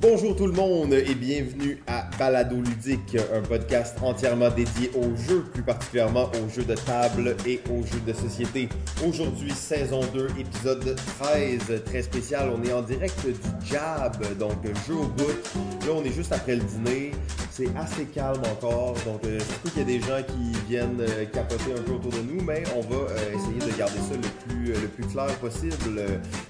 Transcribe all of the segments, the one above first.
Bonjour tout le monde et bienvenue à Balado Ludique, un podcast entièrement dédié aux jeux, plus particulièrement aux jeux de table et aux jeux de société. Aujourd'hui, saison 2, épisode 13, très spécial. On est en direct du Jab, donc jeu au bout. Là, on est juste après le dîner. C'est assez calme encore, donc euh, surtout qu'il y a des gens qui viennent euh, capoter un peu autour de nous, mais on va euh, essayer de garder ça le plus, le clair possible.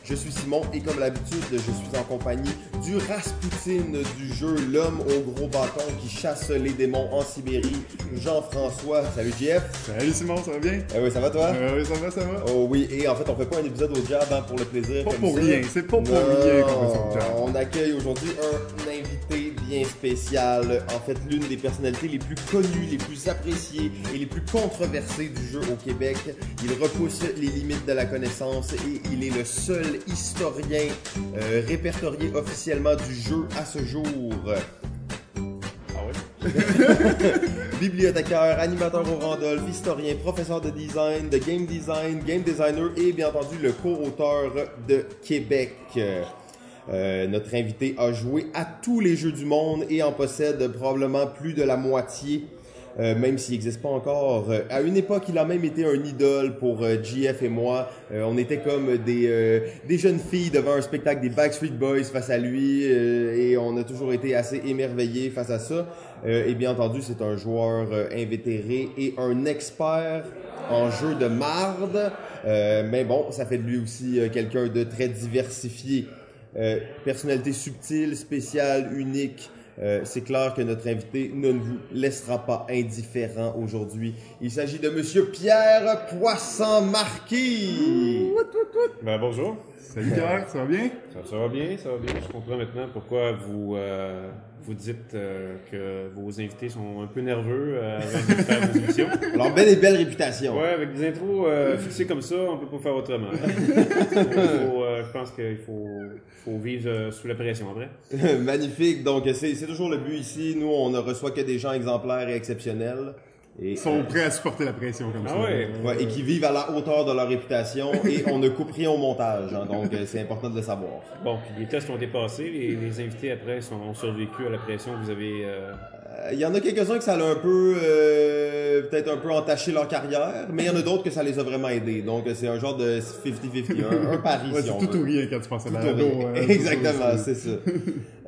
Je suis Simon et comme l'habitude, je suis en compagnie du Rasputin du jeu L'homme au gros bâton qui chasse les démons en Sibérie, Jean-François. Salut JF. Salut Simon, ça va bien? Eh oui, ça va toi? oui, ça va, ça va. Oh oui, et en fait, on fait pas un épisode au Jab hein, pour le plaisir. Pas comme pour ça. rien, c'est pas pour rien qu'on fait ça au Jab. On accueille aujourd'hui un invité bien spécial. En fait, l'une des personnalités les plus connues, les plus appréciées et les plus controversées du jeu au Québec. Il repousse les limites de la connaissance et il est le seul historien euh, répertorié officiellement du jeu à ce jour. Ah? Bibliothécaire, animateur au Randolph, historien, professeur de design, de game design, game designer et bien entendu le co-auteur de Québec. Euh, notre invité a joué à tous les jeux du monde et en possède probablement plus de la moitié. euh, même s'il n'existe pas encore. Euh, à une époque, il a même été un idole pour GF et moi. On était comme des, des jeunes filles devant un spectacle des Backstreet Boys face à lui et on a toujours été assez émerveillés face à ça. Et bien entendu, c'est un joueur invétéré et un expert en jeu de marde. Mais bon, ça fait de lui aussi quelqu'un de très diversifié. Euh, personnalité subtile, spéciale, unique. Euh, c'est clair que notre invité ne vous laissera pas indifférent aujourd'hui. Il s'agit de Monsieur Pierre Poisson-Marquis. Ben bonjour. Salut Pierre, ça va bien? Ça, ça va bien, ça va bien. Je comprends maintenant pourquoi vous euh, vous dites euh, que vos invités sont un peu nerveux euh, avant de faire vos émissions. Alors, belle et belle réputation. Ouais, avec des intros euh, fixées comme ça, on peut pas faire autrement. Faut, euh, je pense qu'il faut, faut vivre euh, sous la pression après. Magnifique. Donc, c'est toujours le but ici. Nous, on ne reçoit que des gens exemplaires et exceptionnels. Et, Ils sont prêts à supporter la pression comme Ah ça. ouais? Ouais, et qui vivent à la hauteur de leur réputation et on ne coupe rien au montage. hein. donc, euh, c'est important de le savoir. Bon, puis les tests ont été passés, les, les invités après sont, ont survécu à la pression que vous avez. euh, Il y en a quelques-uns que ça a un peu, euh, peut-être un peu entaché leur carrière, mais il y en a d'autres que ça les a vraiment aidés. Donc, c'est un genre de 50-50, un, un pari, Ouais, si on tout veut. ou rien quand tu penses à la euh, Exactement, c'est ça.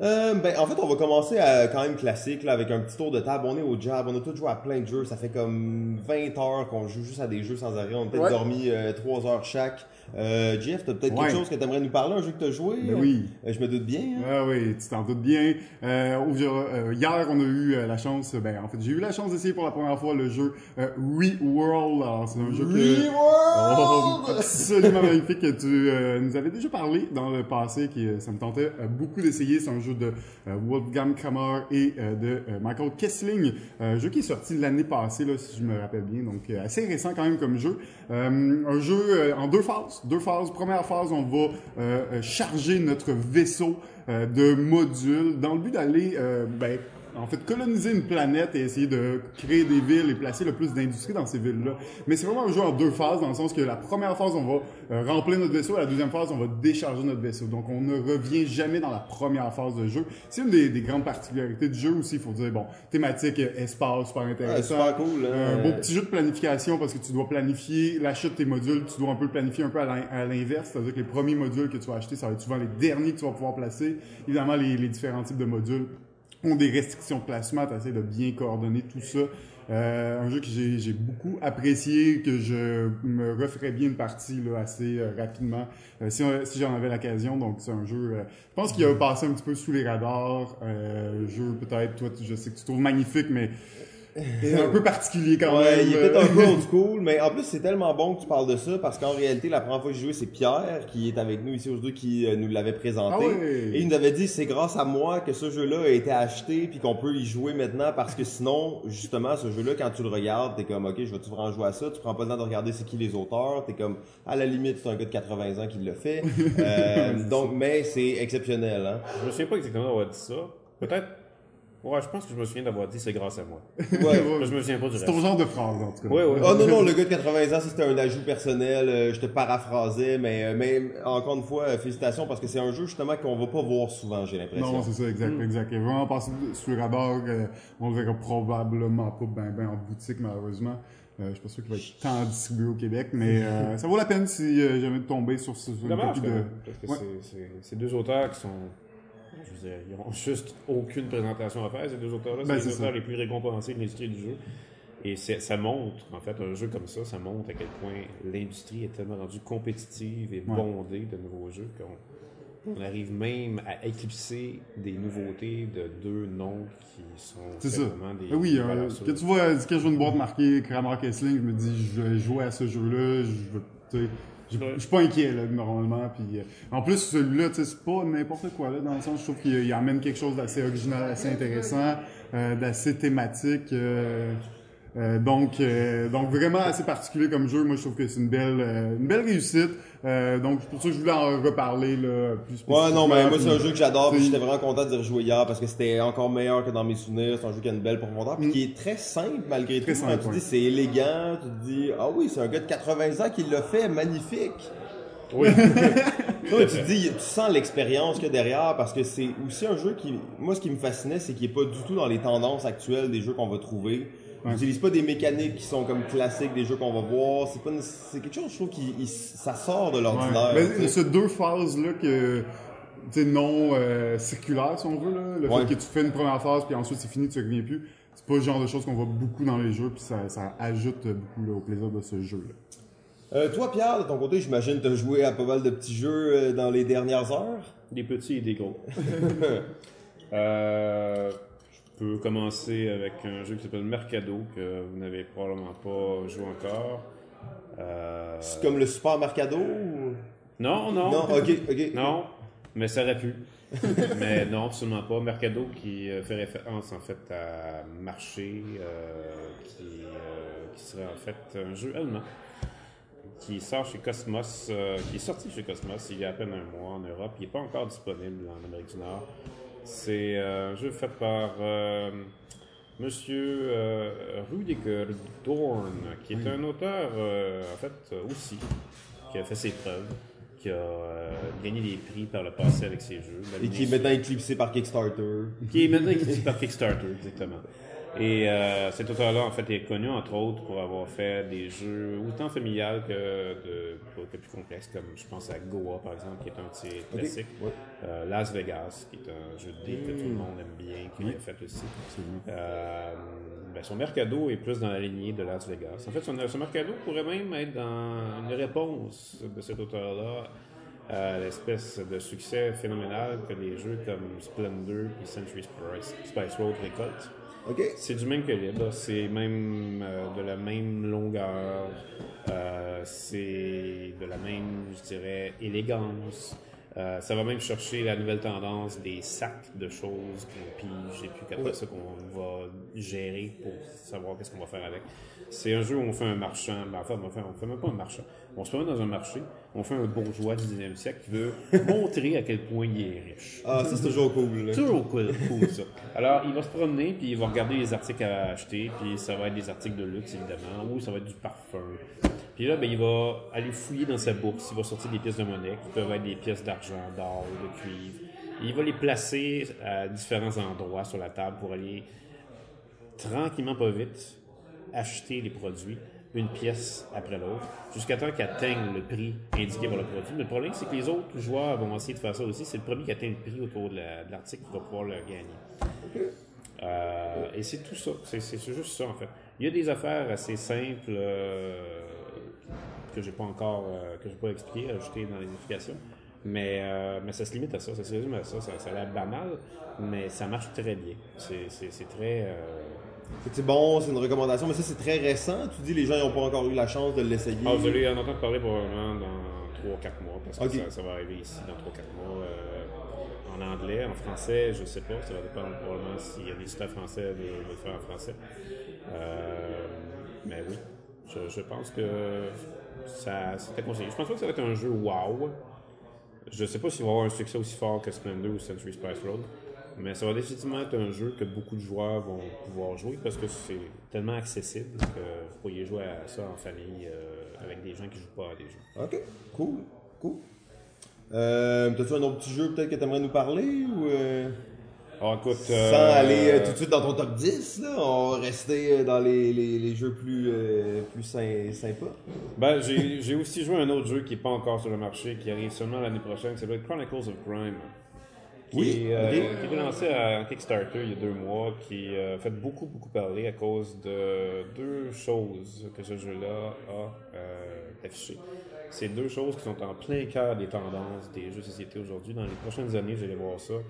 Euh, ben, en fait, on va commencer à, quand même classique, là, avec un petit tour de table. On est au jab, on a tous joué à plein de jeux. Ça fait comme 20 heures qu'on joue juste à des jeux sans arrêt. On a peut-être Ouais. dormi 3 heures chaque. Euh, Jeff, t'as peut-être Ouais. quelque chose que t'aimerais nous parler, un jeu que t'as joué? Ben oui. Euh, je me doute bien. hein? Ah oui, tu t'en doutes bien. Euh, euh, hier, on a eu euh, la chance, ben en fait, j'ai eu la chance d'essayer pour la première fois le jeu ReWorld. Alors, c'est un jeu que... Oh, ReWorld! absolument magnifique que tu nous avais déjà parlé dans le passé, qui euh, ça me tentait beaucoup d'essayer. C'est un jeu de Wolfgang Kammer et de Michael Kessling, un jeu qui est sorti l'année passée, là, si je me rappelle bien, donc assez récent quand même comme jeu. Euh, un jeu en deux phases. Deux phases. Première phase, on va euh, euh, charger notre vaisseau euh, de modules dans le but d'aller, ben, en fait, coloniser une planète et essayer de créer des villes et placer le plus d'industrie dans ces villes-là. Mais c'est vraiment un jeu en deux phases, dans le sens que la première phase, on va euh, remplir notre vaisseau, et la deuxième phase, on va décharger notre vaisseau. Donc, on ne revient jamais dans la première phase de jeu. C'est une des, des grandes particularités du jeu aussi, il faut dire, bon, thématique euh, espace, super intéressant. super cool. hein? Un beau petit jeu de planification parce que tu dois planifier l'achat de tes modules, tu dois un peu le planifier un peu à l'in- à l'inverse, c'est-à-dire que les premiers modules que tu vas acheter, ça va être souvent les derniers que tu vas pouvoir placer. Évidemment, les, les différents types de modules ont des restrictions de placement, tu de bien coordonner tout ça. Euh, un jeu que j'ai beaucoup apprécié, que je me referais bien une partie là, assez euh, rapidement euh, si, si j'en avais l'occasion. Donc c'est un jeu, euh, je pense qu'il a passé un petit peu sous les radars. Euh, jeu peut-être, toi tu- je sais que tu trouves magnifique, mais est un peu particulier quand Ouais, même. il est peut-être un peu old school, mais en plus c'est tellement bon que tu parles de ça parce qu'en réalité la première fois que j'ai joué c'est Pierre qui est avec nous ici aujourd'hui qui euh, nous l'avait présenté Ah ouais. et il nous avait dit c'est grâce à moi que ce jeu-là a été acheté puis qu'on peut y jouer maintenant parce que sinon justement ce jeu-là quand tu le regardes t'es comme ok je vais tu vraiment jouer à ça? Tu prends pas le temps de regarder c'est qui les auteurs t'es comme à la limite c'est un gars de 80 ans qui le fait Euh, donc mais c'est exceptionnel hein Je me souviens pas exactement d'avoir dit ça. Peut-être Ouais, je pense que je me souviens d'avoir dit c'est grâce à moi. Ouais. Mais je me souviens pas du C'est reste. ton genre de phrase, en tout cas. Ouais, ouais. Oh non, non, le gars de 80 ans, c'était un ajout personnel, euh, je te paraphrasais, mais, euh, mais encore une fois, euh, félicitations parce que c'est un jeu justement qu'on va pas voir souvent, j'ai l'impression. Non, c'est ça, exact, exact. Il est vraiment passé sous le radar. on le verra probablement pas ben, ben en boutique, malheureusement. Euh, je suis pas sûr qu'il va être tant distribué au Québec, mais euh, ça vaut la peine si euh, jamais de tomber sur ce sur une copie de... même, parce que Ouais. c'est- c'est- c'est deux auteurs qui sont. Je veux dire, ils ont juste aucune présentation à faire, ces deux auteurs-là. Ben, c'est les auteurs ça. les plus récompensés de l'industrie du jeu. Et ça montre, en fait, un jeu comme ça, ça montre à quel point l'industrie est tellement rendue compétitive et bondée de nouveaux jeux qu'on on arrive même à éclipser des nouveautés de deux noms qui sont C'est ça. vraiment des. Ah oui, euh, quand tu vois, quand je vois une boîte marquée Kramer Kessling, je me dis, je vais jouer à ce jeu-là, je veux, je suis pas inquiet, là, normalement. Puis, euh, en plus, celui-là, tu sais, c'est pas n'importe quoi, là, dans le sens, je trouve qu'il il amène quelque chose d'assez original, assez intéressant, euh, d'assez thématique. euh, euh, donc, euh, donc vraiment assez particulier comme jeu. Moi, je trouve que c'est une belle, euh, une belle réussite. Euh, donc, c'est pour ça que je voulais en reparler là, plus Ouais, non, mais moi, c'est un jeu que j'adore, puis j'étais vraiment content d'y rejouer hier parce que c'était encore meilleur que dans mes souvenirs. C'est un jeu qui a une belle profondeur, puis qui est très simple malgré Très tout. simple, Quand tu dis c'est élégant, tu te dis, ah oui, c'est un gars de 80 ans qui l'a fait, magnifique. Oui. Toi, tu dis, tu sens l'expérience qu'il y a derrière parce que c'est aussi un jeu qui, moi, ce qui me fascinait, c'est qu'il est pas du tout dans les tendances actuelles des jeux qu'on va trouver. Ouais. n'utilise pas des mécaniques qui sont comme classiques des jeux qu'on va voir. C'est pas, une- c'est quelque chose, je trouve, qui, il- ça sort de Ouais. l'ordinaire. Mais tu sais. ces deux phases-là que, non euh, circulaires, si on veut, là. Le Ouais. fait que tu fais une première phase, puis ensuite c'est fini, tu reviens plus. C'est pas le genre de choses qu'on voit beaucoup dans les jeux, puis ça, ça ajoute beaucoup là, au plaisir de ce jeu-là. Euh, toi, Pierre, de ton côté, j'imagine que tu as joué à pas mal de petits jeux euh, dans les dernières heures? Des petits et des gros. Euh, peux commencer avec un jeu qui s'appelle Mercado, que vous n'avez probablement pas joué encore. Euh, C'est comme le Super Mercado ou... Non, non. Non, ok, ok. Non, mais ça aurait pu. mais non, absolument pas. Mercado qui euh, fait référence en fait à Marché, euh, qui, euh, qui serait en fait un jeu allemand qui sort chez Cosmos, qui est sorti chez Cosmos il y a à peine un mois en Europe. Il n'est pas encore disponible en Amérique du Nord. C'est euh, un jeu fait par euh, Monsieur euh, Rudiger Dorn, qui est un auteur en fait aussi, qui a fait ses preuves, qui a euh, gagné des prix par le passé avec ses jeux. Et qui est maintenant éclipsé par Kickstarter. qui est maintenant écrit par Kickstarter, exactement. Et euh, cet auteur-là, en fait, est connu, entre autres, pour avoir fait des jeux autant familiales que, de, que plus complexes, comme je pense à Goa, par exemple, qui est un de ses classiques. Ouais. Euh, Las Vegas, qui est un jeu de dés que tout le monde aime bien, qu'il a fait aussi. Euh, ben, son Mercado est plus dans la lignée de Las Vegas. En fait, son, son Mercado pourrait même être dans une réponse de cet auteur-là à l'espèce de succès phénoménal que les jeux comme Splendor et Century Spice, Spice Road récoltent. C'est du même calibre, c'est même euh, de la même longueur, euh, c'est de la même, je dirais, élégance. Euh, ça va même chercher la nouvelle tendance des sacs de choses qu'on pige et puis qu'après ça qu'on va gérer pour savoir qu'est-ce qu'on va faire avec. C'est un jeu où on fait un marchand, ben, en fait on fait, on fait même pas un marchand, on se promène dans un marché, on fait un bourgeois du 19e siècle qui veut montrer à quel point il est riche. Ah, ça c'est toujours cool. là. Toujours cool, cool ça. Alors, il va se promener, puis il va regarder les articles à acheter, puis ça va être des articles de luxe, évidemment, ou ça va être du parfum. Puis là, ben, il va aller fouiller dans sa bourse, il va sortir des pièces de monnaie, qui peuvent être des pièces d'argent, d'or, de cuivre. Et il va les placer à différents endroits sur la table pour aller tranquillement, pas vite, acheter les produits, une pièce après l'autre, jusqu'à temps qu'il atteigne le prix indiqué par le produit. Mais le problème, c'est que les autres joueurs vont essayer de faire ça aussi. C'est le premier qui atteint le prix autour de la- de l'article qui va pouvoir le gagner. Euh, et c'est tout ça. C'est juste ça, en fait. Il y a des affaires assez simples euh, que j'ai pas encore, euh, que j'ai pas expliqué, ajouté dans les explications. Mais, euh, mais ça se limite à ça, ça se résume à ça. Ça, a l'air banal, mais ça marche très bien. C'est très. euh, C'est bon, c'est une recommandation, mais ça c'est très récent. Tu dis les gens n'ont pas encore eu la chance de l'essayer. Ah, vous allez en entendre parler probablement dans 3-4 mois, parce que ça, ça va arriver ici dans 3-4 mois. euh, en anglais, en français, je sais pas, ça va dépendre probablement s'il y a des éditeurs français de, le faire en français. Euh, mais oui, je, je pense que ça c'était conseillé. Je pense pas que ça va être un jeu wow. Je sais pas s'il va avoir un succès aussi fort que Splendor ou Century Spice Road, Mais ça va définitivement être un jeu que beaucoup de joueurs vont pouvoir jouer parce que c'est tellement accessible que vous pourriez jouer à ça en famille euh, avec des gens qui jouent pas à des jeux. Ok, cool, cool. Euh, T'as-tu un autre petit jeu peut-être que t'aimerais nous parler ou euh, Alors écoute, sans euh, aller euh, tout de suite dans ton top 10 là, on va rester dans les, les, les jeux plus plus sy- sympas. Ben, j'ai j'ai aussi joué à un autre jeu qui n'est pas encore sur le marché, qui arrive seulement l'année prochaine, qui s'appelle Chronicles of Crime. Qui, Oui, est, euh, qui a été lancé en Kickstarter il y a deux mois, qui euh, fait beaucoup, beaucoup parler à cause de deux choses que ce jeu-là a euh, affichées. C'est deux choses qui sont en plein cœur des tendances des jeux de société aujourd'hui. Dans les prochaines années, vous allez voir ça. Euh,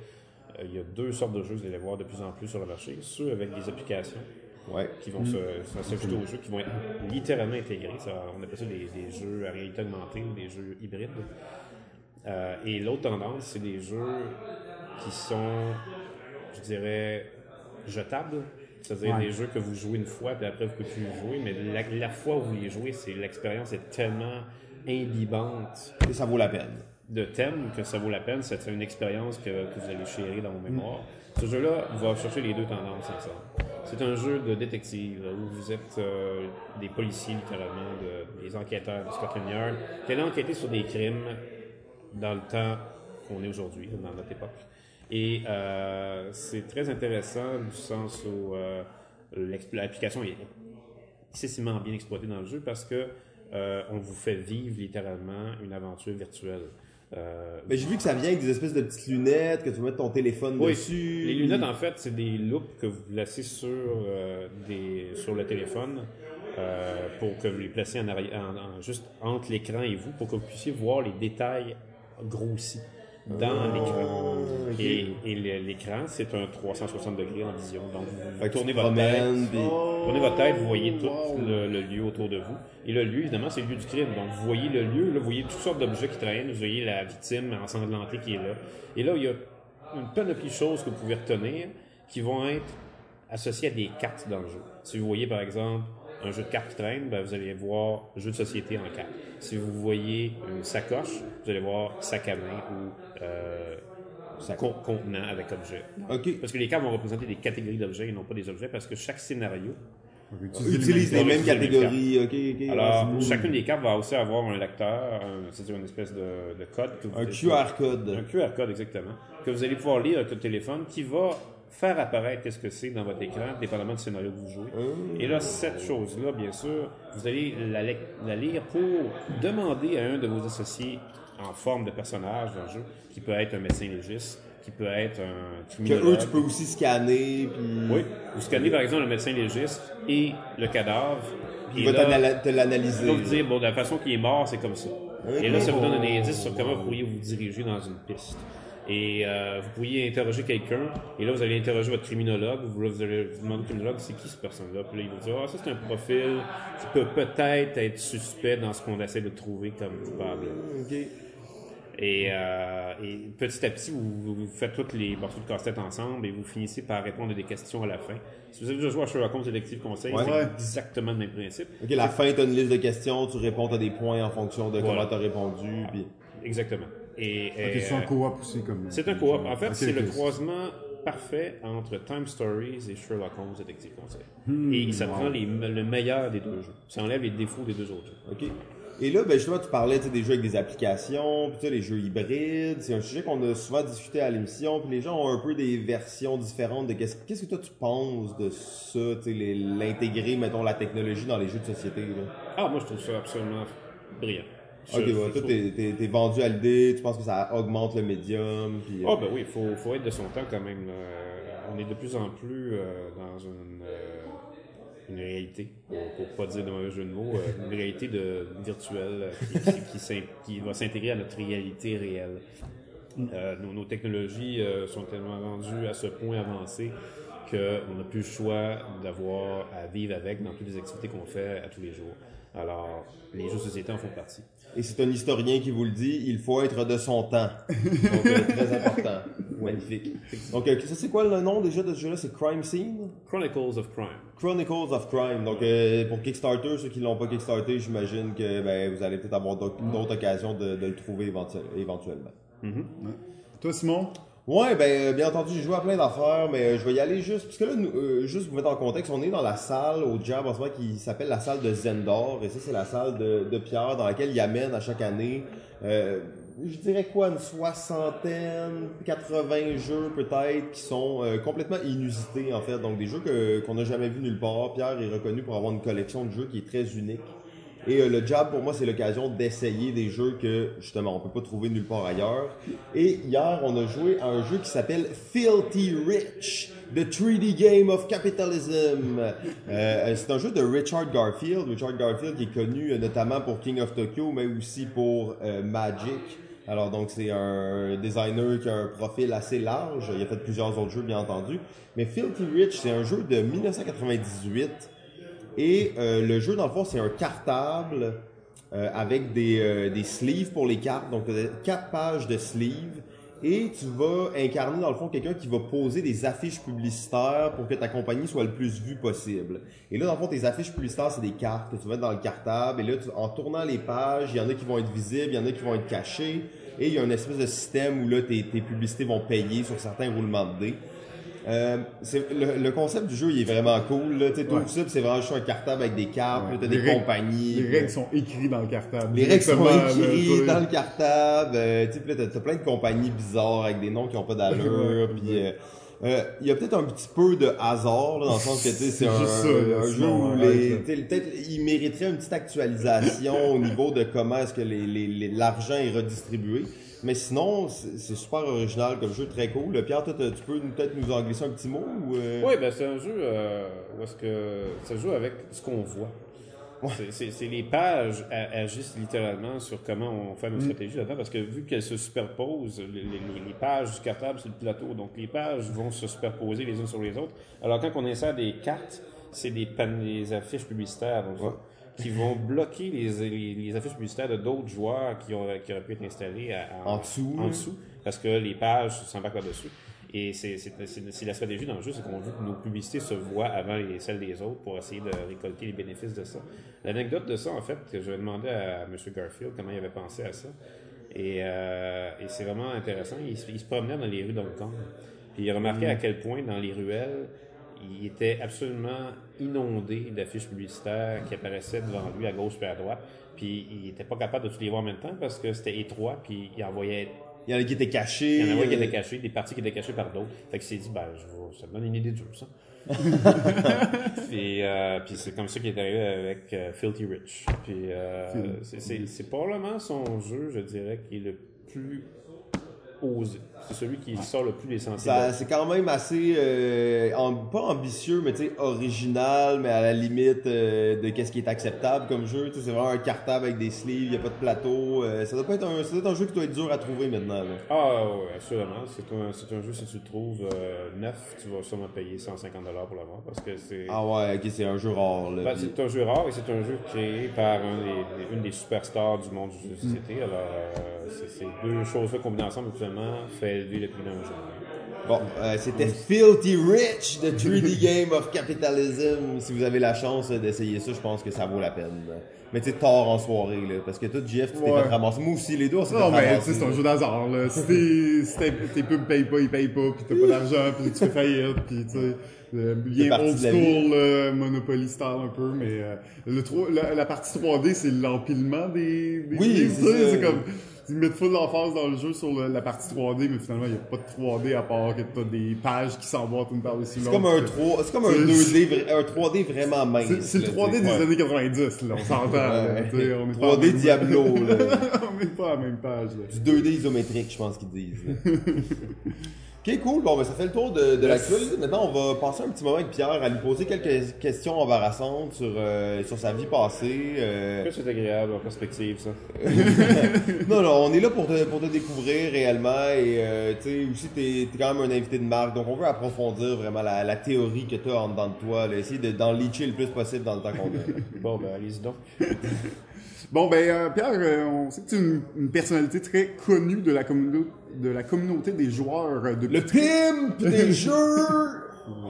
il y a deux sortes de jeux que vous allez voir de plus en plus sur le marché. Ceux avec des applications Ouais. qui vont va s'ajouter aux jeux, qui vont être littéralement intégrés. Ça, on appelle ça des, des jeux à réalité augmentée ou des jeux hybrides. Euh, et l'autre tendance, c'est des jeux qui sont, je dirais, jetables. C'est-à-dire Ouais. des jeux que vous jouez une fois, puis après vous pouvez plus jouer. Mais la, la fois où vous les jouez, c'est l'expérience est tellement imbibante Et ça vaut la peine. de thème que ça vaut la peine. C'est une expérience que, que vous allez chérir dans vos mémoires. Ce jeu-là va chercher les deux tendances ensemble. C'est un jeu de détective où vous êtes euh, des policiers, littéralement, de- des enquêteurs de Scotland Yard, qui allez enquêter sur des crimes dans le temps qu'on est aujourd'hui, dans notre époque. Et euh, c'est très intéressant du sens où euh, l'application est excessivement bien exploitée dans le jeu parce que euh, on vous fait vivre littéralement une aventure virtuelle. Euh, Mais j'ai vu que ça vient avec des espèces de petites lunettes que tu peux mettre ton téléphone oui, dessus. les lunettes, en fait, c'est des loupes que vous placez sur, euh, des, sur le téléphone euh, pour que vous les en, en- en- juste entre l'écran et vous pour que vous puissiez voir les détails grossis dans l'écran. Ah, ok. Et, et l'écran, c'est un 360 degrés en vision. Donc, vous, tournez votre tête. puis- Tournez votre tête, vous voyez tout wow. le, le lieu autour de vous. Et le lieu, évidemment, c'est le lieu du crime. Donc, vous voyez le lieu, là, vous voyez toutes sortes d'objets qui traînent, vous voyez la victime ensanglantée qui est là. Et là, il y a une panoplie de choses que vous pouvez retenir qui vont être associées à des cartes dans le jeu. Si vous voyez, par exemple, un jeu de cartes qui traîne, ben, vous allez voir jeu de société en cartes. Si vous voyez une sacoche, vous allez voir sac à main ou euh, con- contenant avec objet. Ok. Parce que les cartes vont représenter des catégories d'objets et non pas des objets, parce que chaque scénario Utilise les mêmes les catégories. Ok. alors, ouais, chacune des cartes va aussi avoir un lecteur, un- c'est-à-dire une espèce de, de code. Que vous Un QR code. Un QR code, exactement. Que vous allez pouvoir lire avec votre téléphone qui va faire apparaître qu'est-ce que c'est dans votre écran, dépendamment du scénario que vous jouez. Et là, cette chose-là, bien sûr, vous allez la, lire pour demander à un de vos associés en forme de personnage dans le jeu, qui peut être un médecin légiste, qui peut être un Que eux, tu peux aussi scanner, puis. Oui. Vous scannez par exemple le médecin légiste et le cadavre. Il va là, te l'analyser. il va vous dire, bon, de la façon qu'il est mort, c'est comme ça. Et là, ça vous donne un indice sur comment vous pourriez vous diriger dans une piste. Et euh, vous pourriez interroger quelqu'un, et là, vous allez interroger votre criminologue, vous, vous allez vous demander au criminologue, c'est qui cette personne-là? Puis là, il va vous dire, ah, ça, c'est un profil qui peut peut-être être suspect dans ce qu'on essaie de trouver comme coupable. Ok. Et, euh, et petit à petit, vous, vous faites tous les morceaux de casse-tête ensemble et vous finissez par répondre à des questions à la fin. Si vous avez déjà joué à Sherlock Holmes Détective Conseil, Ouais. c'est exactement le même principe. Ok, la fin, t'as une liste de questions, tu réponds, t'as des points en fonction de Voilà. comment t'as répondu, puis. Exactement. Et, et, c'est un euh, coop aussi comme. c'est un coop. En fait, c'est le croisement parfait entre Time Stories et Sherlock Holmes Détective Conseil. Hmm, et ça prend les- le meilleur des deux jeux. Ça enlève les défauts des deux autres jeux. OK. Et là, ben justement, tu parlais des jeux avec des applications, puis les jeux hybrides. C'est un sujet qu'on a souvent discuté à l'émission, puis les gens ont un peu des versions différentes de qu'est-ce qu'est-ce que toi tu penses de ça, l'intégrer, mettons, la technologie dans les jeux de société. Là? Ah, moi, je trouve ça absolument brillant. Ok, ouais, toi, t'es, vendu à l'idée, tu penses que ça augmente le médium, Ah ben oui, il faut, faut être de son temps quand même. Euh, on est de plus en plus euh, dans une, euh, une réalité, pour, pour pas dire de mauvais jeu de mots, une réalité de, virtuelle qui, qui, qui s'in- qui va s'intégrer à notre réalité réelle. Nos, nos technologies sont tellement rendues à ce point avancé qu'on n'a plus le choix d'avoir à vivre avec dans toutes les activités qu'on fait à tous les jours. Alors, les jeux de société en font partie. Et c'est un historien qui vous le dit, il faut être de son temps. Donc, euh, très important. Magnifique. Donc, euh, ça, c'est quoi le nom déjà de ce jeu-là? C'est Crime Scene? Chronicles of Crime. Chronicles of Crime. Donc, euh, pour Kickstarter, ceux qui l'ont pas Kickstarter, j'imagine que ben, vous allez peut-être avoir d'autres d'autres occasions de, de le trouver éventuel- éventuellement. Toi, Simon? Ouais, ben euh, bien entendu, j'ai joué à plein d'affaires, mais euh, je vais y aller juste parce que là, nous, euh, juste vous mettre en contexte, on est dans la salle au Jab en ce moment qui s'appelle la salle de Zendor, et ça c'est la salle de, de Pierre dans laquelle il amène à chaque année, je dirais quoi, une soixantaine, 80 jeux peut-être qui sont euh, complètement inusités en fait, donc des jeux que qu'on n'a jamais vus nulle part. Pierre est reconnu pour avoir une collection de jeux qui est très unique. Et euh, le Jab, pour moi, c'est l'occasion d'essayer des jeux que, justement, on peut pas trouver nulle part ailleurs. Et hier, on a joué à un jeu qui s'appelle Filthy Rich, The 3D Game of Capitalism. Euh, c'est un jeu de Richard Garfield. Richard Garfield qui est connu euh, notamment pour King of Tokyo, mais aussi pour euh, Magic. Alors donc c'est un designer qui a un profil assez large. Il a fait plusieurs autres jeux, bien entendu. Mais Filthy Rich, c'est un jeu de 1998 et euh, le jeu, dans le fond, c'est un cartable euh, avec des, euh, des sleeves pour les cartes. Donc, tu as quatre pages de sleeves. Et tu vas incarner, dans le fond, quelqu'un qui va poser des affiches publicitaires pour que ta compagnie soit le plus vue possible. Et là, dans le fond, tes affiches publicitaires, c'est des cartes que tu vas mettre dans le cartable. Et là, en tournant les pages, il y en a qui vont être visibles, il y en a qui vont être cachées. Et il y a une espèce de système où là, tes, tes publicités vont payer sur certains roulements de dés. Euh, le, le concept du jeu il est vraiment cool. Là. Tu Ouais. ça, c'est vraiment juste un cartable avec des cartes, Ouais. t'as des règles- compagnies. Les règles sont écrites dans le cartable. les règles sont écrites dans le cartable. euh, tu sais, t'as, plein de compagnies bizarres avec des noms qui ont pas d'allure. Puis euh, euh, il y a peut-être un petit peu de hasard là, dans le sens que c'est un, ça, un jeu où les, peut-être il mériterait une petite actualisation au niveau de comment est-ce que les, les- les- l'argent est redistribué. Mais sinon, c'est, super original comme jeu, très cool. Pierre, toi, tu peux peut-être nous en glisser un petit mot ou euh, Oui, ben c'est un jeu euh, où est-ce que ça joue avec ce qu'on voit. C'est- C'est les pages agissent littéralement sur comment on fait notre stratégie là-dedans, parce que vu qu'elles se superposent, les, les- les pages du cartable, c'est le plateau, donc les pages vont se superposer les unes sur les autres. Alors quand on insère des cartes, c'est des, des affiches publicitaires donc, Ouais. Qui vont bloquer les, les, les affiches publicitaires de d'autres joueurs qui, ont, qui auraient pu être installés à- à- En dessous, en là. dessous, parce que les pages s'embarquent là-dessus. Et c'est la stratégie dans le jeu, c'est qu'on veut que nos publicités se voient avant les, celles des autres pour essayer de récolter les bénéfices de ça. L'anecdote de ça, en fait, que je vais demander à M. Garfield comment il avait pensé à ça. Et, euh, et c'est vraiment intéressant. Il, se- il se promenait dans les rues d'Hong Kong. Puis il a remarqué à quel point dans les ruelles, il était absolument inondé d'affiches publicitaires qui apparaissaient devant lui à gauche et à droite. Puis il était pas capable de tous les voir en même temps parce que c'était étroit, puis il envoyait il y en a qui étaient cachés. il y en avait qui étaient cachés, des parties qui étaient cachées par d'autres. Fait qu'il s'est dit, ben, je vais- ça me donne une idée de jeu, ça. puis euh, puis c'est comme ça qu'il est arrivé avec euh, Filthy Rich. Puis euh, c'est probablement son jeu, je dirais, qui est le plus osé. C'est celui qui sort le plus des sentiers. C'est quand même assez, euh, pas ambitieux, mais tu sais, original, mais à la limite euh, de qu'est-ce qui est acceptable comme jeu. Tu sais, c'est vraiment un cartable avec des sleeves, il n'y a pas de plateau. euh, ça doit pas être un, ça doit être un jeu qui doit être dur à trouver maintenant. là. Ah oui, assurément. C'est un, c'est un jeu, si tu le trouves euh, neuf, tu vas sûrement payer 150$ pour l'avoir parce que c'est... Ah ouais, ok, c'est un jeu rare. Là, Ben, puis- c'est un jeu rare et c'est un jeu créé par un des- une des superstars du monde du jeu de société. Alors, c'est ces deux choses-là combinées ensemble, actuellement, fait le prix d'un jeu. Bon, euh, c'était Filthy Rich, the 3D Game of Capitalism. Si vous avez la chance euh, d'essayer ça, je pense que ça vaut la peine. Mais tu sais, tard en soirée, là, parce que toi, Jeff, tu t'es Ouais. fait ramasser. Moi aussi, les deux, on s'est Non, mais tu sais, c'est un jeu d'hasard, là. Si tes, si pubs payent pas, ils payent pas, pis t'as pas d'argent, pis tu fais faillite, pis tu sais, euh, C'est bien old de school, là, Monopoly style un peu, mais euh, le 3, la, la partie 3D, c'est l'empilement des, des Oui, c'est c'est comme, ils mettent full d'emphase dans le jeu sur le- la partie 3D, mais finalement, il y a pas de 3D à part que t'as des pages qui s'emboîtent une par-dessus C'est l'autre. comme un 3, c'est comme un C'est- 2D, vra- un 3D vraiment mince. C'est c'est le là, 3D tu des années 90, là, on s'entend, Ouais. tu sais, on est pas à la 3D même- Diablo, là. on est pas à la même page, là. Du 2D isométrique, je pense qu'ils disent. ok, cool. Bon, ben, ça fait le tour de, de l'actualité. Maintenant, on va passer un petit moment avec Pierre à lui poser quelques questions embarrassantes sur, euh, sur sa vie passée. euh, c'est agréable en perspective, ça. Non, non, on est là pour te, pour te découvrir réellement et euh, tu sais, aussi, t'es es quand même un invité de marque, donc on veut approfondir vraiment la, la théorie que t'as en dedans de toi, là, essayer de- d'en leacher le plus possible dans le temps qu'on a. Bon, ben, allez-y donc. Bon, ben, euh, Pierre, euh, on sait que tu es une, une personnalité très connue de la, communauté de la communauté des joueurs euh, depuis, Le pimp des jeux!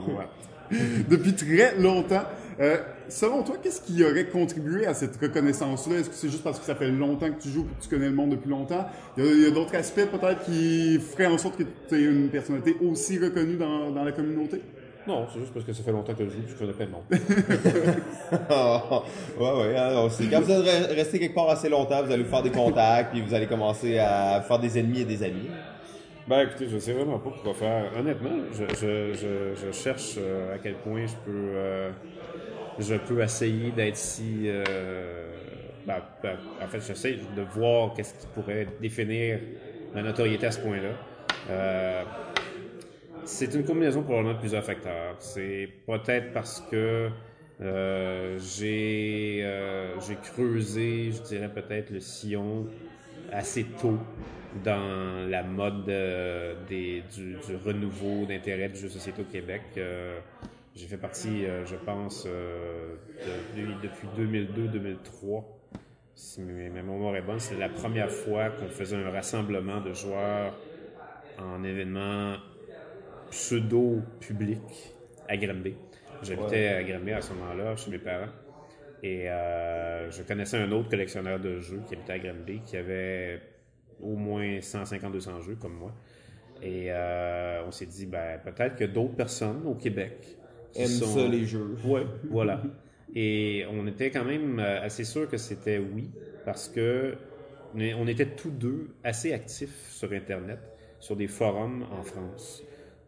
Ouais. depuis très longtemps. Euh, selon toi, qu'est-ce qui aurait contribué à cette reconnaissance-là? Est-ce que c'est juste parce que ça fait longtemps que tu joues et que tu connais le monde depuis longtemps? Il y a, a d'autres aspects peut-être qui feraient en sorte que tu aies une personnalité aussi reconnue dans, dans la communauté? Non, c'est juste parce que ça fait longtemps que je joue et que je connais plein de monde. Ah, ouais, ouais. alors, c'est quand vous allez re- rester quelque part assez longtemps, vous allez vous faire des contacts, puis vous allez commencer à faire des ennemis et des amis. Ben écoutez, je sais vraiment pas quoi faire. Honnêtement, je, je, je, je cherche euh, à quel point je peux euh, je peux essayer d'être si euh, ben, ben, en fait j'essaie de voir qu'est-ce qui pourrait définir ma notoriété à ce point-là. C'est une combinaison probablement de plusieurs facteurs. C'est peut-être parce que euh, j'ai euh, creusé, je dirais peut-être le sillon assez tôt dans la mode euh, des, du, renouveau d'intérêt du jeu société au Québec. Euh, j'ai fait partie, euh, je pense, de- depuis 2002-2003. Si ma mémoire est bonne, c'est la première fois qu'on faisait un rassemblement de joueurs en événement pseudo-public à Granby. J'habitais à Granby à ce moment-là, chez mes parents. Et euh, je connaissais un autre collectionneur de jeux qui habitait à Granby, qui avait au moins 150-200 jeux comme moi. Et euh, on s'est dit, ben, peut-être que d'autres personnes au Québec qui Aime sont- ça, les jeux. Ouais, voilà. Et on était quand même euh, assez sûr que c'était oui, parce que on était tous deux assez actifs sur Internet, sur des forums en France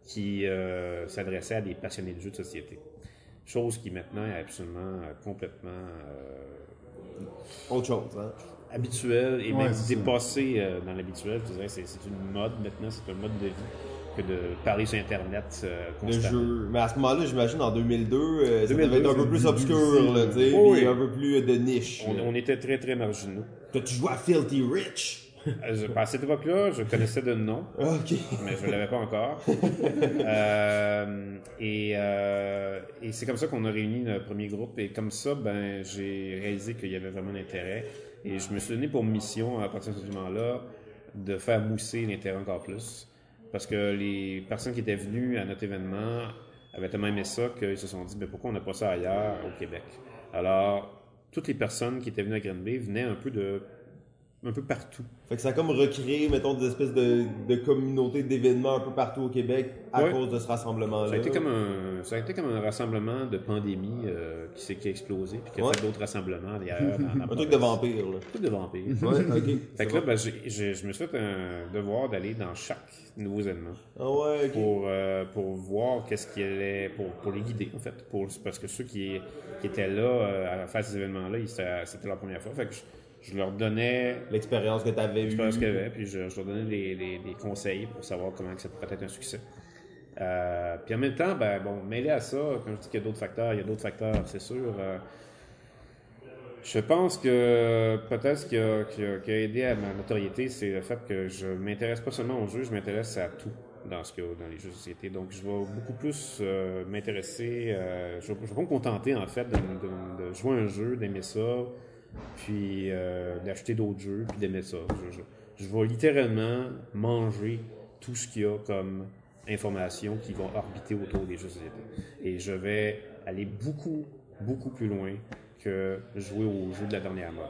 qui euh, s'adressaient à des passionnés de jeux de société. Chose qui maintenant est absolument euh, complètement euh, Autre chose, hein. habituelle et Ouais, même dépassée euh, dans l'habituel. Je dirais c'est une mode maintenant, c'est un mode de vie que de parler sur Internet euh, Le jeu. Mais à ce moment-là, j'imagine, en 2002, euh, ça 2002, devait être un peu plus obscur, là, tu sais, Oh, puis oui. un peu plus de niche. On était très très marginaux. T'as-tu joué à Filthy Rich? Euh, je- À cette époque-là, je connaissais de nom. Mais je ne l'avais pas encore. Euh, et euh, et c'est comme ça qu'on a réuni notre premier groupe. Et comme ça, ben, j'ai réalisé qu'il y avait vraiment l'intérêt. Et je me suis donné pour mission, à partir de ce moment-là, de faire mousser l'intérêt encore plus. Parce que les personnes qui étaient venues à notre événement avaient tellement aimé ça qu'ils se sont dit, ben, pourquoi on n'a pas ça ailleurs au Québec? Alors, toutes les personnes qui étaient venues à Granby venaient un peu de un peu partout. Fait que ça a comme recréé, mettons, des espèces de, de communautés d'événements un peu partout au Québec à Ouais. cause de ce rassemblement-là. Ça a été comme un, ça a été comme un rassemblement de pandémie euh, qui, s'est, qui a explosé, puis qui a Ouais. fait d'autres rassemblements ailleurs. dans la Un truc de vampire, là. Un truc de vampire. Ouais, ok. Fait que là, ben, je me suis fait un devoir d'aller dans chaque nouveau événement Ah ouais, pour, euh, pour voir qu'est-ce qui allait, pour, pour les guider, en fait. Pour, parce que ceux qui, qui étaient là euh, à faire ces événements-là, c'était c'était leur première fois. Fait que je, je leur donnais L'expérience que l'expérience y avait, puis je, je leur donnais des, des- des conseils pour savoir comment que ça pourrait être un succès. Euh, puis en même temps, ben, bon, mêlé à ça, comme je dis qu'il y a d'autres facteurs, il y a d'autres facteurs, c'est sûr. euh, je pense que peut-être ce qui a, qui a- qui a aidé à ma notoriété, c'est le fait que je m'intéresse pas seulement aux jeux, je m'intéresse à tout dans ce a dans les jeux de société. Donc, je vais beaucoup plus euh, m'intéresser, euh, je, je vais pas me contenter en fait de, de- de jouer un jeu, d'aimer ça, puis euh, d'acheter d'autres jeux, puis d'aimer ça. Je, vais littéralement manger tout ce qu'il y a comme information qui vont orbiter autour des jeux de. Et je vais aller beaucoup, beaucoup plus loin que jouer aux jeux de la dernière mode.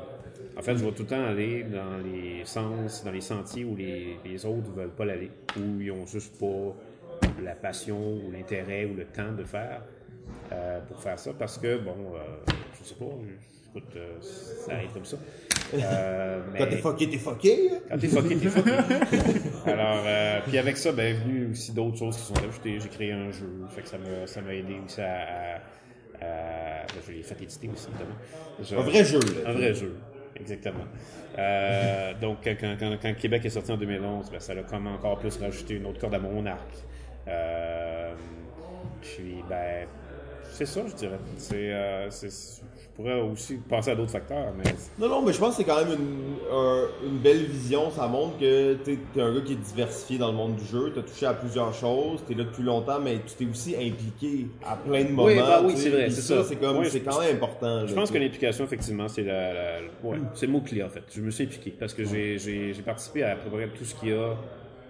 En fait, je vais tout le temps aller dans les sens, dans les sentiers où les, autres ne veulent pas aller, où ils ont juste pas la passion ou l'intérêt ou le temps de faire euh, pour faire ça, parce que, bon, euh, je sais pas, écoute, euh, ça arrive comme ça. Euh, Quand mais- t'es fucké, t'es fucké. quand t'es fucké, t'es fucké. Alors, euh, puis avec ça, ben, venu aussi d'autres choses qui sont ajoutées. J'ai créé un jeu, fait que ça m'a, ça m'a aidé aussi à, à- à- ben, je l'ai fait éditer aussi, évidemment. Je- Un vrai jeu, là. Un vrai jeu, exactement. Euh, donc, quand, quand, quand- quand Québec est sorti en 2011, ben, ça a comme encore plus rajouté une autre corde à mon arc. Euh, puis, ben, c'est ça, je dirais. C'est, euh, c'est- je pourrais aussi penser à d'autres facteurs, mais Non, non, mais je pense que c'est quand même une, un- une belle vision. Ça montre que t'es es un gars qui est diversifié dans le monde du jeu. T'as touché à plusieurs choses. T'es là depuis longtemps, mais tu t'es aussi impliqué à plein de moments. Oui, bah oui, tu c'est vrai, c'est ça. ça. C'est quand même important. Je là, pense tu que l'implication, effectivement, c'est la, la- ouais, c'est le mot-clé, en fait. Je me suis impliqué parce que j'ai, participé à à peu près tout ce qu'il y a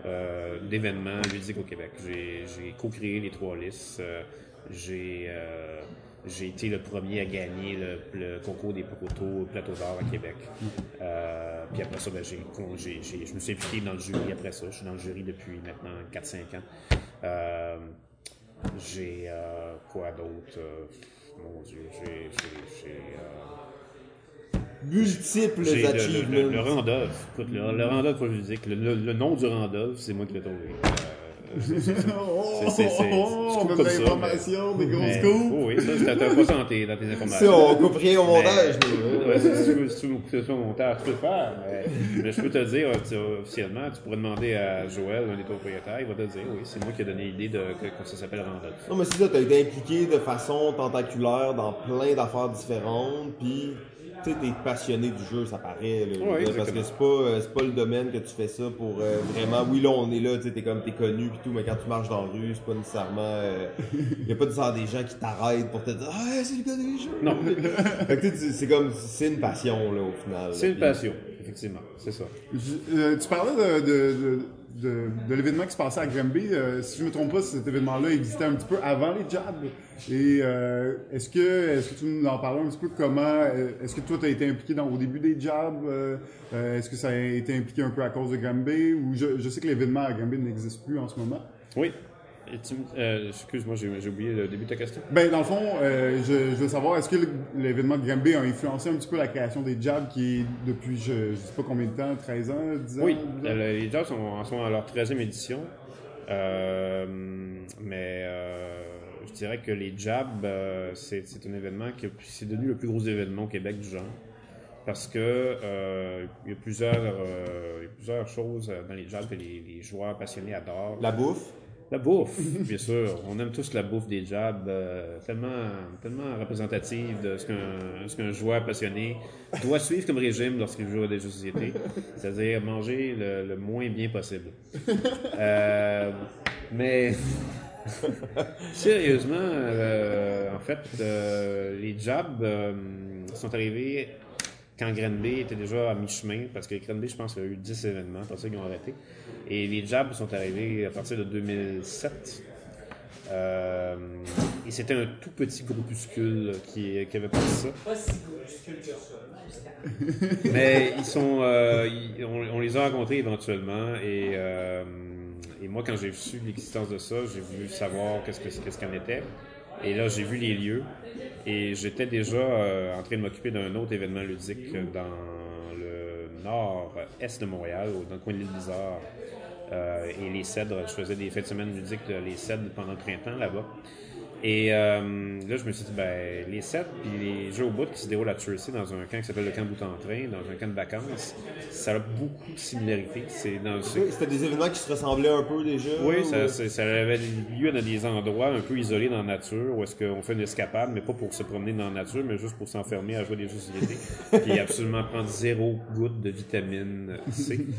euh, d'événements ludiques au Québec. J'ai, j'ai co-créé les trois listes. euh, j'ai, euh, j'ai été le premier à gagner le, le concours des protos Plateau d'Or à Québec. Euh, puis après ça, ben, j'ai, j'ai- j'ai- je me suis impliqué dans le jury après ça. Je suis dans le jury depuis maintenant 4-5 ans. Euh, j'ai euh, quoi d'autre? Mon Dieu, j'ai. j'ai, j'ai, Multiples j'ai le, achievements. le, le, le Randolph. Écoute, le, le Randolph, faut que je vous dise que le, le- le nom du Randolph, c'est moi qui l'ai trouvé. Euh, c'est- Oh, comme ça, l'information, des grosses coups. oh oui, ça, t'attends pas ça dans tes, informations. on coupe rien au montage. Mais-. Ouais, si tu veux, si tu veux couper ça au montage, tu peux le faire. Mais, mais je peux te dire, tu- officiellement, tu pourrais demander à Joël, un des propriétaires, il va te dire, oui, c'est moi qui ai donné l'idée de que ça s'appelle Randolph. Non, mais c'est ça, t'as été impliqué de façon tentaculaire dans plein d'affaires différentes, puis tu sais, t'es passionné du jeu, ça paraît. Là, Ouais, parce que c'est pas, euh, c'est pas le domaine que tu fais ça pour euh, vraiment. Oui, là, on est là, tu sais, t'es comme t'es connu puis tout, mais quand tu marches dans la rue, c'est pas nécessairement. euh, y a pas nécessairement des gens qui t'arrêtent pour te dire Ah, c'est le gars des jeux. Non. fait que tu sais, c'est comme. C'est une passion, là, au final. C'est une passion, effectivement, c'est ça. Je- euh, tu parlais de, de, de, de, de l'événement qui se passait à Granby. Euh, si je me trompe pas, cet événement-là existait un petit peu avant les jabs. Et euh, est-ce que est-ce que tu nous en parlais un petit peu? Comment euh, est-ce que toi tu as été impliqué dans au début des jabs euh, euh, Est-ce que ça a été impliqué un peu à cause de Granby? Ou je, je sais que l'événement à Granby n'existe plus en ce moment. Oui. Euh, excuse-moi, j'ai oublié le début de ta question. Ben, dans le fond, euh, je, je veux savoir, est-ce que l'événement de Granby a influencé un petit peu la création des jabs qui est depuis, je, je sais pas combien de temps, 13 ans, 10 ans? Oui, 12 ans? euh, les Jobs sont, sont à leur 13e édition. Euh, mais euh, je dirais que les Jabs, euh, c'est un événement qui c'est devenu le plus gros événement au Québec du genre. Parce que euh, il y a plusieurs, euh, il y a plusieurs choses dans les Jabs que les, les joueurs passionnés adorent. La bouffe? La bouffe, bien sûr. On aime tous la bouffe des jabs, euh, tellement, tellement représentative de ce qu'un ce qu'un joueur passionné doit suivre comme régime lorsqu'il joue à des jeux de société, c'est-à-dire manger le, moins bien possible. Euh, mais sérieusement, euh, en fait, les euh, sont arrivés quand Granby était déjà à mi-chemin, parce que Granby, je pense qu'il y a eu 10 événements, pour ça qu'ils ont arrêté. Et les jabs sont arrivés à partir de 2007. Euh, et c'était un tout petit groupuscule qui, qui avait parti ça. Pas si groupuscule que ça. Mais ils sont, euh, ils- on, on les a rencontrés éventuellement et, euh, et moi quand j'ai su l'existence de ça, j'ai voulu savoir qu'est-ce que qu'est-ce qu'en était. Et là j'ai vu les lieux et j'étais déjà euh, en train de m'occuper d'un autre événement ludique dans le nord-est de Montréal, dans le coin de l'île Bizarre. Euh, et les cèdres, je faisais des fêtes de semaine ludiques les cèdres pendant le printemps là-bas. Et euh, là, je me suis dit, ben, les sets puis les jeux au bout qui se déroulent à Chelsea dans un camp qui s'appelle le camp bout en train, dans un camp de vacances, ça a beaucoup de similarités. C'est dans Oui, C'était des événements qui se ressemblaient un peu déjà. oui, ou- ça, ça avait lieu dans des endroits un peu isolés dans la nature où est-ce qu'on fait une escapade, mais pas pour se promener dans la nature, mais juste pour s'enfermer à jouer des jeux de société, puis absolument prendre zéro goutte de vitamine C.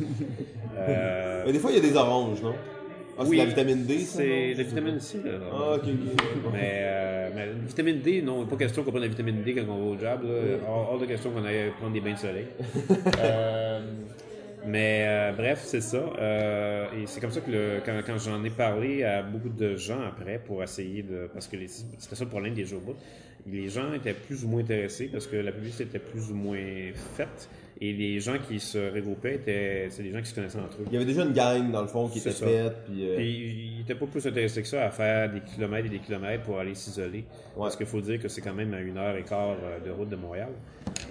Euh, Mais des fois, il y a des oranges, non? Ah, c'est Oui, la vitamine D, c'est la vitamine C. Là, Ah, ok, ok. Mais, euh, mais la vitamine D, non, pas question qu'on prenne la vitamine D quand on va au job. Là. Hors, hors de question qu'on aille prendre des bains de soleil. Euh, mais euh, bref, c'est ça. Euh, et c'est comme ça que le- quand, quand j'en ai parlé à beaucoup de gens après pour essayer de. Parce que c'était ça le problème des bout. Les gens étaient plus ou moins intéressés parce que la publicité était plus ou moins faite. Et les gens qui se regroupaient étaient c'est des gens qui se connaissaient entre eux. Il y avait déjà une gang, dans le fond, qui était ça. faite, puis... euh, Puis il n'était pas plus intéressé que ça à faire des kilomètres et des kilomètres pour aller s'isoler. Parce qu'il faut dire que c'est quand même à une heure et quart euh, de route de Montréal.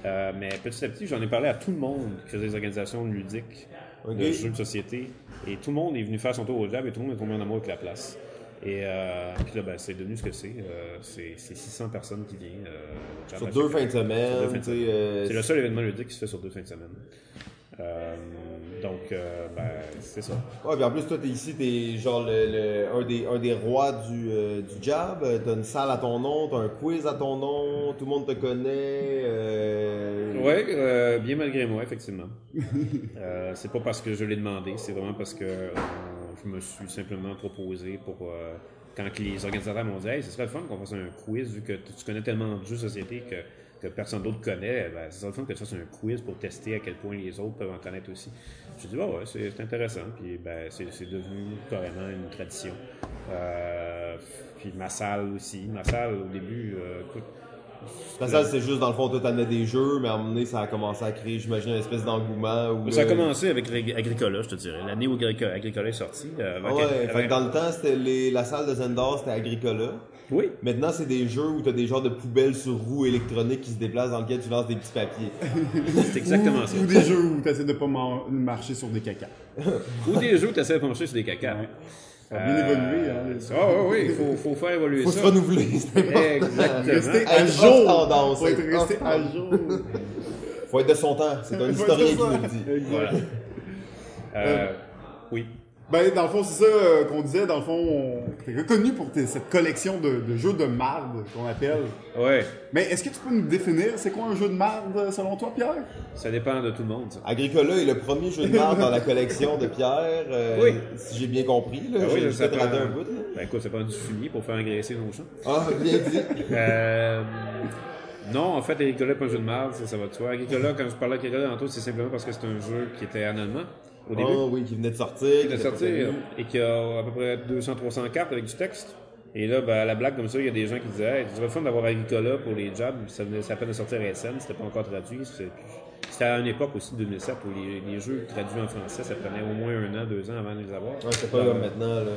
Euh, mais petit à petit, j'en ai parlé à tout le monde qui faisait des organisations ludiques, Ok. de jeux de société. Et tout le monde est venu faire son tour au job et tout le monde est tombé en amour avec la place. Et euh, puis là, ben, c'est devenu ce que c'est. Euh, c'est c'est 600 personnes qui viennent. euh, job Sur deux fins de semaine, de C'est le seul événement ludique qui se fait sur deux fins de semaine. Donc, ben, c'est ça. Ouais, puis en plus, toi, t'es ici, t'es genre le, le- un, des, un des rois du, du jab. Euh, T'as une salle à ton nom, t'as un quiz à ton nom, tout le monde te connaît. Oui, euh, bien malgré moi, effectivement. c'est pas parce que je l'ai demandé, c'est vraiment parce que je me suis simplement proposé pour. euh, quand les organisateurs m'ont dit, hey, ce serait le fun qu'on fasse un quiz, vu que tu connais tellement de jeux société que, personne d'autre connaît, ben, ce serait le fun que tu fasses un quiz pour tester à quel point les autres peuvent en connaître aussi. J'ai dit, ouais, ouais, c'est intéressant, puis ben, c'est c'est devenu carrément une tradition. Euh, puis ma salle aussi. Ma salle, au début, euh, écoute, Que ça, c'est juste dans le fond, toi t'en as des jeux, mais à un moment donné, ça a commencé à créer, j'imagine, une espèce d'engouement. Où, Ça a là- commencé avec Agri- Agricola, je te dirais. L'année où Agricola, est sorti. euh, Ouais, fait que dans le temps, c'était les- la salle de Zendor, c'était Agricola. Oui, Maintenant, c'est des jeux où t'as des genres de poubelles sur roues électroniques qui se déplacent dans lesquelles tu lances des petits papiers. c'est exactement ou, ça. Ou des jeux où tu essaies de pas marcher sur des caca. Ou des jeux où tu essaies de pencher sur des caca. Ouais. Ça a bien Euh, évolué, hein. les- Ah oui, oui, il faut, faut faire évoluer Faut se ça. renouveler, c'est important. Exactement. Rester à jour. tendance, Faut être resté à jour. Faut être de son temps, c'est un Faut historien qui nous le dit. Voilà. Euh, oui. Ben, dans le fond, c'est ça euh, qu'on disait. Dans le fond, on... t'es reconnu pour tes- cette collection de, de jeux de marde qu'on appelle. Ouais. Mais est-ce que tu peux nous définir c'est quoi un jeu de marde selon toi, Pierre? Ça dépend de tout le monde, ça. Agricola est le premier jeu de marde dans la collection de Pierre, euh, Oui. si j'ai bien compris. Là, Ah oui, j'ai ça peut-être prend- un bout. Là. Ben écoute, ça prend du fumier pour faire engraisser nos champs. Ah, bien dit. Euh, non, en fait, Agricola, pas un jeu de marde, ça, ça va de soi. Agricola, quand je parlais d'Agricola tantôt, c'est simplement parce que c'est un jeu qui était en allemand au début. Ah oui, qui venait de sortir. qui qui de sortir et qui a à peu près 200-300 cartes avec du texte. Et là, ben, à la blague comme ça, il y a des gens qui disaient Hey, ce serait le fun d'avoir Agricola pour les jobs. Ça venait ça peine de sortir à SN, c'était pas encore traduit. C'était à une époque aussi, 2007, où les, les jeux traduits en français, ça prenait au moins un an, deux ans avant de les avoir. Ouais, c'est pas Alors, comme maintenant. Là.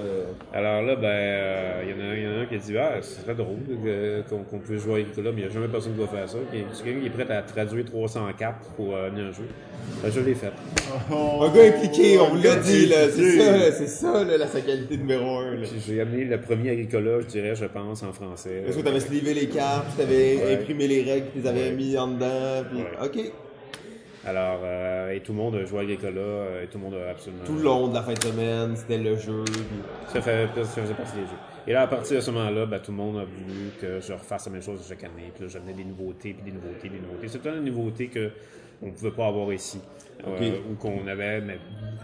alors là, ben, euh, il y, en a un- il y en a un qui a dit Ah, c'est très drôle euh, qu'on qu'on puisse jouer à Agricola, mais il n'y a jamais personne qui va faire ça. Quelqu'un qui est prêt à traduire 300 cartes pour euh, un jeu. Ben, je l'ai fait. Un gars impliqué, on vous l'a dit, là. C'est ça, là, c'est ça, là, la sa qualité numéro un. là. J'ai amené le premier Agricola, je dirais, je pense, en français. Est-ce que t'avais slivé les cartes, t'avais Ouais. imprimé les règles, tu les avais Ouais. mis en dedans, puis Ouais. ok. Alors, euh, et tout le monde a joué à Agricola, euh, et tout le monde a absolument. Tout le long de la fin de semaine, c'était le jeu. puis- Ça, fait, ça faisait partie des jeux. Et là, à partir de ce moment-là, ben, tout le monde a voulu que je refasse la même chose chaque année. Puis là, j'amenais des nouveautés, puis des nouveautés, des nouveautés. C'était une nouveauté que on ne pouvait pas avoir ici. euh, ou qu'on avait, mais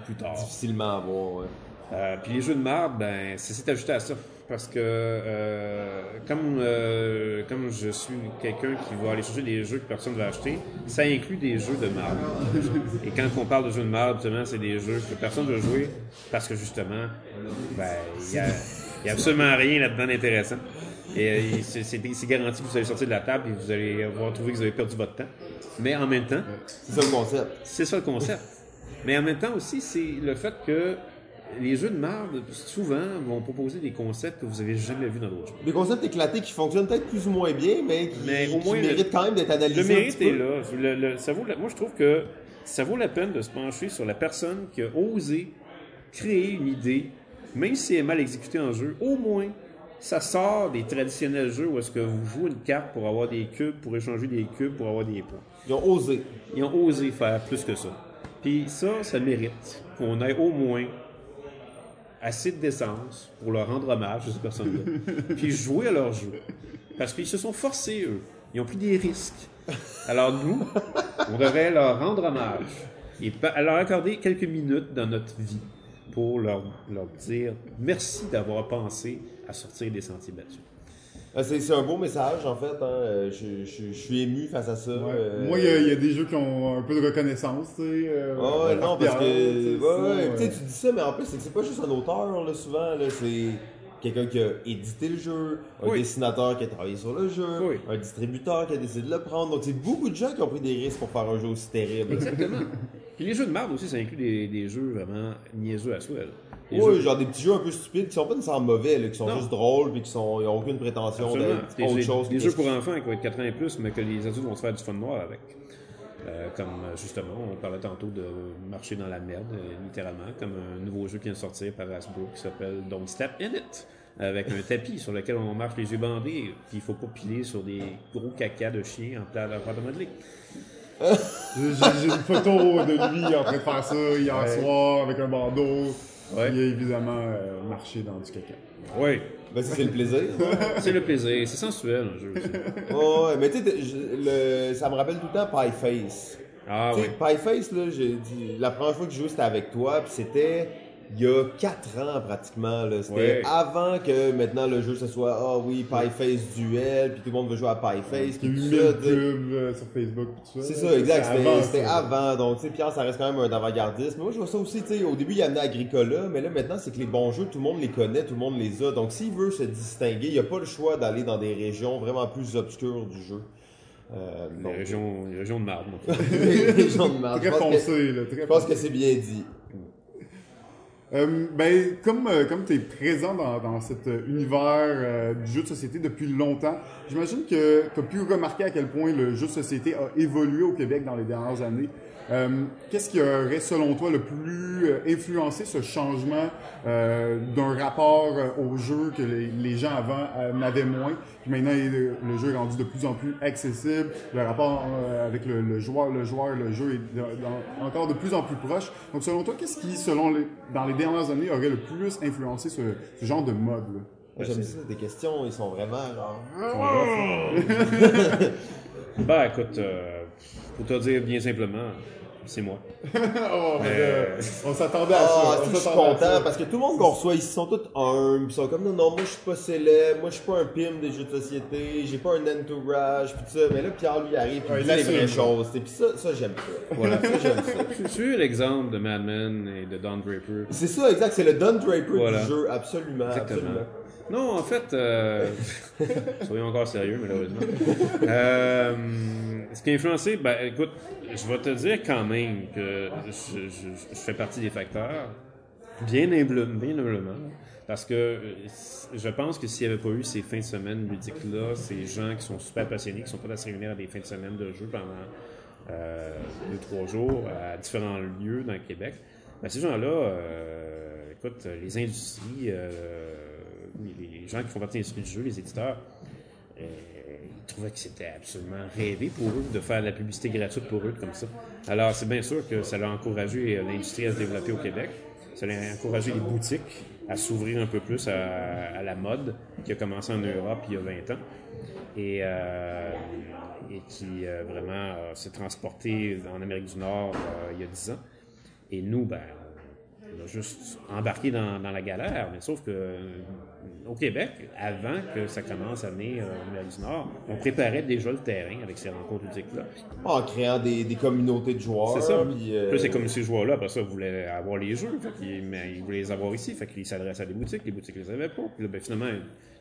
plus tard. Difficilement à voir, ouais. Euh, puis les jeux de marde, ben, ça s'est ajouté à ça. Parce que euh, comme, euh, comme je suis quelqu'un qui va aller chercher des jeux que personne ne va acheter, ça inclut des jeux de marde. Et quand on parle de jeux de marde, justement, c'est des jeux que personne ne veut jouer parce que justement, ben, il y a, absolument rien là-dedans d'intéressant. Et euh, c'est- c'est c'est garanti que vous allez sortir de la table et vous allez avoir trouvé que vous avez perdu votre temps. Mais en même temps, C'est ça le concept. c'est ça le concept. Mais en même temps aussi, c'est le fait que les jeux de marde, souvent, vont proposer des concepts que vous avez jamais vus dans d'autres jeux. Des concepts éclatés qui fonctionnent peut-être plus ou moins bien, mais qui, Mais au qui moins, le- méritent quand même d'être analysés. Le mérite est là. Le- le- ça vaut la- moi, je trouve que ça vaut la peine de se pencher sur la personne qui a osé créer une idée, même si elle est mal exécutée en jeu, au moins, ça sort des traditionnels jeux où est-ce que vous jouez une carte pour avoir des cubes, pour échanger des cubes, pour avoir des points. Ils ont osé. Ils ont osé faire plus que ça. Puis ça, ça mérite qu'on ait au moins assez de décence pour leur rendre hommage à ces personnes-là. puis jouer à leur jeu. Parce qu'ils se sont forcés, eux. Ils ont pris des risques. Alors nous, on devrait leur rendre hommage et leur accorder quelques minutes dans notre vie pour leur, leur dire merci d'avoir pensé à sortir des sentiers battus. Ah, C'est c'est un beau message, en fait. hein. Euh, Je, je- je suis ému face à ça. Ouais. euh, Moi, il y, a- il y a des jeux qui ont un peu de reconnaissance, tu sais. euh, Ah ouais, non, parce que. Ouais, euh, tu dis ça, mais en plus, c'est que c'est pas juste un auteur, là, souvent, là. C'est quelqu'un qui a édité le jeu, un Oui. dessinateur qui a travaillé sur le jeu, Oui. un distributeur qui a décidé de le prendre. Donc, c'est beaucoup de gens qui ont pris des risques pour faire un jeu aussi terrible. Exactement. Puis les jeux de marde aussi, ça inclut des, des jeux vraiment niaiseux à soi. là. Des Oui, jeux- genre des petits jeux un peu stupides qui sont pas nécessairement mauvais, là, qui sont Non. juste drôles puis qui sont, ils ont aucune prétention d'être Des, autre des- chose. des que jeux pour enfants qui vont être 4 ans et plus, mais que les adultes vont se faire du fun noir avec. Euh, comme euh, justement, on parlait tantôt de marcher dans la merde, euh, littéralement, comme un nouveau jeu qui vient de sortir par Hasbro qui s'appelle Don't Step in It, avec un tapis sur lequel on marche les yeux bandés, puis il faut pas piler sur des gros caca de chien en plat à modeler. J'ai j'ai une photo de lui en train de faire ça hier soir avec un bandeau. Ouais. Il a évidemment euh, marché dans du caca. Oui, Ben, ça, c'est le plaisir. c'est le plaisir, c'est sensuel un jeu aussi. Oh, ouais, mais tu sais, ça me rappelle tout le temps Pie Face. Ah tu oui. Pie Face, là, j'ai dit, la première fois que je jouais, c'était avec toi, puis c'était il y a 4 ans pratiquement. C'était Ouais. avant que maintenant le jeu ce soit ah oui, Pie Face Duel, puis tout le monde veut jouer à Pie Face, Il y a puis eu tout ça, euh, sur Facebook tout ça. C'est ça, exact. C'était avant. Donc, tu sais, Pierre, ça reste quand même un avant-gardiste. Mais moi, je vois ça aussi, tu sais, au début, il a amené Agricola, mais là, maintenant, c'est que les bons jeux, tout le monde les connaît, tout le monde les a. Donc, s'il veut se distinguer, il a pas le choix d'aller dans des régions vraiment plus obscures du jeu. Euh, Les donc, régions, les régions de marde. les régions de marde. Très foncé, là. Très Je pense foncé. que c'est bien dit. Euh, ben, comme, euh, comme tu es présent dans, dans cet euh, univers du jeu de société depuis longtemps, j'imagine que tu as pu remarquer à quel point le jeu de société a évolué au Québec dans les dernières années. Euh, Qu'est-ce qui aurait, selon toi, le plus euh, influencé ce changement euh, d'un rapport au jeu que les, les gens avant euh, n'avaient moins, puis maintenant le, le jeu est rendu de plus en plus accessible, le rapport euh, avec le, le joueur, le joueur, le jeu est dans- encore de plus en plus proche. Donc selon toi, qu'est-ce qui, selon les, dans les dernières années, aurait le plus influencé ce, ce genre de mode là? Moi, j'aime ça, des questions, ils sont vraiment genre... Ben, écoute, euh, pour te dire bien simplement, c'est moi. oh, Mais- euh, on s'attendait à Ah, ça. on je suis content parce que tout le monde qu'on reçoit ici sont tous humbles, ils sont comme non, non, moi je suis pas célèbre, moi je suis pas un pim des jeux de société, j'ai pas un entourage, pis tout ça. Mais là, Pierre lui arrive, pis Ouais, il dit les vraies choses, et puis ça, ça j'aime ça. Voilà. ça j'aime ça. Tu- l'exemple de Mad Men et de Don Draper? C'est ça, exact, c'est le Don Draper Voilà. du jeu, absolument, Exactement. absolument. Non, en fait, euh, soyons encore sérieux, malheureusement. Euh, ce qui a influencé, ben, écoute, je vais te dire quand même que je, je- je fais partie des facteurs, bien, humble- bien humblement, parce que euh, je pense que s'il n'y avait pas eu ces fins de semaine ludiques-là, ces gens qui sont super passionnés, qui sont pas à se réunir à des fins de semaine de jeu pendant euh, deux, trois jours à différents lieux dans le Québec, ben, ces gens-là, écoute, les industries, les, gens qui font partie de l'industrie du jeu, les éditeurs, euh, ils trouvaient que c'était absolument rêvé pour eux de faire de la publicité gratuite pour eux comme ça. Alors, c'est bien sûr que ça a encouragé euh, l'industrie à se développer au Québec. Ça a encouragé les boutiques à s'ouvrir un peu plus à, la mode qui a commencé en Europe il y a 20 ans et, euh, qui vraiment s'est transporté en Amérique du Nord il y a 10 ans. Et nous, ben, on a juste embarqué dans, dans la galère, mais sauf que au Québec, avant que ça commence à venir euh, en Amérique du Nord, on préparait déjà le terrain avec ces rencontres ludiques-là. En créant des, des communautés de joueurs. C'est ça. Puis, euh, Plus c'est comme ces joueurs-là, après ça, voulaient avoir les jeux, fait mais ils voulaient les avoir ici, fait qu'ils s'adressaient à des boutiques, les boutiques les avaient pas. Puis là, ben, finalement,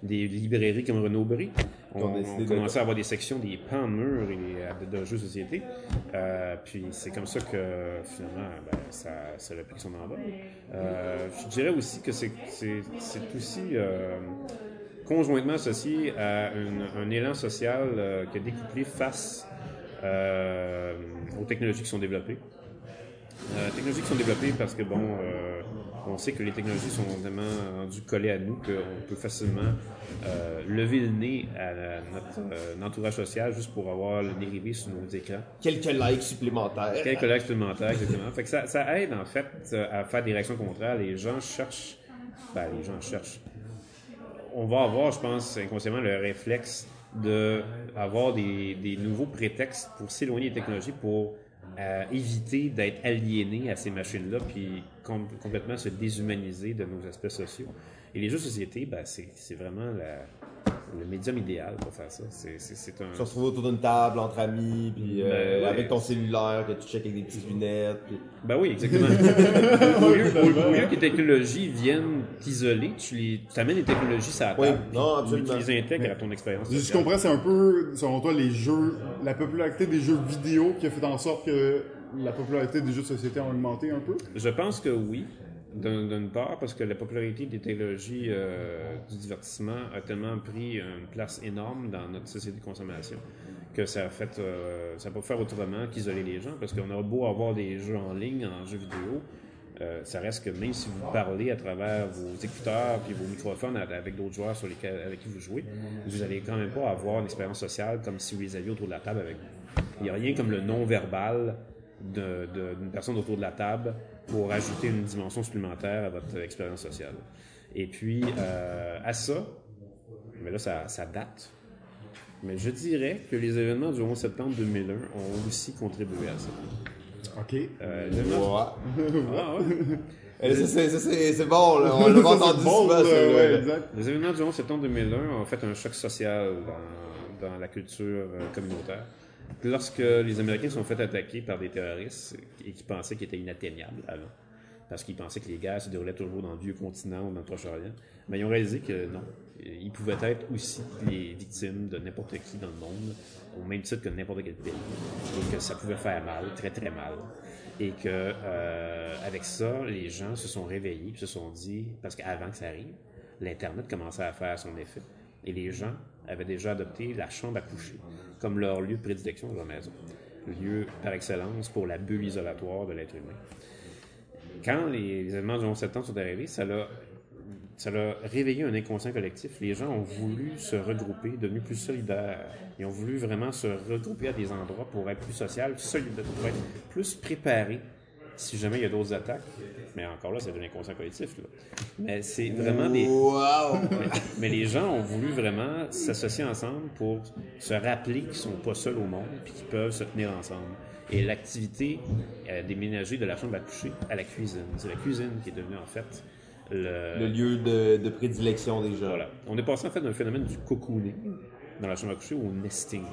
des librairies comme Renaud-Brie ont, Ont décidé ont de- commencé à avoir des sections, des pans murs et des- de, jeux de société. Euh, puis c'est comme ça que finalement, ben, ça, ça a pris son envol. Euh, je dirais aussi que c'est aussi euh, conjointement associé à une- un élan social euh, qui a découplé face euh, aux technologies qui sont développées. Euh, technologies qui sont développées parce que, bon, euh, on sait que les technologies sont vraiment rendues collées à nous, qu'on peut facilement euh, lever le nez à la- notre euh, entourage social juste pour avoir le dérivé sur nos écrans. Quelques likes supplémentaires. Quelques likes supplémentaires, exactement. Fait que ça, ça aide, en fait, euh, à faire des réactions contraires. Les gens cherchent... Ben, les gens cherchent... On va avoir, je pense, inconsciemment, le réflexe de avoir des, des nouveaux prétextes pour s'éloigner des technologies, pour euh, éviter d'être aliéné à ces machines-là, puis com- complètement se déshumaniser de nos aspects sociaux. Et les jeux de société, ben, c'est c'est vraiment la- le médium idéal pour faire ça. C'est- C'est c'est un... Tu te retrouves autour d'une table entre amis, puis euh, Ben, ouais. avec ton cellulaire que tu checkes avec des petites lunettes. puis- Ben oui, exactement. au, lieu, au- au lieu que les technologies viennent t'isoler, tu les, tu amènes les technologies sur la Oui, table. non, puis absolument. Tu les intègres à ton expérience. Je comprends, c'est un peu, selon toi, les jeux, la popularité des jeux vidéo qui a fait en sorte que la popularité des jeux de société a augmenté un peu? Je pense que oui, d'une part, parce que la popularité des technologies euh, du divertissement a tellement pris une place énorme dans notre société de consommation que ça a fait, euh, ça peut faire autrement qu'isoler les gens, parce qu'on aura beau avoir des jeux en ligne, en jeux vidéo, euh, ça reste que même si vous parlez à travers vos écouteurs puis vos microphones avec d'autres joueurs avec qui vous jouez, vous allez quand même pas avoir une expérience sociale comme si vous les aviez autour de la table avec vous. Il n'y a rien comme le non-verbal d'une personne autour de la table pour ajouter une dimension supplémentaire à votre expérience sociale. Et puis, euh, à ça, mais là, ça, ça date. Mais je dirais que les événements du 11 septembre 2001 ont aussi contribué à ça. OK. Euh, Ouais. ah, ouais. Eh, ça, c'est- bon, là. On l'a entendu bon, souvent, celui-là, ouais. Les événements du 11 septembre 2001 ont fait un choc social dans, dans la culture euh, communautaire. Lorsque les Américains sont fait attaquer par des terroristes et qui pensaient qu'ils étaient inatteignables avant, parce qu'ils pensaient que les guerres se déroulaient toujours dans le vieux continent ou dans le Proche-Orient, mais ils ont réalisé que non. Ils pouvaient être aussi les victimes de n'importe qui dans le monde, au même titre que n'importe quel pays, et que ça pouvait faire mal, très très mal. Et que euh, avec ça, les gens se sont réveillés, se sont dit, parce qu'avant que ça arrive, l'Internet commençait à faire son effet. Et les gens avaient déjà adopté la chambre à coucher comme leur lieu de prédilection de leur maison. Lieu par excellence pour la bulle isolatoire de l'être humain. Quand les, événements du 11 septembre sont arrivés, ça l'a ça l'a réveillé un inconscient collectif. Les gens ont voulu se regrouper, devenus plus solidaires. Ils ont voulu vraiment se regrouper à des endroits pour être plus social, solidaire, pour être plus préparés si jamais il y a d'autres attaques. Mais encore là, c'est de l'inconscient collectif. Là. Mais c'est vraiment des... Wow! Mais, mais les gens ont voulu vraiment s'associer ensemble pour se rappeler qu'ils sont pas seuls au monde puis qu'ils peuvent se tenir ensemble. Et l'activité a déménagé de la chambre à coucher à la cuisine. C'est la cuisine qui est devenue en fait le, Le lieu de, de prédilection des gens. voilà. On est passé en fait d'un phénomène du cocooning dans la chambre à coucher au nesting.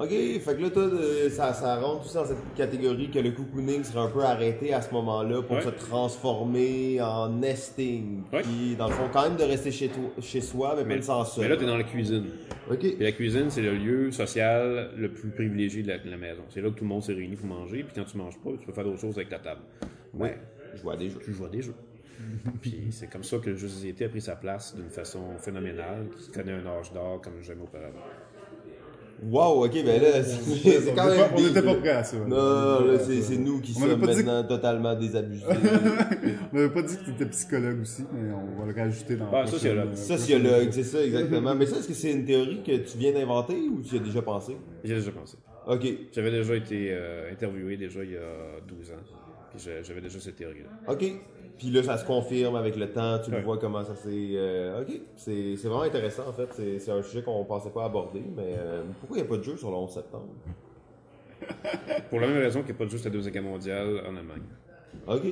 Ok, fait que là, toi, ça, ça rentre tout ça dans cette catégorie que le cocooning serait un peu arrêté à ce moment-là pour Ouais. se transformer en nesting. Ouais. Puis, dans le fond, quand même de rester chez, toi, chez soi, mais, pas Mais, de s'en seul. mais là, tu es dans la cuisine. Ok. Et la cuisine, c'est le lieu social le plus privilégié de la, de la maison. C'est là que tout le monde s'est réuni pour manger. Puis quand tu manges pas, tu peux faire d'autres choses avec ta table. Ouais. Je vois des jeux. tu joues à des jeux. Puis c'est comme ça que le jeu de société a pris sa place d'une façon phénoménale, qui connaît un âge d'or comme jamais auparavant. Wow, ok, ben là, c'est quand même. on n'était pas prêts à ça. Non, non, là, c'est nous qui sommes maintenant totalement désabusés. On n'avait pas dit que tu étais psychologue aussi, mais on va le rajouter dans Ah, la sociologue. prochaine- Sociologue, c'est ça, exactement. Mais ça, est-ce que c'est une théorie que tu viens d'inventer ou tu y as déjà pensé? J'ai déjà pensé. Ok. J'avais déjà été euh, interviewé déjà il y a 12 ans. J'avais déjà cette théorie-là. OK. Puis là, ça se confirme avec le temps, tu le Ouais. vois comment ça s'est... euh, OK. C'est c'est vraiment intéressant, en fait. C'est c'est un sujet qu'on pensait pas aborder, mais euh, pourquoi il n'y a pas de jeu sur le 11 septembre? Pour la même raison qu'il n'y a pas de juste la Deuxième Guerre mondiale en Allemagne. OK.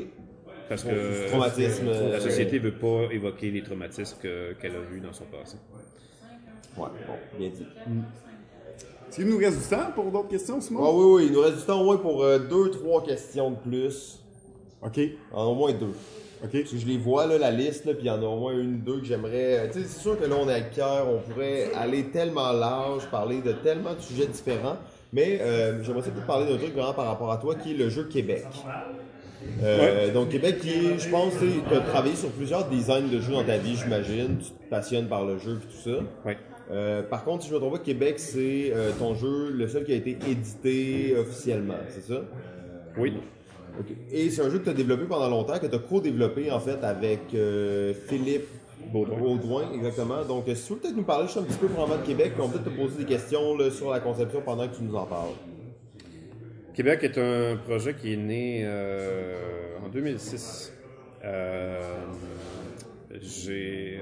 Parce que traumatisme. euh, la société ne veut pas évoquer les traumatismes que- qu'elle a vus dans son passé. Ouais, bon, bien dit. Est-ce qu'il nous reste du temps pour d'autres questions, Simon? Ah oui, oui, il nous reste du temps au moins pour euh, deux, trois questions de plus. OK? En au moins deux. OK? Parce que je les vois, là, la liste, là, puis il y en a au moins une, deux que j'aimerais. euh, Tu sais, c'est sûr que là, on est avec Pierre, on pourrait aller tellement large, parler de tellement de sujets différents. Mais euh, j'aimerais peut-être parler d'un truc vraiment par rapport à toi, qui est le jeu Québec. Euh, Donc, Québec, qui est, je pense, tu as travaillé sur plusieurs designs de jeux dans ta vie, j'imagine. Tu te passionnes par le jeu et tout ça. Ouais. Euh, par contre, si je me trompe pas, Québec, c'est euh, ton jeu, le seul qui a été édité officiellement, c'est ça? Oui. Et c'est un jeu que tu as développé pendant longtemps, que tu as co-développé en fait avec euh, Philippe Baudouin. Baudouin, exactement. Donc, si tu veux peut-être nous parler juste un petit peu probablement de Québec, puis on peut peut-être te poser des questions là, sur la conception pendant que tu nous en parles. Québec est un projet qui est né euh, en 2006. Euh, j'ai,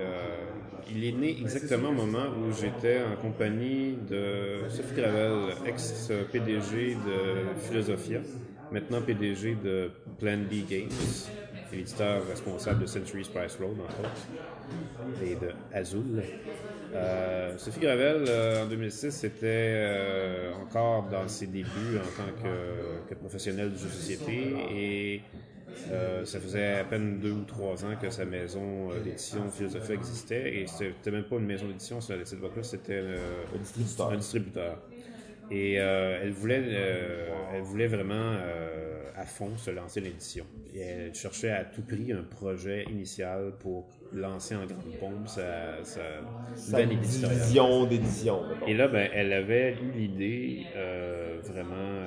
il est né exactement au moment où j'étais en compagnie de Sophie Gravel, ex-PDG de Philosophia, maintenant PDG de Plan B Games, l'éditeur responsable de Century Spice Road, entre autres, et de Azul. Euh, Sophie Gravel, euh, en 2006, c'était euh, encore dans ses débuts en tant que, que professionnelle du jeu de société et ça faisait à peine deux ou trois ans que sa maison d'édition Philosophie existait et c'était même pas une maison d'édition, à cette époque-là, c'était distributeur. un distributeur. Et euh, elle, voulait, euh, elle voulait vraiment euh, à fond se lancer l'édition. Et elle cherchait à tout prix un projet initial pour lancer en grande pompe sa, sa Sa nouvelle division d'édition. Et là, ben, elle avait eu l'idée vraiment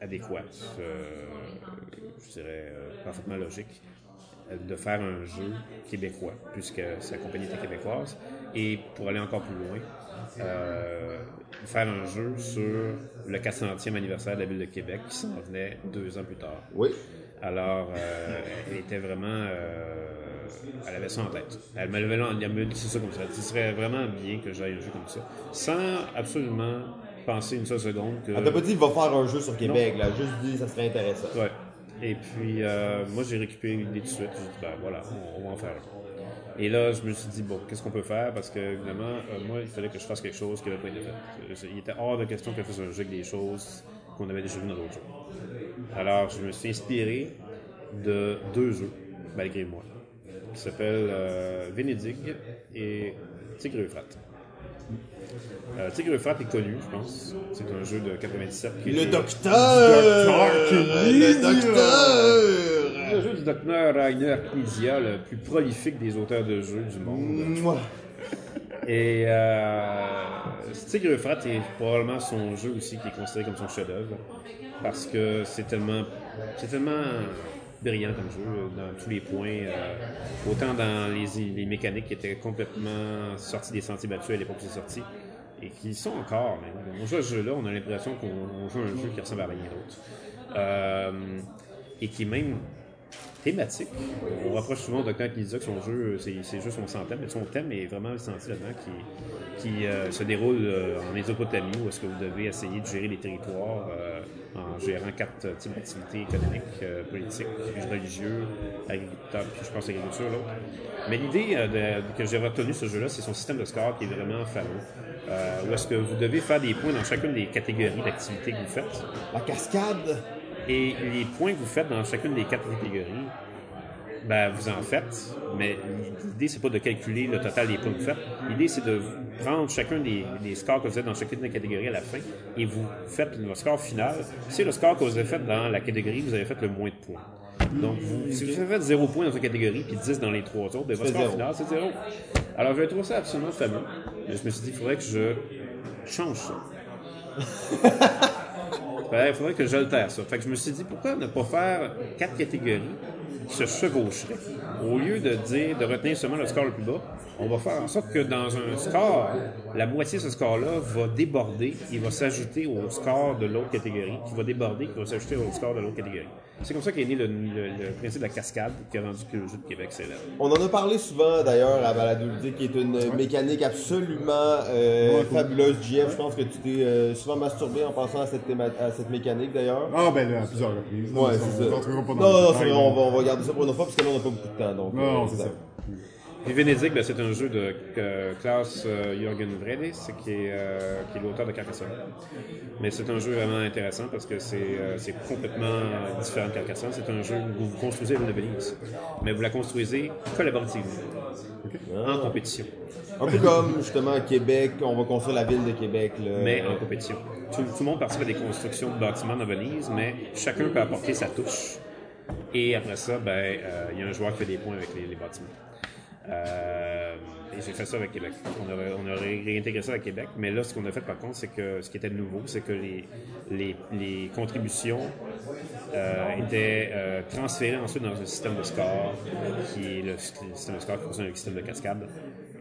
adéquate, je dirais parfaitement logique, de faire un jeu québécois, puisque sa compagnie était québécoise. Et pour aller encore plus loin, euh, faire un jeu sur le 400e anniversaire de la ville de Québec qui s'en venait deux ans plus tard. Oui. Alors, euh, elle était vraiment. euh, elle avait ça en tête. Elle me l'avait dit ça comme ça. Ce serait vraiment bien que j'aille un jeu comme ça. Sans absolument penser une seule seconde que. Elle t'a pas dit, va faire un jeu sur Québec, là. Juste dit, ça serait intéressant. Ouais. Et puis, euh, moi, j'ai récupéré l'idée tout de suite. J'ai dit, ben voilà, on, on va en faire un. Et là, je me suis dit, bon, qu'est-ce qu'on peut faire? Parce que, évidemment, euh, moi, il fallait que je fasse quelque chose qui n'avait pas été fait. Il était hors de question que je fasse un jeu avec des choses qu'on avait déjà vues dans d'autres jeux. Alors, je me suis inspiré de deux jeux, malgré moi, qui s'appellent euh, Vénédig et Tigre Euphrate. Euh, Tigre est connu, je pense. C'est un jeu de 97 qui est Le joué- docteur! Docteur Kinesia. Le docteur! Le jeu du docteur Rainer Knizia, le plus prolifique des auteurs de jeux du monde. Mouah. Et euh, Tigre est probablement son jeu aussi qui est considéré comme son chef-d'œuvre parce que c'est tellement, c'est tellement brillant comme jeu euh, dans tous les points. euh, autant dans les, les mécaniques qui étaient complètement sorties des sentiers battus à l'époque où c'est sorti et qui sont encore. Mais on joue à ce jeu-là, on a l'impression qu'on on joue à un jeu qui ressemble à rien d'autre. Euh, et qui même thématique. On rapproche souvent il disait que son jeu, jeux sont sans thème, mais son thème est vraiment senti là-dedans, qui, euh, se déroule euh, en Mésopotamie, où est-ce que vous devez essayer de gérer les territoires euh, en gérant quatre types d'activités économiques, politiques, religieux, agriculteurs, puis je pense agriculture l'autre. Mais l'idée que j'ai retenu ce jeu-là, c'est son système de score qui est vraiment fameux. Où est-ce que vous devez faire des points dans chacune des catégories d'activités que vous faites. La cascade! Et les points que vous faites dans chacune des quatre catégories, ben, vous en faites, mais l'idée, c'est pas de calculer le total des points que vous faites. L'idée, c'est de prendre chacun des, des scores que vous êtes dans chacune des catégories à la fin et vous faites le score final. C'est le score que vous avez fait dans la catégorie, vous avez fait le moins de points. Donc, vous- si vous avez fait 0 points dans une catégorie puis 10 dans les trois autres, ben, votre score zéro. final, c'est 0. Alors, j'avais trouvé ça absolument fameux. Mais je me suis dit, il faudrait que je change ça. Il faudrait que j'altère ça. Fait que je me suis dit, pourquoi ne pas faire quatre catégories qui se chevaucheraient? Au lieu de dire, de retenir seulement le score le plus bas, on va faire en sorte que dans un score, la moitié de ce score-là va déborder et va s'ajouter au score de l'autre catégorie, qui va déborder, qui va s'ajouter au score de l'autre catégorie. C'est comme ça qu'est né le, le- le principe de la cascade qui a rendu que le jeu de Québec célèbre. On en a parlé souvent d'ailleurs à Balado Ludique, qui est une mécanique absolument euh, Ouais, fabuleuse. JF, je pense que tu t'es euh, souvent masturbé en pensant à cette, théma- à cette mécanique d'ailleurs. Ah, ben là, à plusieurs reprises. Ouais, c'est ça. Non, non, vrai, là. on va, on va garder ça pour une autre fois parce que là, on n'a pas beaucoup de temps. Donc, Non, euh, non, c'est ça. Vénédic, ben, c'est un jeu de euh, Klaus euh, Jürgen Vredes, qui est, euh, qui est l'auteur de Carcassonne. Mais c'est un jeu vraiment intéressant parce que c'est euh, complètement différent de Carcassonne. C'est un jeu où vous construisez la ville de Venise, mais vous la construisez collaborativement, en compétition, Un peu comme justement à Québec, on va construire la ville de Québec. Là. mais en compétition. Tout, tout le monde participe à des constructions de bâtiments dans Venise, mais chacun peut apporter sa touche. Et après ça, ben, euh, il y a un joueur qui fait des points avec les, les bâtiments. Euh, et j'ai fait ça avec Québec. On aurait, on aurait réintégré ça à Québec, mais là, ce qu'on a fait par contre, c'est que ce qui était nouveau, c'est que les, les, les contributions euh, étaient euh, transférées ensuite dans un système de score, qui est le, le système de score qui fonctionne avec le système de cascade.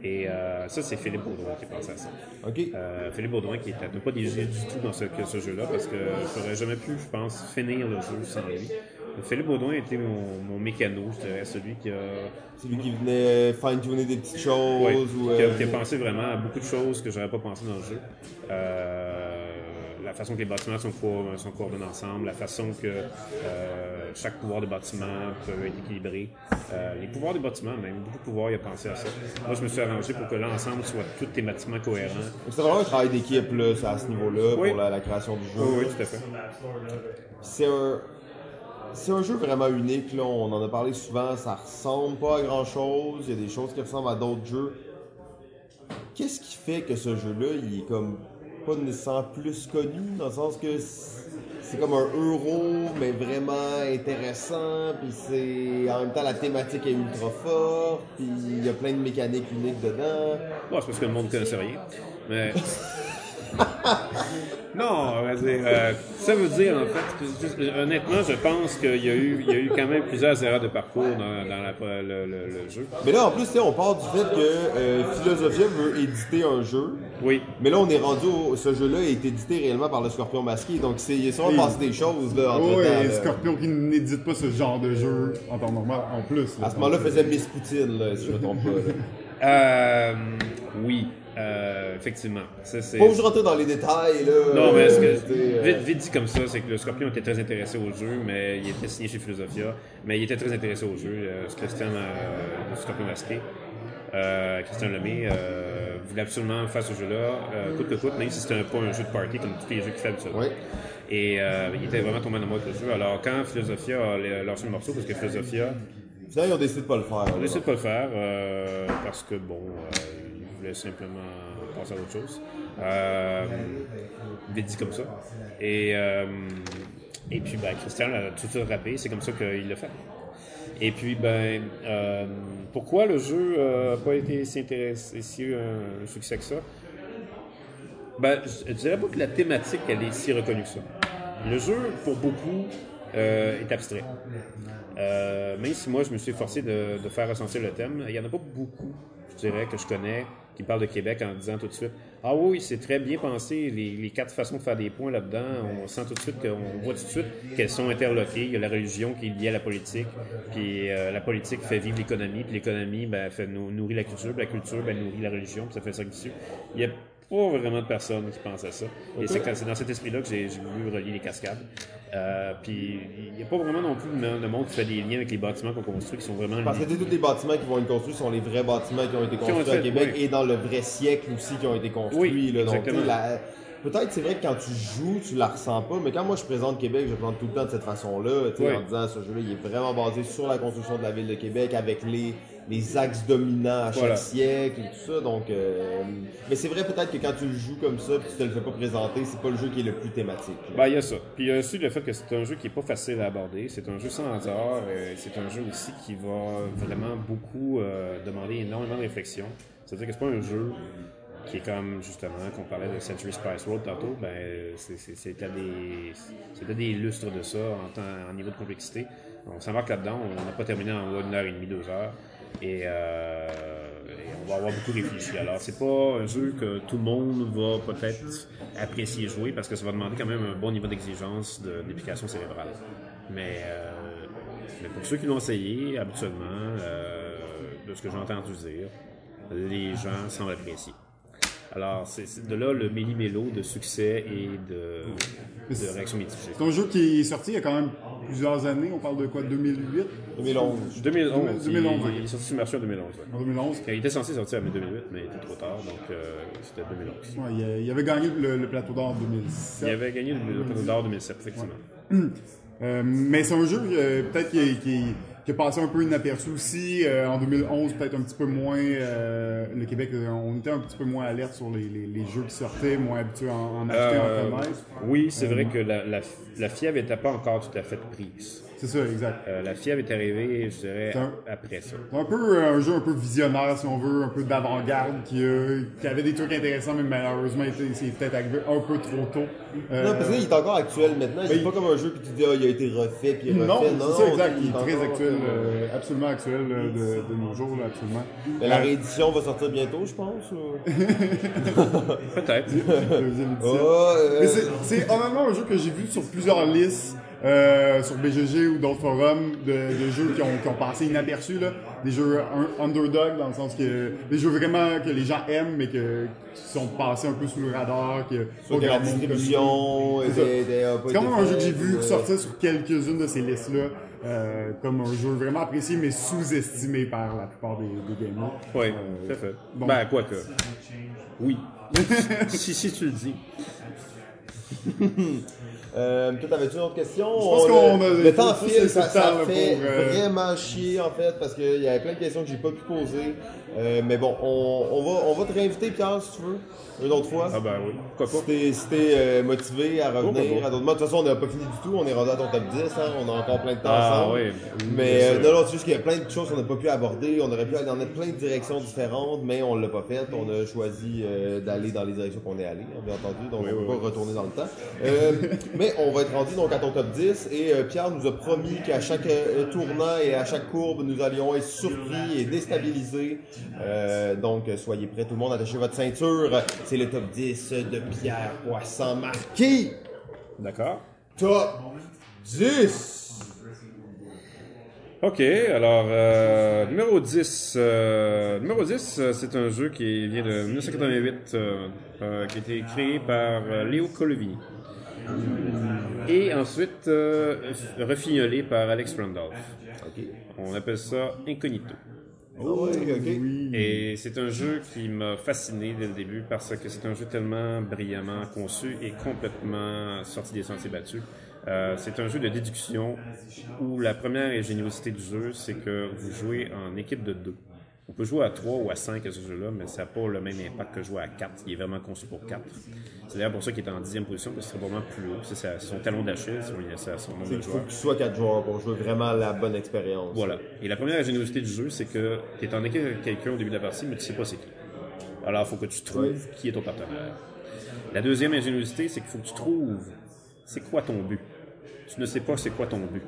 Et ça, c'est Philippe Baudouin qui pensé à ça. Philippe Baudouin qui n'a pas dirigé du tout dans ce, ce jeu-là parce que j'aurais jamais pu, je pense, finir le jeu sans lui. Philippe Baudouin était mon, mon mécano, je dirais, celui qui a, C'est lui qui venait fine-tuner des petites choses. ouais, ou, qui, a, euh, qui a pensé vraiment à beaucoup de choses que j'aurais pas pensé dans le jeu. Euh, la façon que les bâtiments sont, co- sont coordonnés ensemble, la façon que euh, chaque pouvoir de bâtiment peut être équilibré. Euh, les pouvoirs des bâtiments, même, beaucoup de pouvoirs, il a pensé à ça. Moi, je me suis arrangé pour que l'ensemble soit tous thématiquement cohérents. C'est vraiment un travail d'équipe à ce niveau-là Oui. pour la, la création du jeu. Oui, oui, tout à fait. C'est un. C'est un jeu vraiment unique, là. on en a parlé souvent, ça ressemble pas à grand chose, il y a des choses qui ressemblent à d'autres jeux. Qu'est-ce qui fait que ce jeu-là, il est comme pas nécessairement plus connu, dans le sens que c'est comme un euro, mais vraiment intéressant, puis c'est en même temps la thématique est ultra forte, puis il y a plein de mécaniques uniques dedans. Bon, c'est parce que le monde ne connaissait rien. Mais. non, euh, ça veut dire, en fait, honnêtement, je pense qu'il y, a eu- il y a eu quand même plusieurs erreurs de parcours dans, dans la- le, le- le jeu. Mais là, en plus, tu sais, on part du fait que euh, Philosophia veut éditer un jeu. Oui. Mais là, on est rendu au. Ce jeu-là est édité réellement par le Scorpion Masqué. Donc, c'est, il est sûrement Oui. passé des choses, là, entre temps. et Scorpion qui n'édite pas ce genre de jeu en temps normal, en plus. là. À ce moment-là, faisait Miss Poutine, là, si je me trompe pas. là. Euh, oui. Euh, effectivement. Ça, c'est- Pas de rentrer dans les détails, là. Non, mais ce que, Euh, c'est, euh, vite, vite dit comme ça, c'est que le Scorpion était très intéressé au jeu, mais il était signé chez Philosophia, mais il était très intéressé au jeu. Euh, Christian du Scorpion Masqué, Christian Lemay, voulait absolument faire ce jeu-là, coûte que coûte, même si c'était un- pas un jeu de party comme tous les jeux qu'il fait habituellement. Oui. Et il était vraiment tombé en amour avec le jeu. Alors, quand Philosophia a lancé le morceau, parce que Philosophia Finalement, ils ont décidé de pas le faire. on là. a décidé de pas le faire parce que, bon, voulait simplement passer à autre chose. Euh, vite dit comme ça. Et, euh, et puis, ben, Christian a tout de suite rappé, c'est comme ça qu'il l'a fait. Et puis, ben, euh, pourquoi le jeu n'a pas été si intéressé, si un succès que ça? Ben, je je dirais pas que la thématique, elle est si reconnue que ça. Le jeu, pour beaucoup, euh, est abstrait. Euh, même si moi, je me suis forcé de, de faire ressentir le thème, il n'y en a pas beaucoup, je dirais, que je connais qui parlent de Québec en disant tout de suite Ah oui, c'est très bien pensé, les, les quatre façons de faire des points là-dedans, on sent tout de suite qu'on voit tout de suite qu'elles sont interloquées. Il y a la religion qui est liée à la politique, puis euh, la politique fait vivre l'économie, puis l'économie ben, fait nou- nourrit la culture, puis la culture ben, nourrit la religion, puis ça fait ça dessus. Il pas vraiment de personnes qui pensent à ça. Et c'est dans cet esprit-là que j'ai voulu relier les cascades. Euh, puis il n'y a pas vraiment non plus de de monde qui fait des liens avec les bâtiments qu'on construit qui sont vraiment Parce que tous les bâtiments qui vont être construits sont les vrais bâtiments qui ont été ont construits été à Québec oui. et dans le vrai siècle aussi qui ont été construits. Oui, là. Donc, la- Peut-être c'est vrai que quand tu joues, tu la ressens pas, mais quand moi je présente Québec, je présente tout le temps de cette façon-là, Oui. en disant ce jeu-là, il est vraiment basé sur la construction de la ville de Québec avec les, les axes dominants à chaque Voilà. siècle et tout ça. Donc, euh, mais c'est vrai peut-être que quand tu le joues comme ça, puis tu te le fais pas présenter, c'est pas le jeu qui est le plus thématique. là. Ben, il y a ça. Puis il y a aussi le fait que c'est un jeu qui est pas facile à aborder. C'est un jeu sans hasard. euh, c'est un jeu aussi qui va vraiment beaucoup euh, demander énormément de réflexion. C'est-à-dire que c'est pas un jeu qui est comme, justement, qu'on parlait de Century Spice Road tantôt, ben, c'était des, c'était des lustres de ça en, temps, en niveau de complexité. On s'embarque là-dedans. On n'a pas terminé en une heure et demie, deux heures. Et, euh, on va avoir beaucoup réfléchi. Alors, c'est pas un jeu que tout le monde va peut-être apprécier jouer parce que ça va demander quand même un bon niveau d'exigence de- cérébrale. Mais, euh, mais pour ceux qui l'ont essayé, habituellement, euh, de ce que j'ai entendu dire, les gens semblent apprécier. Alors, c'est de là le méli-mélo de succès et de, de réaction mitigée. C'est un jeu qui est sorti il y a quand même plusieurs années. On parle de quoi? 2008 2011. 2011, 2011, il, il est sorti sur le marché en 2011. ouais. En 2011 Il était censé sortir en 2008, mais il était trop tard, donc euh, c'était 2011. Ouais, il, a- il avait gagné le, le plateau d'or en 2007. Il avait gagné le Plateau d'Or 2007, effectivement. Euh, mais c'est un jeu euh, peut-être qui, qui, qui a passé un peu inaperçu aussi. Euh, en 2011, peut-être un petit peu moins. euh, le Québec, euh, on était un petit peu moins alerte sur les, les, les jeux qui sortaient, moins habitués à en, en acheter, Euh, en connaître. oui, c'est vrai que la, la, la fièvre n'était pas encore tout à fait prise. C'est ça, exact. Euh, la fièvre est arrivée, je dirais, C'est un- après ça. C'est un peu euh, un jeu un peu visionnaire, si on veut, un peu d'avant-garde, qui, euh, qui avait des trucs intéressants, mais malheureusement, c'est peut-être arrivé un peu trop tôt. Euh, Non, parce qu'il est encore actuel maintenant. Il ben, pas comme un jeu que tu dis, ah, il a été refait puis refait. non, c'est ça, exact. il est très encore, actuel, euh, euh, absolument actuel euh, de, de nos jours, là, absolument. Mais la réédition va sortir bientôt, je pense. Peut-être. deuxième édition. Oh, euh, Mais c'est- c'est honnêtement un jeu que j'ai vu sur plusieurs listes, euh, sur BGG ou d'autres forums, de, de jeux qui ont, qui ont passé inaperçus, là. Des jeux un- underdog, dans le sens que des jeux vraiment que les gens aiment, mais que, qui sont passés un peu sous le radar, que Sur que la distribution. C'est été même un jeu que j'ai vu euh, sortir sur quelques-unes de ces listes-là, euh, comme un jeu vraiment apprécié, mais sous-estimé par la plupart des, des gamers. Oui, Euh, tout à fait. bon. Ben, quoi que. Oui. si, si tu le dis. Euh, toi, t'avais-tu une autre question? Je pense On qu'on a- Le temps file, ça, ça fait euh, vraiment chier, en fait, parce qu'il y avait plein de questions que j'ai pas pu poser. Euh, mais bon, on, on, va, on va te réinviter, Pierre, si tu veux, une autre fois. Ah, ben oui. Pourquoi Si t'es si euh, motivé à revenir pas? à d'autres. De toute façon, on n'a pas fini du tout. On est rendu à ton top 10. Hein. On a encore plein de temps Ah, ensemble. oui. Mais euh, non, non, c'est juste qu'il y a plein de choses qu'on n'a pas pu aborder. On aurait pu aller dans plein de directions différentes, mais on l'a pas fait. On a choisi euh, d'aller dans les directions qu'on est allé, hein, bien entendu. Donc, Oui, on oui, peut oui. pas retourner dans le temps. Euh, mais on va être rendu donc à ton top 10. Et euh, Pierre nous a promis qu'à chaque tournant et à chaque courbe, nous allions être surpris et déstabilisés. Euh, donc, soyez prêts, tout le monde, attachez votre ceinture. C'est le top 10 de Pierre Poisson marqué. D'accord. Top 10. OK, alors, euh, numéro 10. euh, numéro 10, euh, c'est un jeu qui vient de 1988, euh, euh, qui a été créé par Léo Colovini. Et ensuite, refignolé par Alex Randolph. On appelle ça Incognito. Ah. Oui. Et c'est un jeu qui m'a fasciné dès le début parce que c'est un jeu tellement brillamment conçu et complètement sorti des sentiers battus. Euh, c'est un jeu de déduction où la première ingéniosité du jeu, c'est que vous jouez en équipe de deux. On peut jouer à 3 ou à 5 à ce jeu-là, mais ça n'a pas le même impact que jouer à 4. Il est vraiment conçu pour 4. C'est d'ailleurs pour ça qu'il est en dixième position, parce que c'est probablement plus haut. C'est son talon d'Achille, c'est son nombre de qu'il faut joueurs. que tu sois 4 joueurs pour jouer vraiment la bonne expérience. Voilà. Et la première ingéniosité du jeu, c'est que tu es en équipe avec quelqu'un au début de la partie, mais tu sais pas c'est qui. Alors, il faut que tu trouves qui est ton partenaire. La deuxième ingéniosité, c'est qu'il faut que tu trouves c'est quoi ton but. Tu ne sais pas c'est quoi ton but.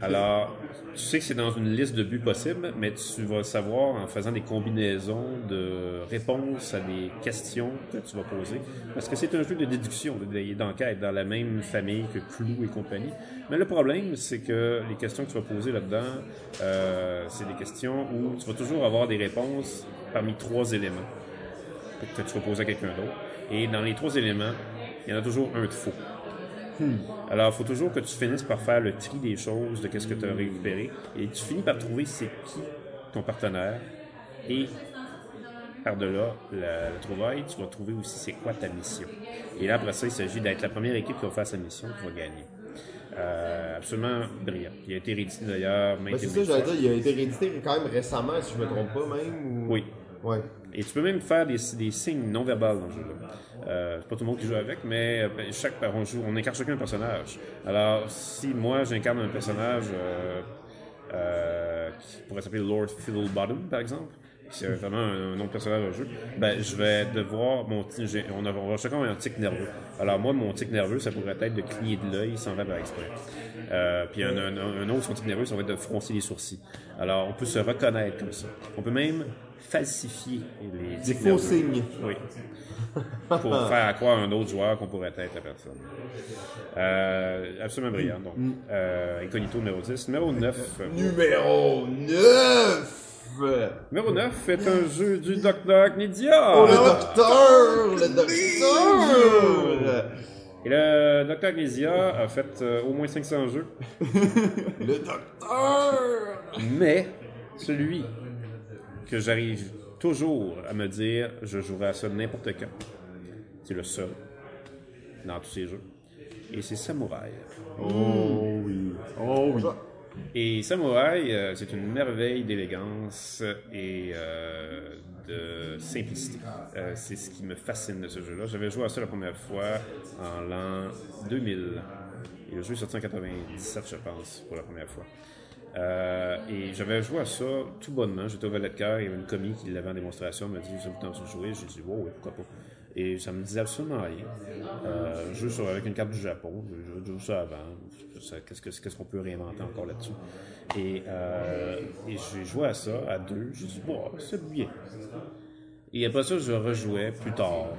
Alors, tu sais que c'est dans une liste de buts possibles, mais tu vas savoir en faisant des combinaisons de réponses à des questions que tu vas poser. Parce que c'est un jeu de déduction, de- d'enquête, dans la même famille que Clou et compagnie. Mais le problème, c'est que les questions que tu vas poser là-dedans, euh, c'est des questions où tu vas toujours avoir des réponses parmi trois éléments que tu vas poser à quelqu'un d'autre. Et dans les trois éléments, il y en a toujours un de faux. Alors, il faut toujours que tu finisses par faire le tri des choses, de qu'est-ce que tu as récupéré, et tu finis par trouver c'est qui ton partenaire, et par-delà la, la trouvaille, tu vas trouver aussi c'est quoi ta mission. Et là, après ça, il s'agit d'être la première équipe qui va faire sa mission, qui va gagner. Euh, absolument brillant. Il a été réédité d'ailleurs Ben, c'est ça, j'allais dire, il a été réédité quand même récemment, si je me trompe pas même. Ou... Oui. Ouais. Et tu peux même faire des, des signes non verbales dans le jeu. Euh, c'est pas tout le monde qui joue avec, mais euh, ben, chaque on joue, on incarne chacun un personnage. Alors, si moi j'incarne un personnage euh, euh, qui pourrait s'appeler Lord Fiddlebottom, par exemple, c'est vraiment un, nom de personnage au jeu, ben je vais devoir mon on, a, on va chacun un tic nerveux. Alors moi, mon tic nerveux, ça pourrait être de cligner de l'œil sans faire exprès. Euh, puis un, un, un autre, son tic nerveux, ça va être de froncer les sourcils. Alors on peut se reconnaître comme ça. On peut même falsifier les Des tics faux nerveux. signes. Oui. Pour faire croire à un autre joueur qu'on pourrait être la personne. Euh, absolument brillant. Donc, euh, Incognito numéro 10. Numéro 9. Numéro 9! Numéro 9 est un jeu du Dr. Nidia. Oh, le docteur! Le docteur! Et le Dr. Nidia a fait euh, au moins 500 jeux. Le docteur! Mais celui que j'arrive toujours à me dire, je jouerai à ça n'importe quand. C'est le seul dans tous ces jeux. Et c'est Samouraï. Oh oui. Oh oui. Et Samouraï, euh, c'est une merveille d'élégance et euh, de simplicité. Euh, c'est ce qui me fascine de ce jeu-là. J'avais joué à ça la première fois en l'an 2000. Et le jeu est sorti en 97, je pense, pour la première fois. Euh, et j'avais joué à ça tout bonnement. J'étais au valet de cœur, il y avait une commis qui l'avait en démonstration. M'a dit Vous avez le temps de jouer J'ai dit Wow, oui, pourquoi pas. Et ça me disait absolument rien. Euh, je joue sur- avec une carte du Japon. Je, joue ça avant. Ça, Qu'est-ce que- qu'est-ce qu'on peut réinventer encore là-dessus? Et, euh, et j'ai joué à ça à deux. J'ai dit Bon, c'est bien. Et après ça, je rejouais plus tard,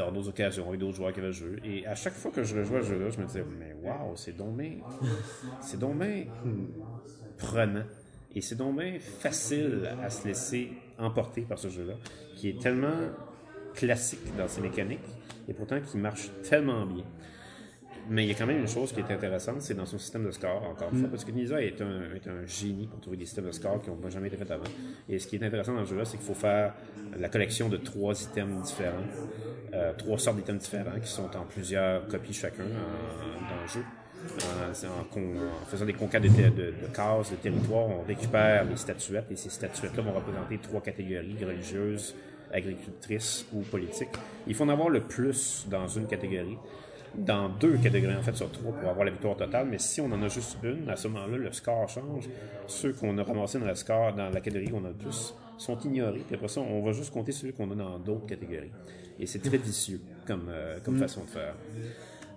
dans d'autres occasions, avec d'autres joueurs qui avaient le jeu. Et à chaque fois que je rejouais ce jeu-là, je me disais, mais waouh, c'est bien, c'est bien prenant. Et c'est bien facile à se laisser emporter par ce jeu-là, qui est tellement classique dans ses mécaniques, et pourtant qui marche tellement bien. Mais il y a quand même une chose qui est intéressante, c'est dans son système de score, encore une fois, parce que Nisa est un, est un génie pour trouver des systèmes de score qui n'ont jamais été faits avant. Et ce qui est intéressant dans ce jeu-là, c'est qu'il faut faire la collection de trois items différents, euh, trois sortes d'items différents qui sont en plusieurs copies chacun dans le jeu. En, faisant des conquêtes de, de- de cases, de territoires, on récupère les statuettes et ces statuettes-là vont représenter trois catégories religieuses, agricultrices ou politiques. Il faut en avoir le plus dans une catégorie dans deux catégories, en fait, sur trois pour avoir la victoire totale. Mais si on en a juste une, à ce moment-là, le score change. Ceux qu'on a ramassés dans, le score, dans la catégorie qu'on a le plus sont ignorés. Puis après ça, on va juste compter ceux qu'on a dans d'autres catégories. Et c'est très vicieux comme, euh, comme façon de faire.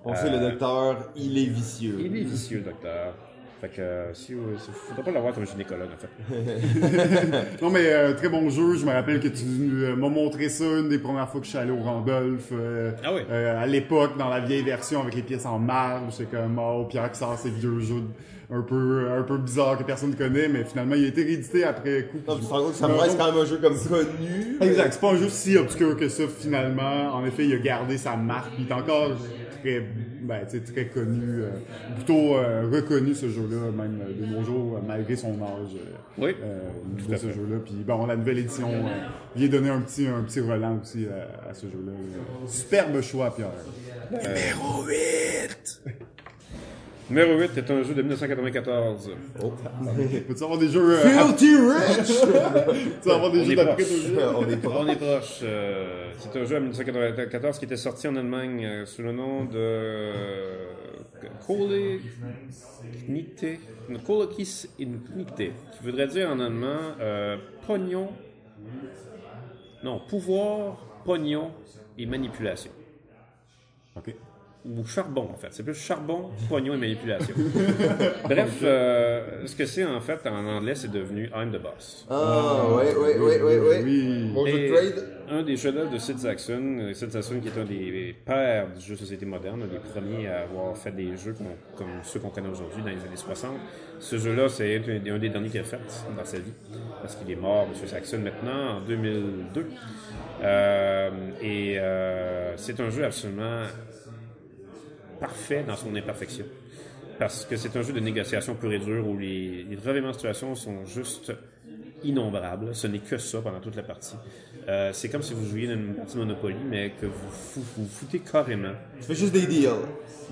On sait, le docteur, il est vicieux. Il est vicieux, docteur. Fait que, euh, si, euh, si- faudrait pas l'avoir comme gynécologue, en fait. Non, mais euh, très bon jeu. Je me rappelle que tu euh, m'as montré ça une des premières fois que je suis allé au Randolph. euh, Ah oui. euh, à l'époque, dans la vieille version avec les pièces en marbre. C'est comme, oh, Pierre qui sort ses vieux jeux un peu, un peu bizarre que personne ne connaît, mais finalement, il a été réédité après coup. Non, tu te rends compte que Samurai, c'est quand même un jeu comme connu. Exact, c'est pas un jeu si obscur que ça finalement. En effet, il a gardé sa marque, il est encore très, ben, très connu, euh, plutôt euh, reconnu ce jeu-là, même euh, de nos jours, euh, malgré son âge euh, Oui. euh, Tout de à ce jeu-là. Puis bon, la nouvelle édition euh, vient donner un petit, un petit relan aussi à, à ce jeu-là. Superbe choix, Pierre. Numéro 8 est un jeu de 1994. Peux-tu avoir des jeux... euh, Filthy Rich! Peux-tu avoir des On jeux est d'après proche. ton jeu? On est pas. On est proche. euh, c'est un jeu en 1994 qui était sorti en Allemagne euh, sous le nom de Koleknite, Kolekis Infinite, qui voudrait dire en allemand euh, pognon, non, pouvoir, pognon et manipulation. Ok. Ou charbon, en fait. C'est plus charbon, pognon et manipulation. Bref, euh, ce que c'est, en fait, en anglais, c'est devenu I'm the boss. Ah, ouais, ouais, ouais, ouais, ouais. Oui. Mon jeu Et de trade. Un des chefs-d'œuvre de Sid Saxon, euh, Sid Saxon qui est un des pères du jeu de société moderne, un des premiers à avoir fait des jeux comme ceux qu'on connaît aujourd'hui dans les années 60. Ce jeu-là, c'est un, un des derniers qu'il a fait dans sa vie, parce qu'il est mort, M. Saxon, maintenant, en 2002. Euh, et euh, c'est un jeu absolument parfait dans son imperfection. Parce que c'est un jeu de négociation pure et dure où les, les de situation sont juste innombrables. Ce n'est que ça pendant toute la partie. Euh, c'est comme si vous jouiez dans une partie Monopoly, mais que vous vous foutez carrément Tu fais juste des deals.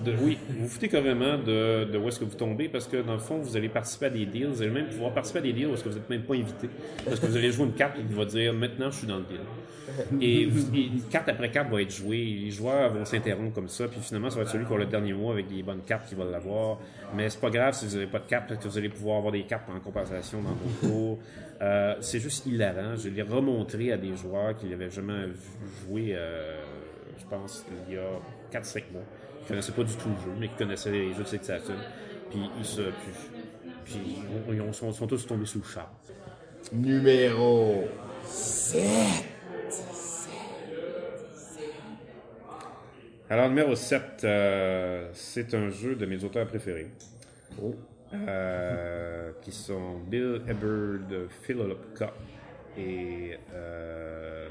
de, oui, vous vous foutez carrément de, de où est-ce que vous tombez parce que dans le fond, vous allez participer à des deals. Vous allez même pouvoir participer à des deals où est-ce que vous n'êtes même pas invité. Parce que vous allez jouer une carte qui va dire maintenant je suis dans le deal. Et, vous- et carte après carte va être jouée. Les joueurs vont s'interrompre comme ça. Puis finalement, ça va être celui qui a le dernier mot avec des bonnes cartes qui va l'avoir. Mais c'est pas grave si vous n'avez pas de cartes, parce que vous allez pouvoir avoir des cartes en compensation dans vos tours. Euh, c'est juste hilarant. Je l'ai remontré à des joueurs qui l'avaient jamais jouer, euh, je pense, il y a 4-5 mois qui connaissaient pas du tout le jeu, mais qui connaissaient les jeux de Saturn. Puis ils se, puis, puis ils, ont- ils sont, sont tous tombés sous le charme. Numéro 7. Alors numéro 7, euh, c'est un jeu de mes auteurs préférés. Euh, qui sont Bill Eber de Philopka et, euh,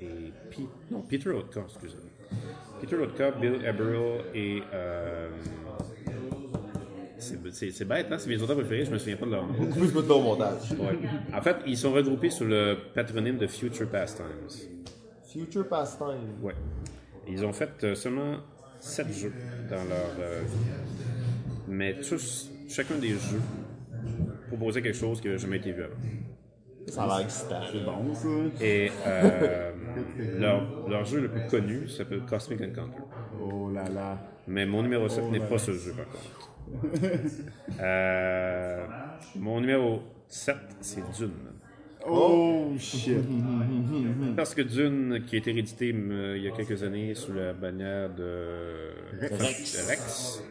et Pi- non, Peter Otka, excusez-moi. Peter Otka, Bill Eberl et euh, c'est c'est- c'est bête, hein? C'est mes auteurs préférés, je me souviens pas de leur nom. Te mettre au montage. Ouais. En fait, ils sont regroupés sous le patronyme de Future Pastimes. Future Pastime. Ouais. Ils ont fait euh, seulement 7 jeux dans leur vie. Mais tous, chacun des jeux proposait quelque chose qui n'avait jamais été vu avant. Ça a l'air excitant. C'est bon, ça. Et euh, leur, leur jeu le plus connu s'appelle Cosmic Encounter. Oh là là. Mais mon numéro 7 n'est pas ce jeu, par contre. Euh, mon numéro 7, c'est Dune. Oh, shit. Parce que Dune, qui a été réédité euh, il y a quelques années sous la bannière de Rex. de Rex,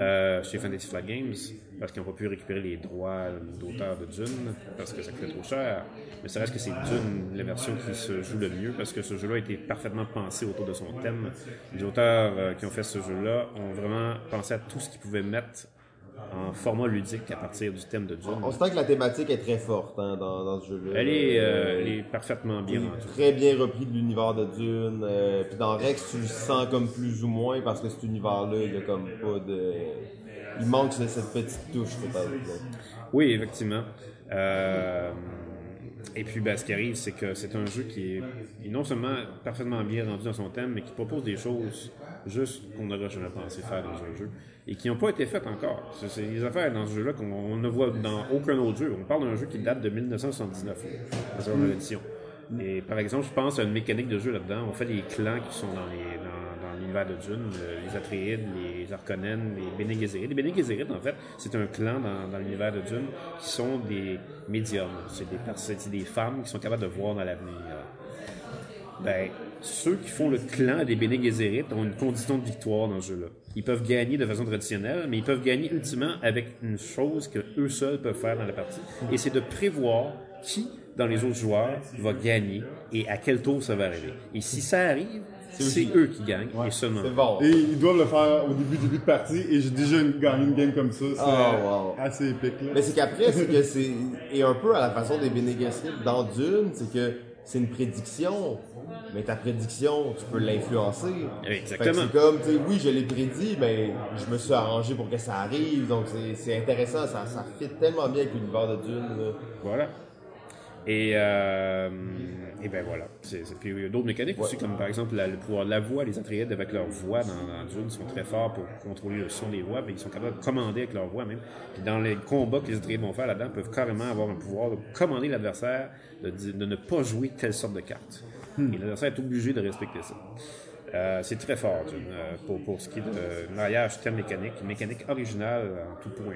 euh, chez Fantasy Flight Games, parce qu'ils n'ont pas pu récupérer les droits d'auteur de Dune, parce que ça coûtait trop cher. Mais ça reste que c'est Dune, la version qui se joue le mieux, parce que ce jeu-là a été parfaitement pensé autour de son thème. Les auteurs euh, qui ont fait ce jeu-là ont vraiment pensé à tout ce qu'ils pouvaient mettre en format ludique à partir du thème de Dune. On sent que la thématique est très forte hein, dans, dans ce jeu-là. Elle est, euh, elle est parfaitement bien très bien repris de l'univers de Dune. euh, puis dans Rex, tu le sens comme plus ou moins parce que cet univers-là, il y a comme pas de. Il manque cette petite touche peut-être. Oui, effectivement. Euh, et puis, ben, ce qui arrive, c'est que c'est un jeu qui est, est non seulement parfaitement bien rendu dans son thème, mais qui propose des choses juste qu'on n'aurait jamais pensé faire dans un jeu et qui n'ont pas été faites encore. C'est des affaires dans ce jeu-là qu'on on ne voit dans aucun autre jeu. On parle d'un jeu qui date de 1979, la seconde édition. Et par exemple, je pense à une mécanique de jeu là-dedans. On fait des clans qui sont dans dans, dans l'univers de Dune, euh, les Atreides, les Harkonnen, les Bene Gesserit. Les Bene Gesserit, en fait, c'est un clan dans, dans l'univers de Dune qui sont des médiums. C'est des, des femmes qui sont capables de voir dans l'avenir. Ben, ceux qui font le clan des Bene Gesserit ont une condition de victoire dans ce jeu-là. Ils peuvent gagner de façon traditionnelle, mais ils peuvent gagner ultimement avec une chose que eux seuls peuvent faire dans la partie, et c'est de prévoir qui, dans les autres joueurs, va gagner et à quel tour ça va arriver. Et si ça arrive, C'est eux qui gagnent, Ouais. et seulement. Bon. Et ils doivent le faire au début début de partie et j'ai déjà une- gagné une game comme ça. C'est Oh, wow. assez épique là. Mais c'est qu'après, c'est que c'est. Et un peu à la façon des Bene Gesserit dans Dune, c'est que c'est une prédiction. Mais ta prédiction, tu peux l'influencer. Exactement. C'est comme, tu sais, oui, je l'ai prédit, mais je me suis arrangé pour que ça arrive. Donc c'est- c'est intéressant, ça, ça fit tellement bien avec l'univers de Dune. là. Voilà. Et, euh, et ben voilà. C'est, c'est- puis d'autres mécaniques aussi, comme par exemple le pouvoir de la voix. Les Atreides, avec leur voix dans, dans Dune, sont très forts pour contrôler le son des voix. Puis ils sont capables de commander avec leur voix même. Puis dans les combats que les Atreides vont faire là-dedans, ils peuvent carrément avoir un pouvoir de commander l'adversaire de, ne pas jouer telle sorte de carte. Et l'adversaire est obligé de respecter ça. Euh, c'est très fort, Dune, euh, pour, pour ce qui est de mariage thème mécanique, mécanique originale en tout point.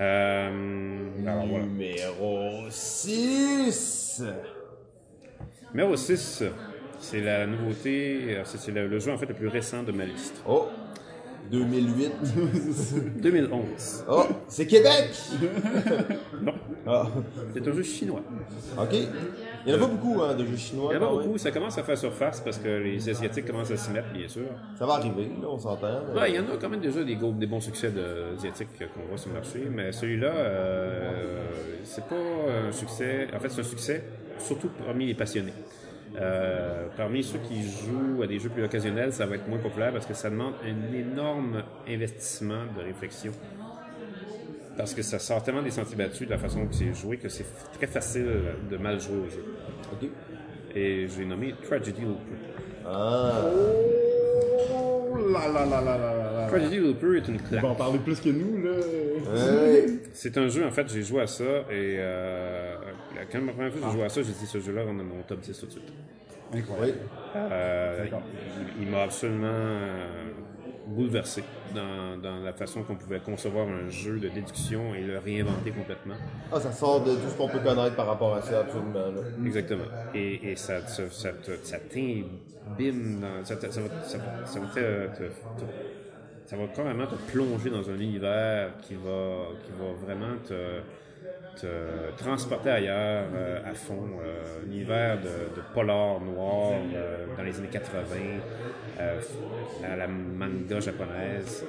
Euh, alors voilà. Numéro 6. Numéro 6, c'est la nouveauté, euh, c'est le jeu en fait le plus récent de ma liste. Oh, 2008. 2011. Oh, c'est Québec. Non, Ah, c'est un jeu chinois. ok. Il y en a pas beaucoup hein, de jeux chinois. Il y en a quand beaucoup, ça commence à faire surface parce que les Asiatiques commencent à s'y mettre, bien sûr. Ça va arriver, là, on s'entend. mais- Ouais, il y en a quand même déjà des, gros- des bons succès de, asiatiques qu'on voit sur le marché, mais celui-là, euh, c'est pas un succès. En fait, c'est un succès surtout parmi les passionnés. Euh, parmi ceux qui jouent à des jeux plus occasionnels, ça va être moins populaire parce que ça demande un énorme investissement de réflexion. Parce que ça sort tellement des sentiers battus de la façon que c'est joué que c'est très facile de mal jouer au jeu. Ok. Et j'ai nommé Tragedy Looper. Ah. Là là là là là là là. Tragedy Looper est une Ils claque. vont en parler plus que nous là. Ouais. C'est un jeu, en fait, j'ai joué à ça et euh, quand la première fois que j'ai joué à ça, j'ai dit ce jeu-là rentre dans mon top 10 tout de suite. Incroyable. Euh, D'accord. il il m'a absolument euh, bouleversé dans, dans la façon qu'on pouvait concevoir un jeu de déduction et le réinventer complètement. Ah, ça sort de tout ce qu'on peut connaître par rapport à ça, absolument. Là. Exactement. Et, et ça, ça, ça, ça t'imbibe dans. Ça, ça ça va te- te- te- ça va carrément te plonger dans un univers qui va, qui va vraiment te, te transporter ailleurs euh, à fond. Euh, un univers de, de polar noir euh, dans les années 80, euh, dans la manga japonaise.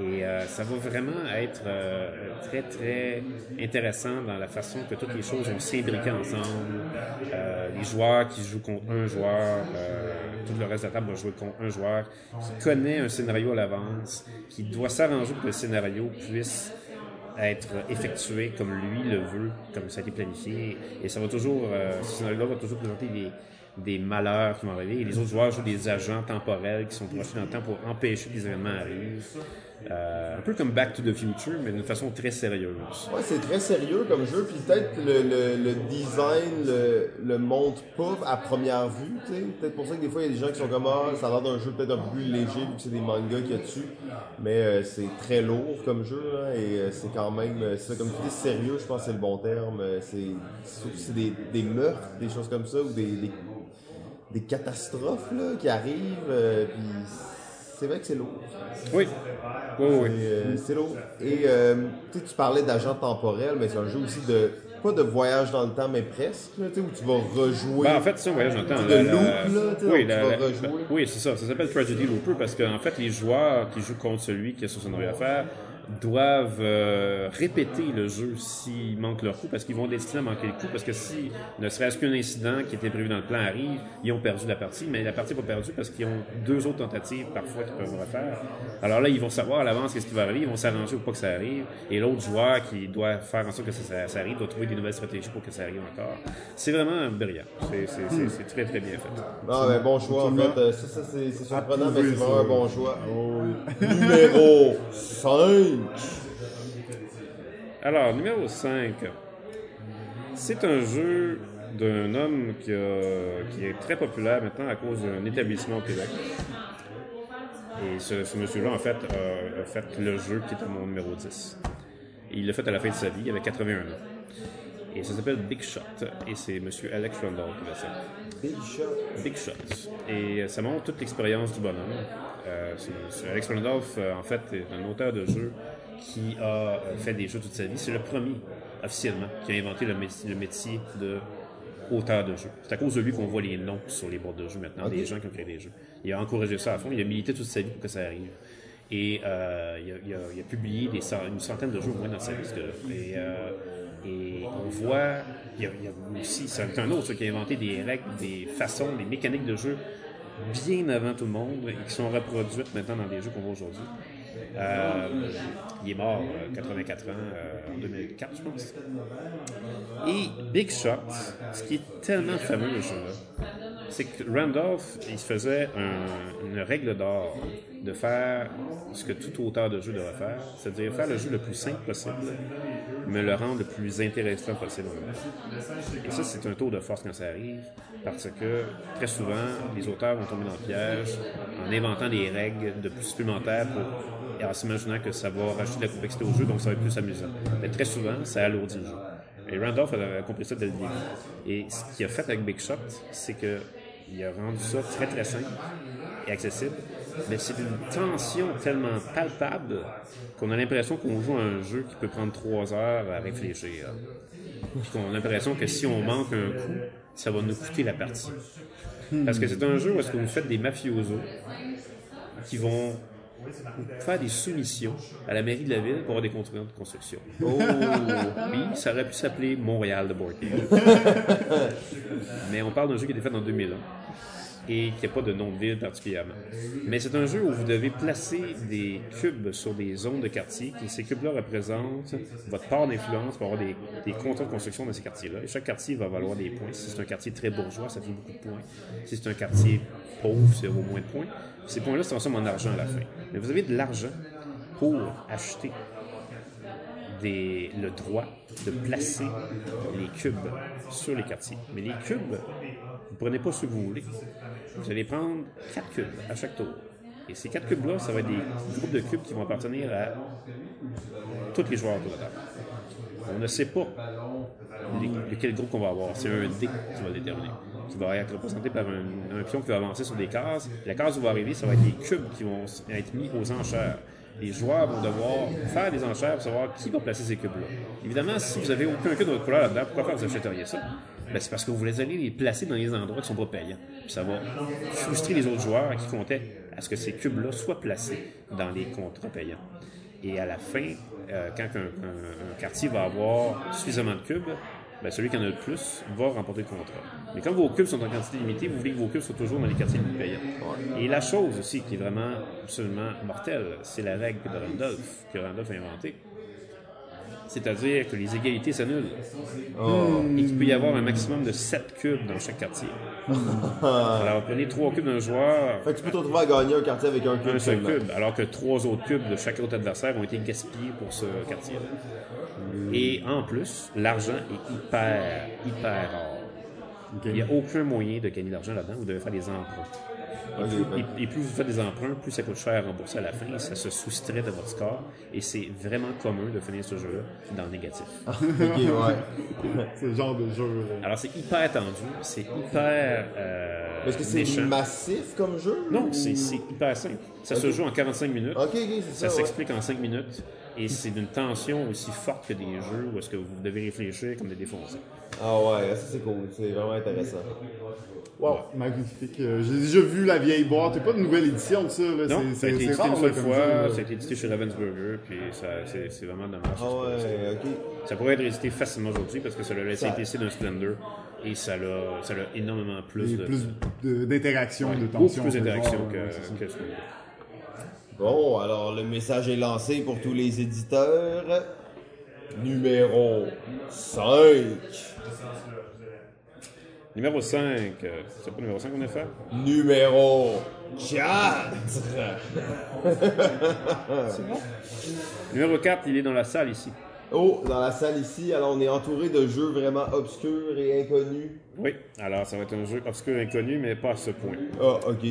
Et euh, ça va vraiment être euh, très, très intéressant dans la façon que toutes les choses vont s'imbriquer ensemble. Euh, les joueurs qui jouent contre un joueur, euh, tout le reste de la table va jouer contre un joueur qui connaît un scénario à l'avance, qui doit s'arranger pour que le scénario puisse être effectué comme lui le veut, comme ça a été planifié. Et ça va toujours, euh, ce scénario-là va toujours présenter des, des malheurs qui vont arriver. Et les autres joueurs jouent des agents temporels qui sont projetés dans le temps pour empêcher que les événements arrivent. Euh, un peu comme Back to the Future, mais d'une façon très sérieuse. Ouais, c'est très sérieux comme jeu, puis peut-être le, le, design le, le montre pas à première vue, tu sais. Peut-être pour ça que des fois, il y a des gens qui sont comme, ah, ça a l'air d'un jeu peut-être un peu plus léger, vu que c'est des mangas qu'il y a dessus. Mais euh, c'est très lourd comme jeu, et euh, c'est quand même, c'est comme tu dis, sérieux, je pense que c'est le bon terme. C'est, des, des meurtres, des choses comme ça, ou des, des, catastrophes, là, qui arrivent, puis c'est vrai que c'est lourd. Oui. Oui, oui. Euh, c'est lourd. Et euh, tu parlais d'agent temporel, mais c'est un jeu aussi de. Pas de voyage dans le temps, mais presque, là, où tu vas rejouer. Ben, en fait, c'est un voyage dans le temps. De La- loop, là, oui, la- tu vas la- rejouer. oui, c'est ça. Ça s'appelle Tragedy Looper parce qu'en fait, les joueurs qui jouent contre celui qui a son scénario à faire doivent euh, répéter le jeu s'ils manquent leur coup parce qu'ils vont destiner à manquer le coup parce que si ne serait-ce qu'un incident qui était prévu dans le plan arrive, ils ont perdu la partie, mais la partie n'est pas perdue parce qu'ils ont deux autres tentatives parfois qu'ils peuvent refaire. Alors là, ils vont savoir à l'avance qu'est-ce qui va arriver, ils vont s'arranger pour pas que ça arrive et l'autre joueur qui doit faire en sorte que ça, ça- ça arrive doit trouver des nouvelles stratégies pour que ça arrive encore. C'est vraiment brillant. C'est- C'est c'est- c'est très très bien fait. Ah, ben, bon choix, en fait. Euh, Ça, ça c'est surprenant, mais c'est vraiment un bon choix. Numéro 5. Alors, numéro 5. C'est un jeu d'un homme qui, a- qui est très populaire maintenant à cause d'un établissement au Québec. Et ce, ce monsieur-là, en fait, a, a fait le jeu qui est à mon numéro 10. Et il l'a fait à la fin de sa vie, il avait 81 ans. Et ça s'appelle Big Shot. Et c'est monsieur Alex Rundle qui l'a fait. Big shot. Big Shots. Et ça montre toute l'expérience du bonhomme. Euh, Alex Randolph, euh, en fait, est un auteur de jeux qui a euh, fait des jeux toute sa vie. C'est le premier, officiellement, qui a inventé le, métier- le métier de auteur de jeu. C'est à cause de lui qu'on voit les noms sur les boîtes de jeu maintenant, des gens qui ont créé des jeux. Il a encouragé ça à fond, il a milité toute sa vie pour que ça arrive. Et euh, il, a, il a- il a publié des, cent- une centaine de jeux au moins dans sa vie. Et, euh, et on voit, il y a, il y a aussi, c'est un autre qui a inventé des règles, des façons, des mécaniques de jeu bien avant tout le monde et qui sont reproduites maintenant dans des jeux qu'on voit aujourd'hui. Euh, il est mort, euh, 84 ans, euh, en 2004, je pense. Et Big Shot, ce qui est tellement fameux, le jeu-là, c'est que Randolph, il se faisait un- une règle d'or de faire ce que tout auteur de jeu devrait faire, c'est-à-dire faire le jeu le plus simple possible, mais le rendre le plus intéressant possible. Et ça, c'est un tour de force quand ça arrive, parce que très souvent, les auteurs vont tomber dans le piège en inventant des règles de plus supplémentaires pour, et en s'imaginant que ça va rajouter de la complexité au jeu, donc ça va être plus amusant. Mais très souvent, ça alourdit le jeu. Et Randolph avait compris ça dès le début. Et ce qu'il a fait avec Big Shot, c'est que il a rendu ça très très simple et accessible, mais c'est une tension tellement palpable qu'on a l'impression qu'on joue à un jeu qui peut prendre trois heures à réfléchir. Puis qu'on a l'impression que si on manque un coup, ça va nous coûter la partie. Parce que c'est un jeu où est-ce que vous faites des mafiosos qui vont faire des soumissions à la mairie de la ville pour avoir des contrats de construction. Oh! Oui, ça aurait pu s'appeler Montréal de Board Game. Mais on parle d'un jeu qui a été fait en 2001 et qui n'a pas de nom de ville particulièrement. Mais c'est un jeu où vous devez placer des cubes sur des zones de quartier. Et ces cubes-là représentent votre part d'influence pour avoir des, des contrats de construction dans ces quartiers-là. Et chaque quartier va valoir des points. Si c'est un quartier très bourgeois, ça fait beaucoup de points. Si c'est un quartier pauvre, c'est au moins de points. Ces points-là transforment en argent à la fin. Mais vous avez de l'argent pour acheter le droit de placer les cubes sur les quartiers. Mais les cubes, vous ne prenez pas ceux que vous voulez. Vous allez prendre quatre cubes à chaque tour. Et ces quatre cubes-là, ça va être des groupes de cubes qui vont appartenir à tous les joueurs de la table. On ne sait pas les- lequel groupe qu'on va avoir. C'est un dé qui va déterminer. Qui va être représenté par un, pion qui va avancer sur des cases. La case où va arriver, ça va être des cubes qui vont être mis aux enchères. Les joueurs vont devoir faire des enchères pour savoir qui va placer ces cubes-là. Évidemment, si vous n'avez aucun cube de votre couleur là-dedans, pourquoi vous achèteriez ça? Ben, c'est parce que vous voulez aller les placer dans les endroits qui sont pas payants. Ça va frustrer les autres joueurs qui comptaient à ce que ces cubes-là soient placés dans les contrats payants. Et à la fin, euh, quand un quartier va avoir suffisamment de cubes, ben, celui qui en a le plus va remporter le contrat. Mais quand vos cubes sont en quantité limitée, vous voulez que vos cubes soient toujours dans les quartiers les plus payants. Et la chose aussi qui est vraiment absolument mortelle, c'est la règle de Randolph, que Randolph a inventée. C'est-à-dire que les égalités s'annulent. Et qu'il peut y avoir un maximum de 7 cubes dans chaque quartier. Alors, prenez 3 cubes d'un joueur, Fait que tu peux te retrouver à gagner un quartier avec un cube un seul cube, alors que trois autres cubes de chaque autre adversaire ont été gaspillés pour ce quartier Et en plus, l'argent est hyper, hyper rare. Il n'y a aucun moyen de gagner de l'argent là-dedans, vous devez faire des emprunts. Ok, Et, et plus vous faites des emprunts, plus ça coûte cher à rembourser à la fin, ça se soustrait de votre score, et c'est vraiment commun de finir ce jeu-là dans le négatif. ok, ouais. C'est le genre de jeu. euh, Alors c'est hyper tendu, c'est hyper euh, Est-ce que c'est massif comme jeu? Non, ou- c'est c'est hyper simple. Ça se joue en 45 minutes. Ok, ok, c'est Ça ça. ouais. s'explique en 5 minutes et c'est d'une tension aussi forte que des jeux où est-ce que vous devez réfléchir comme des défoncés. Ah ouais, ça c'est cool, c'est vraiment intéressant. Wow, magnifique. Euh, J'ai déjà vu la vieille boîte. C'est pas une nouvelle édition de ça. Là. Non, ça a été édité une seule fois, ça, a été édité chez Ravensburger, puis ça- c'est vraiment dommage. Ah ouais, ok. Ça pourrait être édité facilement aujourd'hui parce que ça a le SATC d'un Splendor et ça a, ça a énormément plus Et de. plus de- d'interaction, de beaucoup tension. plus entre les d'interaction que, que Splendor. Bon, alors le message est lancé pour tous les éditeurs. Numéro 5. Numéro 5, c'est pas numéro 5 qu'on a fait? Numéro 4. Numéro 4, il est dans la salle ici. Oh, dans la salle ici, alors on est entouré de jeux vraiment obscurs et inconnus. Oui, alors ça va être un jeu obscur inconnu, mais pas à ce point. Ah, ok.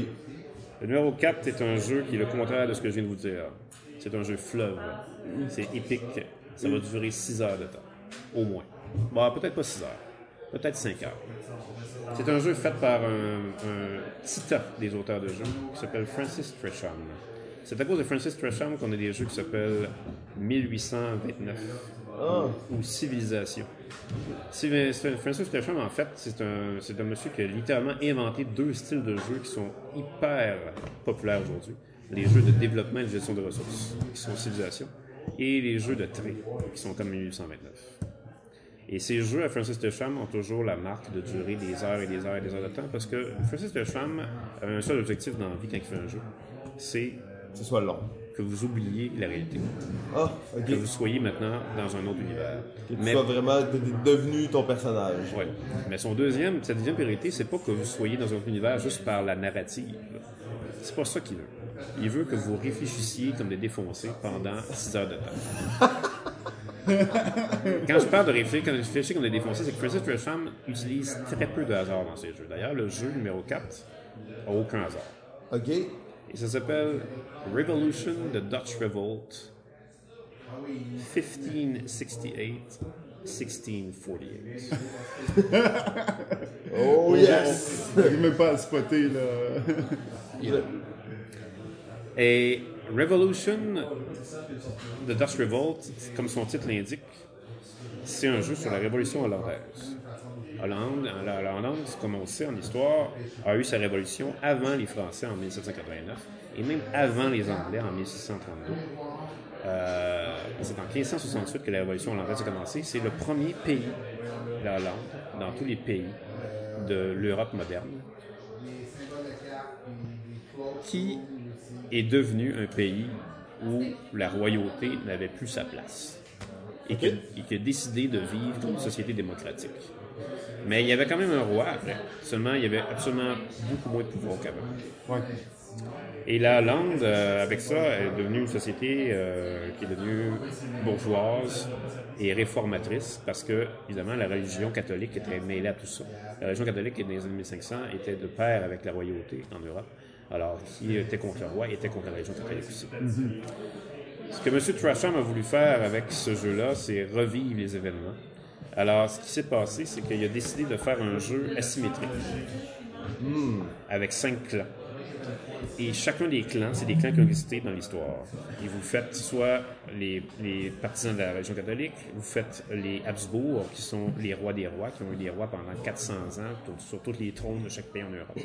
Le numéro 4 est un jeu qui est le contraire de ce que je viens de vous dire. C'est un jeu fleuve. C'est épique. Ça va durer 6 heures de temps. Au moins. Bon, peut-être pas 6 heures. Peut-être 5 heures. C'est un jeu fait par un, un des auteurs de jeux qui s'appelle Francis Tresham. C'est à cause de Francis Tresham qu'on a des jeux qui s'appellent 1829 Ah. ou civilisation. Civi- Francis Tresham, en fait, c'est un, c'est un monsieur qui a littéralement inventé deux styles de jeux qui sont hyper populaires aujourd'hui. Les jeux de développement et de gestion de ressources, qui sont civilisation, et les jeux de trait, qui sont comme 1829. Et ces jeux à Francis Tresham ont toujours la marque de durer des heures et des heures et des heures de temps, parce que Francis Tresham avait un seul objectif dans la vie quand il fait un jeu, c'est Que ce soit long. Que vous oubliez la réalité. Ah, ok. Que vous soyez maintenant dans un autre univers. Que tu Mais, sois vraiment de- de- devenu ton personnage. ouais. Mais son deuxième, sa deuxième priorité, c'est pas que vous soyez dans un autre univers juste par la narrative. C'est pas ça qu'il veut. Il veut que vous réfléchissiez comme des défoncés pendant 6 heures de temps. Quand je parle de réfléchir, quand je réfléchis comme des défoncés, c'est que Francis Tresham utilise très peu de hasard dans ses jeux. D'ailleurs, le jeu numéro 4 a aucun hasard. Ok. Et ça s'appelle Revolution, the Dutch Revolt, 1568-1648. Oh yes! J'arrive même pas à le spotter, là. Et Revolution, the Dutch Revolt, comme son titre l'indique, c'est un jeu sur la révolution hollandaise. Hollande, la, la Hollande, comme on sait en histoire, a eu sa révolution avant les Français en 1789 et même avant les Anglais en 1632. Euh, c'est en 1568 que la révolution hollandaise a commencé. C'est le premier pays, la Hollande, dans tous les pays de l'Europe moderne, qui est devenu un pays où la royauté n'avait plus sa place et qui, a, et qui a décidé de vivre comme une société démocratique. Mais il y avait quand même un roi après. Seulement, il y avait absolument beaucoup moins de pouvoir qu'avant. Ouais. Et la Hollande, euh, avec ça, est devenue une société euh, qui est devenue bourgeoise et réformatrice parce que, évidemment, la religion catholique était mêlée à tout ça. La religion catholique, dans les années 1500, était de pair avec la royauté en Europe. Alors, qui était contre le roi était contre la religion catholique aussi. Ce que M. Trasham a voulu faire avec ce jeu-là, c'est revivre les événements. Alors, ce qui s'est passé, c'est qu'il a décidé de faire un jeu asymétrique avec cinq clans. Et chacun des clans, c'est des clans qui ont existé dans l'histoire. Et vous faites soit les, les partisans de la religion catholique, vous faites les Habsbourg, qui sont les rois des rois, qui ont eu des rois pendant 400 ans tout- sur tous les trônes de chaque pays en Europe.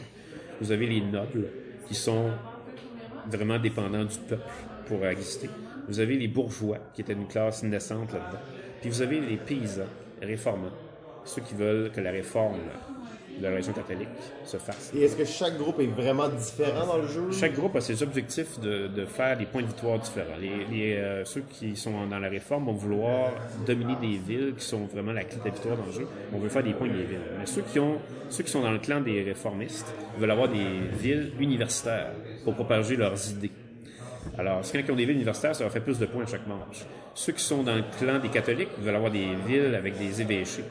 Vous avez les nobles, qui sont vraiment dépendants du peuple pour exister. Vous avez les bourgeois, qui étaient une classe naissante là-dedans. Puis vous avez les paysans réformants, ceux qui veulent que la réforme de la religion catholique se fasse. Et est-ce que chaque groupe est vraiment différent dans le jeu? Chaque groupe a ses objectifs de, de faire des points de victoire différents. Les, les, euh, ceux qui sont dans la réforme vont vouloir dominer des villes qui sont vraiment la clé de la victoire dans le jeu. On veut faire des points des villes. Mais ceux qui, ont, ceux qui sont dans le clan des réformistes veulent avoir des villes universitaires pour propager leurs idées. Alors, ceux qui ont des villes universitaires, ça leur fait plus de points à chaque manche. Ceux qui sont dans le clan des catholiques veulent avoir des villes avec des évêchés,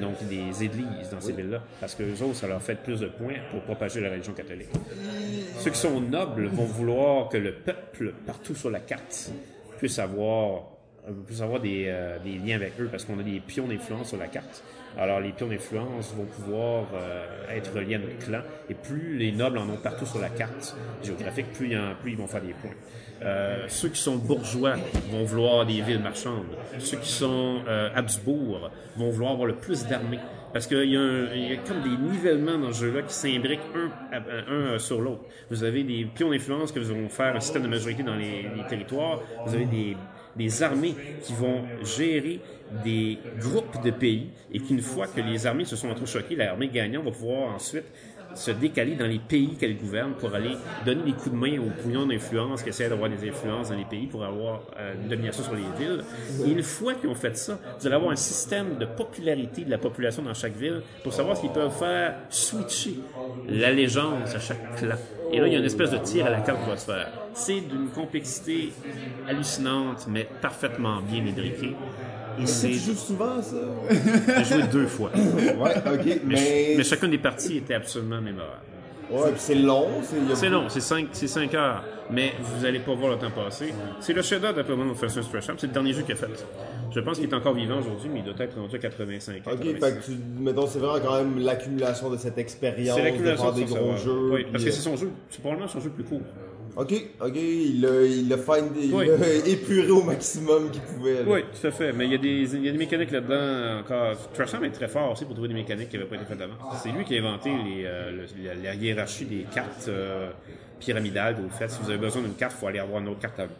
donc des églises dans ces villes-là, parce que les autres, ça leur fait plus de points pour propager la religion catholique. Ceux qui sont nobles vont vouloir que le peuple, partout sur la carte, puisse avoir, puisse avoir des, euh, des liens avec eux, parce qu'on a des pions d'influence sur la carte. Alors, les pions d'influence vont pouvoir euh, être reliés à notre clan, et plus les nobles en ont partout sur la carte géographique, plus, il y en- plus ils vont faire des points. Euh, ceux qui sont bourgeois vont vouloir des villes marchandes. Ceux qui sont euh, Habsbourg vont vouloir avoir le plus d'armées. Parce qu'il y, a comme des nivellements dans ce jeu-là qui s'imbriquent un, sur l'autre. Vous avez des pions d'influence que vont faire un système de majorité dans les, territoires. Vous avez des, des armées qui vont gérer des groupes de pays et qu'une fois que les armées se sont entrechoquées, l'armée gagnante va pouvoir ensuite se décaler dans les pays qu'elle gouverne pour aller donner des coups de main aux pouillons d'influence qui essaient d'avoir des influences dans les pays pour avoir euh, une domination sur les villes. Et une fois qu'ils ont fait ça, vous allez avoir un système de popularité de la population dans chaque ville pour savoir s'ils peuvent faire switcher l'allégeance à chaque clan. Et là, il y a une espèce de tir à la carte qui va se faire. C'est d'une complexité hallucinante, mais parfaitement bien édriquée. Et Tu c'est... joues souvent, ça? J'ai joué deux fois. Ouais, ok, Mais, mais... mais chacune des parties était absolument mémorable. Ouais, puis c'est long, c'est... long, c'est 5, c'est cinq heures, mais vous allez pas voir le temps passer. C'est le chef-d'œuvre d'après moi de Francis Tresham, c'est le dernier jeu qu'il a fait. Je pense qu'il est encore vivant aujourd'hui, mais il doit être rendu à 85 ans. Ok, 86. fait que tu, mettons, c'est vraiment quand même l'accumulation de cette expérience C'est de l'accumulation faire de des gros savoir. jeux. Oui, parce que puis, c'est son jeu, c'est probablement son jeu le plus court. Ok, ok, il l'a il l'a find- il Oui. l'a épuré au maximum qu'il pouvait. là. Oui, tout à fait. Mais il y a des, il y a des mécaniques là-dedans encore. Trasham est très fort aussi pour trouver des mécaniques qui n'avaient pas été faites avant. C'est lui qui a inventé les, euh, le- la, la hiérarchie des cartes euh, pyramidales. Au fait, si vous avez besoin d'une carte, il faut aller avoir une autre carte avant.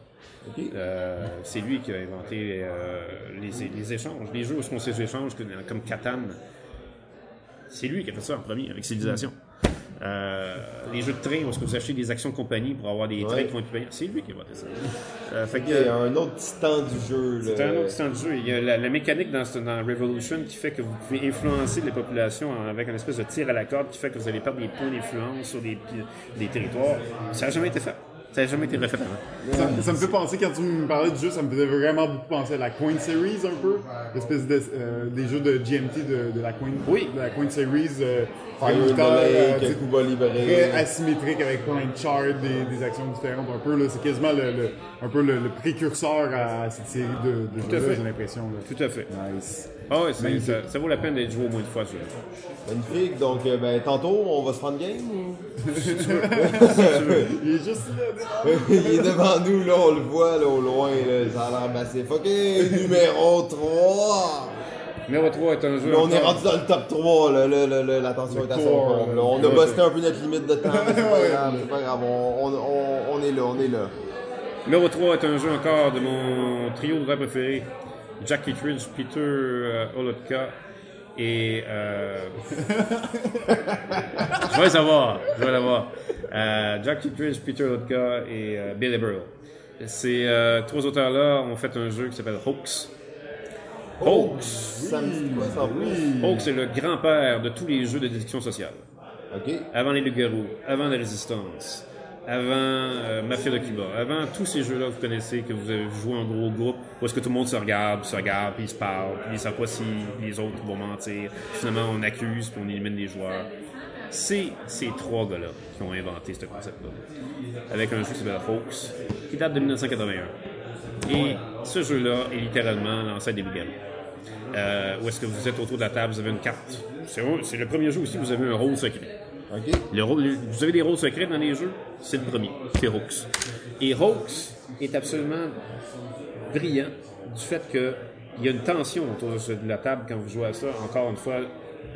Ok. Euh, c'est lui qui a inventé euh, les, les échanges. Les jeux où on sait échanges comme Catan. C'est lui qui a fait ça en premier avec Civilisation. Euh, les jeux de train, où est-ce que vous achetez des actions de compagnie pour avoir des trains Ouais. qui vont être payants, c'est lui qui a inventé ça. Euh, fait que, Il y a un autre titan du jeu. c'est un autre style de jeu. Il y a la, la mécanique dans, Revolution qui fait que vous pouvez influencer les populations avec une espèce de tir à la corde qui fait que vous allez perdre des points d'influence sur des, des territoires. Ça n'a jamais été fait. Ça n'a jamais été refait avant. Ça, ça me fait penser, quand tu me parlais du jeu, ça me faisait vraiment beaucoup penser à la Coin Series un peu. L'espèce de, euh, des jeux de GMT de, de la Coin, Oui. de la Coin Series. Euh, euh, très asymétrique avec plein de charts, des, des actions différentes un peu. là. C'est quasiment le, le- un peu le, le précurseur à cette série de, de à jeux fait. j'ai l'impression. Tout à fait. Nice. Ah ouais, c'est- ça, ça vaut la peine d'être joué au moins une fois, ce jeu. Magnifique. Donc, euh, ben, tantôt, on va se prendre game ou? Il est juste là. il est devant nous, là, on le voit, là, au loin, là. Ça a l'air massif. Ok, numéro 3. Numéro 3 est un jeu. Là, on est encore- rendu dans le top 3, là, là, là, là, l'attention est à son core, comble, là. On a ouais. busté un peu notre limite de temps, mais c'est pas grave, c'est pas grave, on, on, on, on est là, on est là. Numéro 3 est un jeu encore de mon trio de rap préféré. Jack Kittredge, Peter euh, Olotka et... Euh... je vais les savoir, je vais l'avoir. Euh, Jack Kittredge, Peter Olotka et euh, Billy Burrell. Ces euh, trois auteurs-là ont fait un jeu qui s'appelle Hoax. Hoax! Plus? Hoax est le grand-père de tous les jeux de déduction sociale. Avant les loups-garous, avant la résistance, avant euh, Mafia de Cuba, avant tous ces jeux-là que vous connaissez, que vous avez joué en gros groupe, où est-ce que tout le monde se regarde, se regarde, puis ils se parlent, puis ils savent pas si les autres vont mentir. Finalement, on accuse, puis on élimine les joueurs. C'est ces trois gars-là qui ont inventé ce concept-là. Avec un jeu qui s'appelle Hoax, qui date de 1981. Et ce jeu-là est littéralement l'ancêtre des loups-garous. Euh, où est-ce que vous êtes autour de la table, vous avez une carte. C'est le premier jeu aussi, vous avez un rôle secret. Vous avez des rôles secrets dans les jeux? C'est le premier, c'est Hawks. Et Hawks est absolument brillant du fait qu'il y a une tension autour de, la table quand vous jouez à ça, encore une fois,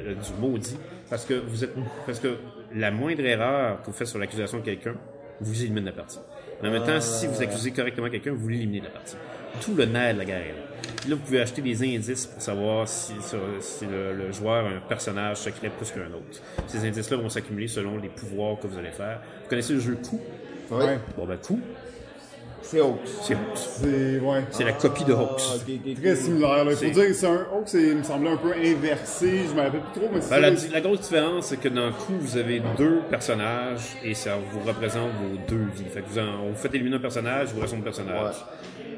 euh, du maudit, parce que vous êtes, parce que la moindre erreur que vous faites sur l'accusation de quelqu'un, vous éliminez de la partie. En même temps, si vous accusez correctement quelqu'un, vous l'éliminez de la partie. Tout le nerf de la guerre est là. Puis là, vous pouvez acheter des indices pour savoir si, sur- si le, le joueur a un personnage secret plus qu'un autre. Ces indices-là vont s'accumuler selon les pouvoirs que vous allez faire. Vous connaissez le jeu Coup? Ouais. Bon, ben Coup, C'est Hawks. c'est Hawks. C'est, ouais. C'est la copie de Hawks. Ah. Très similaire. Il faut C'est- dire que c'est un Hawk, c'est, il me semblait un peu inversé. Je me rappelle plus trop, mais c'est Ben, la, grosse différence, c'est que dans Coup, vous avez deux personnages et ça vous représente vos deux vies. Fait que vous, en- vous faites éliminer un personnage, vous reste son personnage.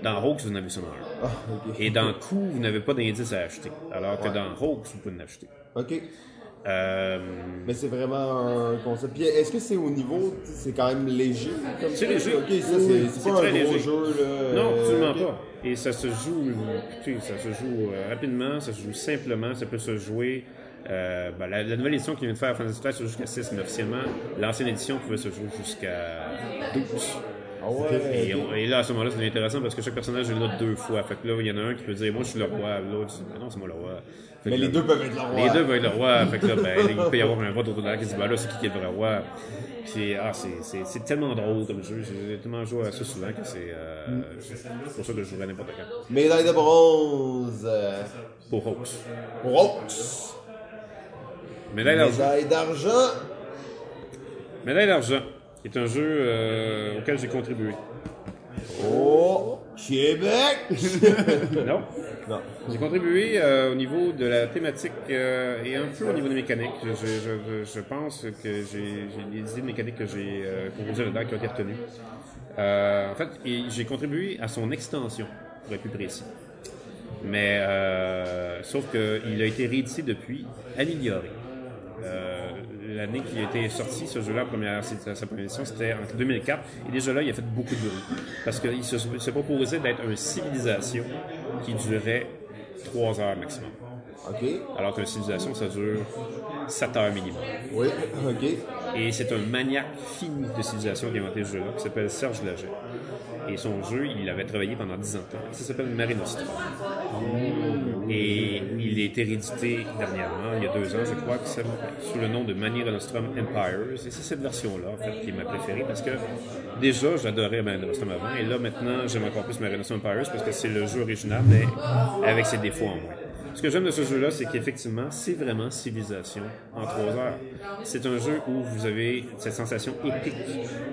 Dans Hawks, vous en avez seulement un. Ah. Et dans Coup, vous n'avez pas d'indice à acheter. Alors que dans Hawks, vous pouvez en acheter. Ok. Euh, Mais c'est vraiment un concept. Puis est-ce que c'est au niveau, c'est quand même léger comme C'est léger. Ok, ça c'est pas très un gros léger. jeu là. Non, euh, absolument pas. Et ça se joue, ça se joue euh, rapidement, ça se joue simplement, ça peut se jouer. euh, ben, la, la nouvelle édition qui vient de faire Fantasy Flight se joue jusqu'à 6, mais officiellement, l'ancienne édition pouvait se jouer jusqu'à 12. Ah ouais. Et, on- et là, à ce moment-là, c'est intéressant parce que chaque personnage est là deux fois. Fait que là, il y en a un qui peut dire, moi, je suis le roi. L'autre dit, Mais non, c'est moi le roi. Fait Mais les là- deux peuvent être le roi. Les deux veulent être le roi. Fait que là, ben, il peut y avoir un vote autour de la qui dit, ben là, c'est qui qui est le vrai roi. Puis, ah, c'est, c'est, c'est tellement drôle comme jeu. J'ai tellement joué à ça souvent que c'est, euh, c'est pour ça que je jouerais n'importe quand. Médaille de bronze. euh, Pour Hawks. Pour Hawks. Médaille d'argent. Médaille d'argent. Médaille d'argent, est un jeu euh, auquel j'ai contribué. Oh, Québec. Non? non. J'ai contribué euh, au niveau de la thématique euh, et un peu au niveau des mécaniques. Je, je, je, je pense que j'ai des idées de mécaniques que j'ai euh, composées là-dedans qui ont été retenues. En fait, j'ai contribué à son extension, pour être plus précis. Mais sauf qu'il a été réédité depuis, amélioré. Euh, L'année qui a été sorti ce jeu-là, première, sa première édition, c'était en 2004. Et déjà là, il a fait beaucoup de bruit. Parce qu'il se, se proposait d'être une civilisation qui durait trois heures maximum. Ok. Alors qu'une civilisation, ça dure 7 heures minimum. Oui, ok. Et c'est un maniaque fini de civilisation qui a inventé ce jeu-là, qui s'appelle Serge Laget. Et son jeu, il avait travaillé pendant 10 ans de temps. Ça s'appelle Mare Nostrum. Et il est réédité dernièrement, il y a deux ans, je crois, sous le nom de Mare Nostrum Empires. Et c'est cette version-là, en fait, qui est ma préférée parce que déjà, j'adorais Mare Nostrum avant. Et là, maintenant, j'aime encore plus Mare Nostrum Empires parce que c'est le jeu original, mais avec ses défauts en moins. Ce que j'aime de ce jeu-là, c'est qu'effectivement, c'est vraiment civilisation en trois heures. C'est un jeu où vous avez cette sensation épique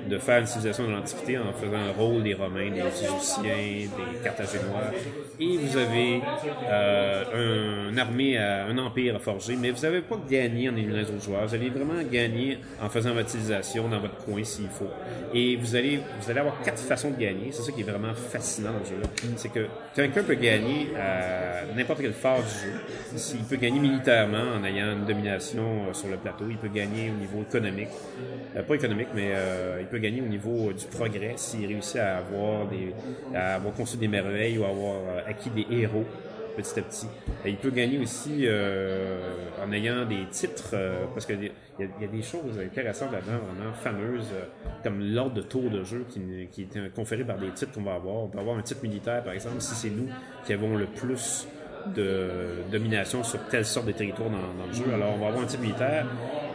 de faire une civilisation de l'Antiquité en faisant le rôle des Romains, des Égyptiens, des Carthaginois. Et vous avez euh, une armée, un empire à forger, mais vous n'avez pas gagné en éliminant les autres joueurs. Vous allez vraiment gagner en faisant votre civilisation dans votre coin s'il faut. Et vous allez, vous allez avoir quatre façons de gagner. C'est ça qui est vraiment fascinant dans le jeu-là. C'est que quelqu'un peut gagner à n'importe quelle phase du jeu. S'il peut gagner militairement en ayant une domination euh, sur le plateau, il peut gagner au niveau économique. Euh, pas économique, mais euh, il peut gagner au niveau euh, du progrès s'il réussit à avoir des, à avoir construit des merveilles ou à avoir acquis des héros petit à petit. Et il peut gagner aussi en ayant des titres, parce qu'il y, y a des choses intéressantes là-dedans, vraiment fameuses, comme l'ordre de tour de jeu qui, qui est conféré par des titres qu'on va avoir. On peut avoir un titre militaire, par exemple, si c'est nous qui avons le plus de domination sur telle sorte de territoire dans, dans le jeu. Alors, on va avoir un type militaire.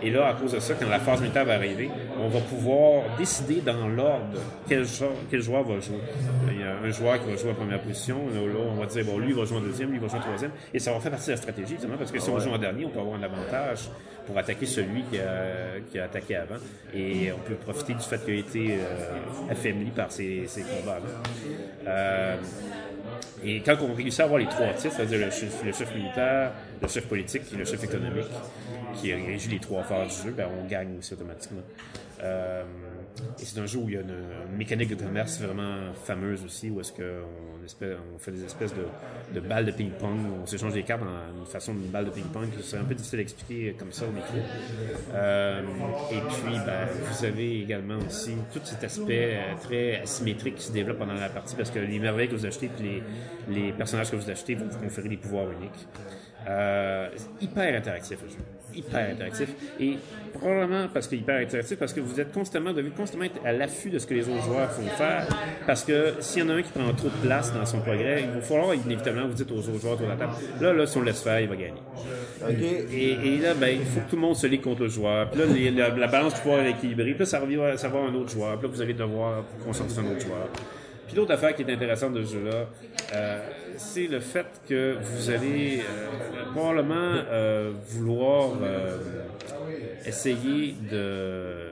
Et là, à cause de ça, quand la phase militaire va arriver, on va pouvoir décider dans l'ordre quel, genre- quel joueur va jouer. Il y a un joueur qui va jouer en première position. Là, on va dire, bon, lui, il va jouer en deuxième, lui, il va jouer en troisième. Et ça va faire partie de la stratégie, évidemment, parce que si on joue en dernier, on peut avoir un avantage pour attaquer celui qui a, qui a attaqué avant. Et on peut profiter du fait qu'il a été euh, affaibli par ces, ces combats-là. Euh, et quand on réussit à avoir les trois titres, c'est-à-dire le chef, militaire, le chef politique et le chef économique, qui régit les trois phases du jeu, ben on gagne aussi automatiquement. Euh, et c'est un jeu où il y a une, mécanique de commerce vraiment fameuse aussi, où est-ce qu'on on fait des espèces de, balles de ping-pong, on s'échange des cartes dans une façon d'une balle de ping-pong, c'est un peu difficile à expliquer comme ça au micro. Euh, et puis, ben, vous avez également aussi tout cet aspect euh, très asymétrique qui se développe pendant la partie, parce que les merveilles que vous achetez, puis les, les personnages que vous achetez vont vous conférer des pouvoirs uniques. Euh, hyper interactif le jeu. Hyper interactif. Et probablement parce que hyper interactif, parce que vous êtes constamment, devez constamment être à l'affût de ce que les autres joueurs font faire. Parce que s'il y en a un qui prend trop de place dans son progrès, il va falloir inévitablement vous dites aux autres joueurs autour de la table, là, là, si on le laisse faire, il va gagner. Et, et là, ben, il faut que tout le monde se lie contre le joueur. Puis là, les- la, la balance du pouvoir est équilibrée. Puis là, ça revient à savoir un autre joueur. Puis là, vous allez devoir sur un autre joueur. Puis l'autre affaire qui est intéressante de ce jeu-là, euh, c'est le fait que vous allez euh, probablement euh, vouloir euh, essayer de,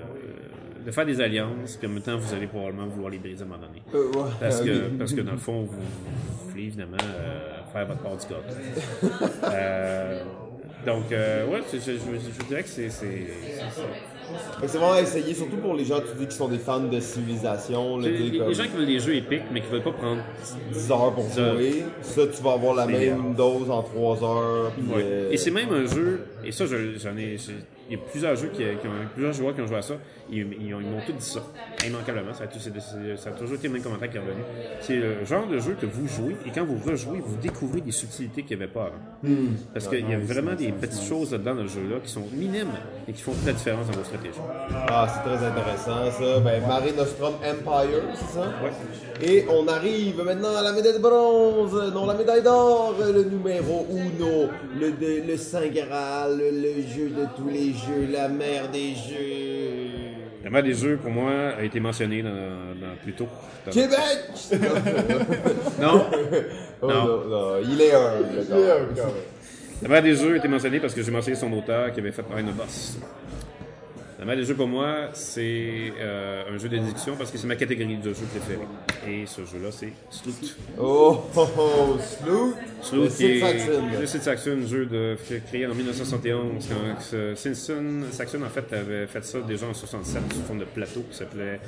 de faire des alliances, puis en même temps, vous allez probablement vouloir les briser à un moment donné. Euh. Parce que, parce que dans le fond, vous, vous voulez évidemment euh, faire votre part du gâteau. Donc, euh, ouais, je, je- je- je dirais que c'est. c'est- c'est- Fait que C'est vraiment essayer, surtout pour les gens, tu dis, qui sont des fans de civilisation, là, Les, comme les gens qui veulent des jeux épiques, mais qui veulent pas prendre. 10 heures pour jouer. Ça, tu vas avoir la même dose en 3 heures. puis, Ouais. euh, Et c'est même un jeu, et ça, je- j'en ai. Il y a plusieurs jeux qui, qui ont, plusieurs joueurs qui ont joué à ça. Ils, ils ont- ils m'ont tous dit ça, immanquablement. Ça a, tout- c'est- c'est- ça a toujours été le même commentaire qui est revenu. C'est le genre de jeu que vous jouez, et quand vous rejouez, vous découvrez des subtilités qu'il n'y avait pas avant. Parce qu'il y a vraiment des petites choses là-dedans dans le jeu-là qui sont minimes et qui font toute la différence dans vos stratégies. Ah, c'est très intéressant ça. Ben, Mare Nostrum Empire, c'est ça? Ouais. Et on arrive maintenant à la médaille de bronze, non la médaille d'or, le numéro uno, le, de- le Saint Graal, le, le jeu de tous les jeux, la mère des jeux. La mère des jeux, pour moi, a été mentionnée dans, dans plus tôt. Dans- Québec! Non, Oh, Non. non, non, il est un, le gars. La mère des jeux a été mentionnée parce que j'ai mentionné son auteur qui avait fait Rhino Boss. La mère des jeux, pour moi, c'est euh, un jeu de déduction parce que c'est ma catégorie de jeu préférée. Et ce jeu-là, c'est Sloot. Oh, oh, oh, Sloot! Sloot, Le qui Sid est Saxon. le Sid Saxon, jeu de, créé en 1971. Quand Simpson, Saxon, en fait, avait fait ça déjà en 67 sous forme de plateau qui s'appelait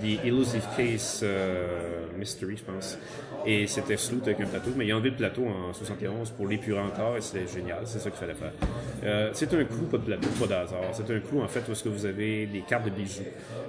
The Elusive Case euh, Mystery, je pense. Et c'était Sloot avec un plateau, mais il a enlevé le plateau en 71 pour l'épurer encore et c'était génial, c'est ça qu'il fallait faire. Euh, c'est un clou, pas de plateau, pas d'hasard. C'est un clou, en fait, où est-ce que vous avez des cartes de bijoux.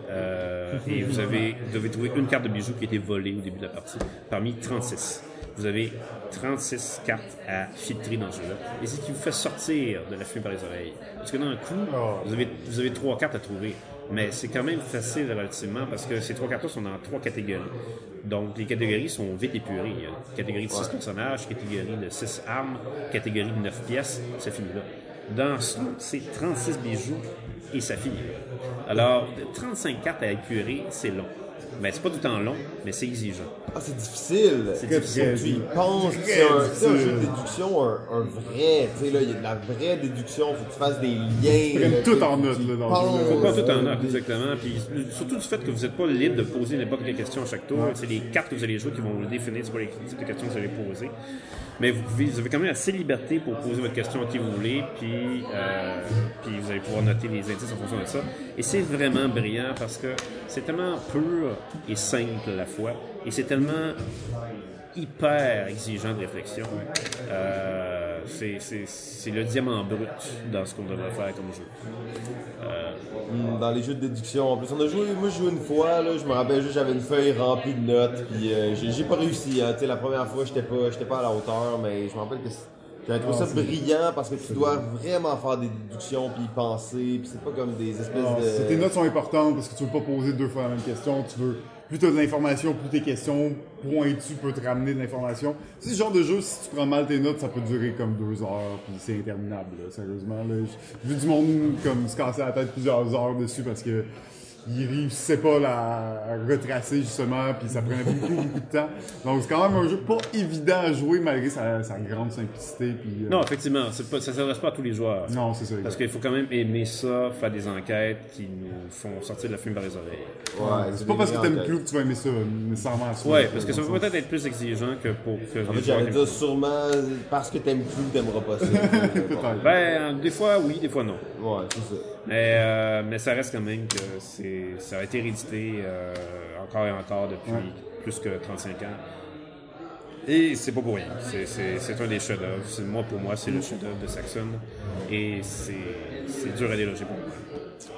Euh, et vous avez, vous devez trouver une carte de bijoux qui a été volée au début de la partie, parmi 36. vous avez 36 cartes à filtrer dans ce jeu-là. Et c'est ce qui vous fait sortir de la fumée par les oreilles. Parce que dans un coup, Oh. vous, avez, vous avez trois cartes à trouver. Mais c'est quand même facile relativement parce que ces trois cartes-là sont dans trois catégories. Donc, les catégories sont vite épurées. Il y a une catégorie de 6 personnages, catégorie de 6 armes, catégorie de 9 pièces, ça finit là. Dans ça, c'est 36 bijoux et ça finit là. Alors, 35 cartes à épurer, c'est long. Ben, c'est pas tout le temps long, mais c'est exigeant. Ah, c'est difficile. C'est Que difficile. tu y penses. C'est un, jeu de déduction, un, un vrai. Tu sais, là, il y a de la vraie déduction. Faut que tu fasses des liens. là, tout tu- en tu note, là, dans le jeu, Faut pas tout en note, exactement. Puis surtout du fait que vous n'êtes pas libre de poser n'importe quelle question à chaque tour. C'est les cartes que vous allez jouer qui vont vous définir c'est quoi les types de questions que vous allez poser. Mais vous, avez quand même assez de liberté pour poser votre question à qui vous voulez, puis, euh, puis vous allez pouvoir noter les indices en fonction de ça. Et c'est vraiment brillant parce que c'est tellement pur et simple à la fois, et c'est tellement hyper exigeant de réflexion. Euh, c'est- le diamant brut dans ce qu'on devrait faire comme jeu. Hmm, Dans les jeux de déduction, en plus, on a joué, moi j'ai joué une fois, là, je me rappelle juste, j'avais une feuille remplie de notes, puis euh, j'ai pas réussi, hein, tu sais, la première fois, j'étais pas, j'étais pas à la hauteur, mais je me rappelle que j'avais trouvé ça brillant parce que tu dois vraiment faire des déductions, puis y penser, puis c'est pas comme des espèces Ah, de... Tes notes sont importantes parce que tu veux pas poser deux fois la même question. Tu veux plus t'as de l'information, plus tes questions pointues peuvent te ramener de l'information. C'est ce genre de jeu, si tu prends mal tes notes, ça peut durer comme deux heures, puis c'est interminable, là, sérieusement. Là. J'ai vu du monde comme se casser la tête plusieurs heures dessus parce que il réussissait pas la- à retracer justement, puis ça prenait beaucoup, beaucoup de temps. Donc c'est quand même un jeu pas évident à jouer malgré sa, sa grande simplicité. Puis, euh, Non, effectivement, pas, ça ne s'adresse pas à tous les joueurs. non, c'est ça. Parce qu'il faut quand même aimer ça, faire des enquêtes qui nous font sortir de la fume par les oreilles. Ouais, C'est pas parce que t'aimes plus que tu vas aimer ça nécessairement. ça, Ouais, parce que ça le peut-être être plus exigeant que pour que En les fait, j'allais dire sûrement parce que t'aimes plus, t'aimeras pas ça. Ben, des fois oui, des fois non. ouais, c'est ça. Mais, euh, mais ça reste quand même que c'est, ça a été réédité euh, encore et encore depuis plus que 35 ans. Et c'est pas pour rien. C'est, un des chefs-d'œuvre. Moi, pour moi, c'est le chef-d'œuvre de Saxon. Et c'est, c'est dur à déloger pour moi.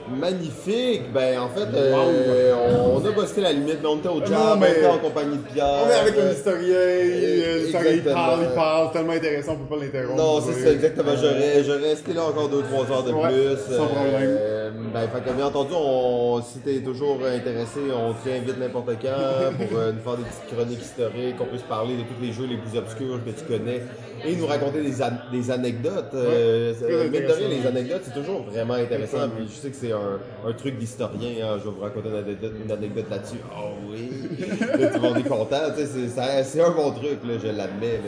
Magnifique! Ben, en fait, euh, on a bossé la limite, mais on était au job, Non, mais- on était en compagnie de Pierre. On est avec un Euh, historien, euh, l'historien il exactement. parle, il parle, tellement intéressant, on peut pas l'interrompre. Non, c'est Ouais. ça, exactement. J'aurais, j'aurais resté là encore 2-3 heures de Ouais, plus. sans problème. Euh, ben, fait que, bien entendu, on, si t'es toujours intéressé, on t'invite n'importe quand pour euh, nous faire des petites chroniques historiques, qu'on puisse parler de tous les jeux les plus obscurs que tu connais et nous raconter des, an- des anecdotes. Euh, euh, mine de rien, les anecdotes, c'est toujours vraiment intéressant. Puis je sais que c'est un, un truc d'historien. hein. Je vais vous raconter une anecdote, une anecdote là-dessus. Oh oui! là, tout le monde est content. C'est, un bon truc, là, je l'admets.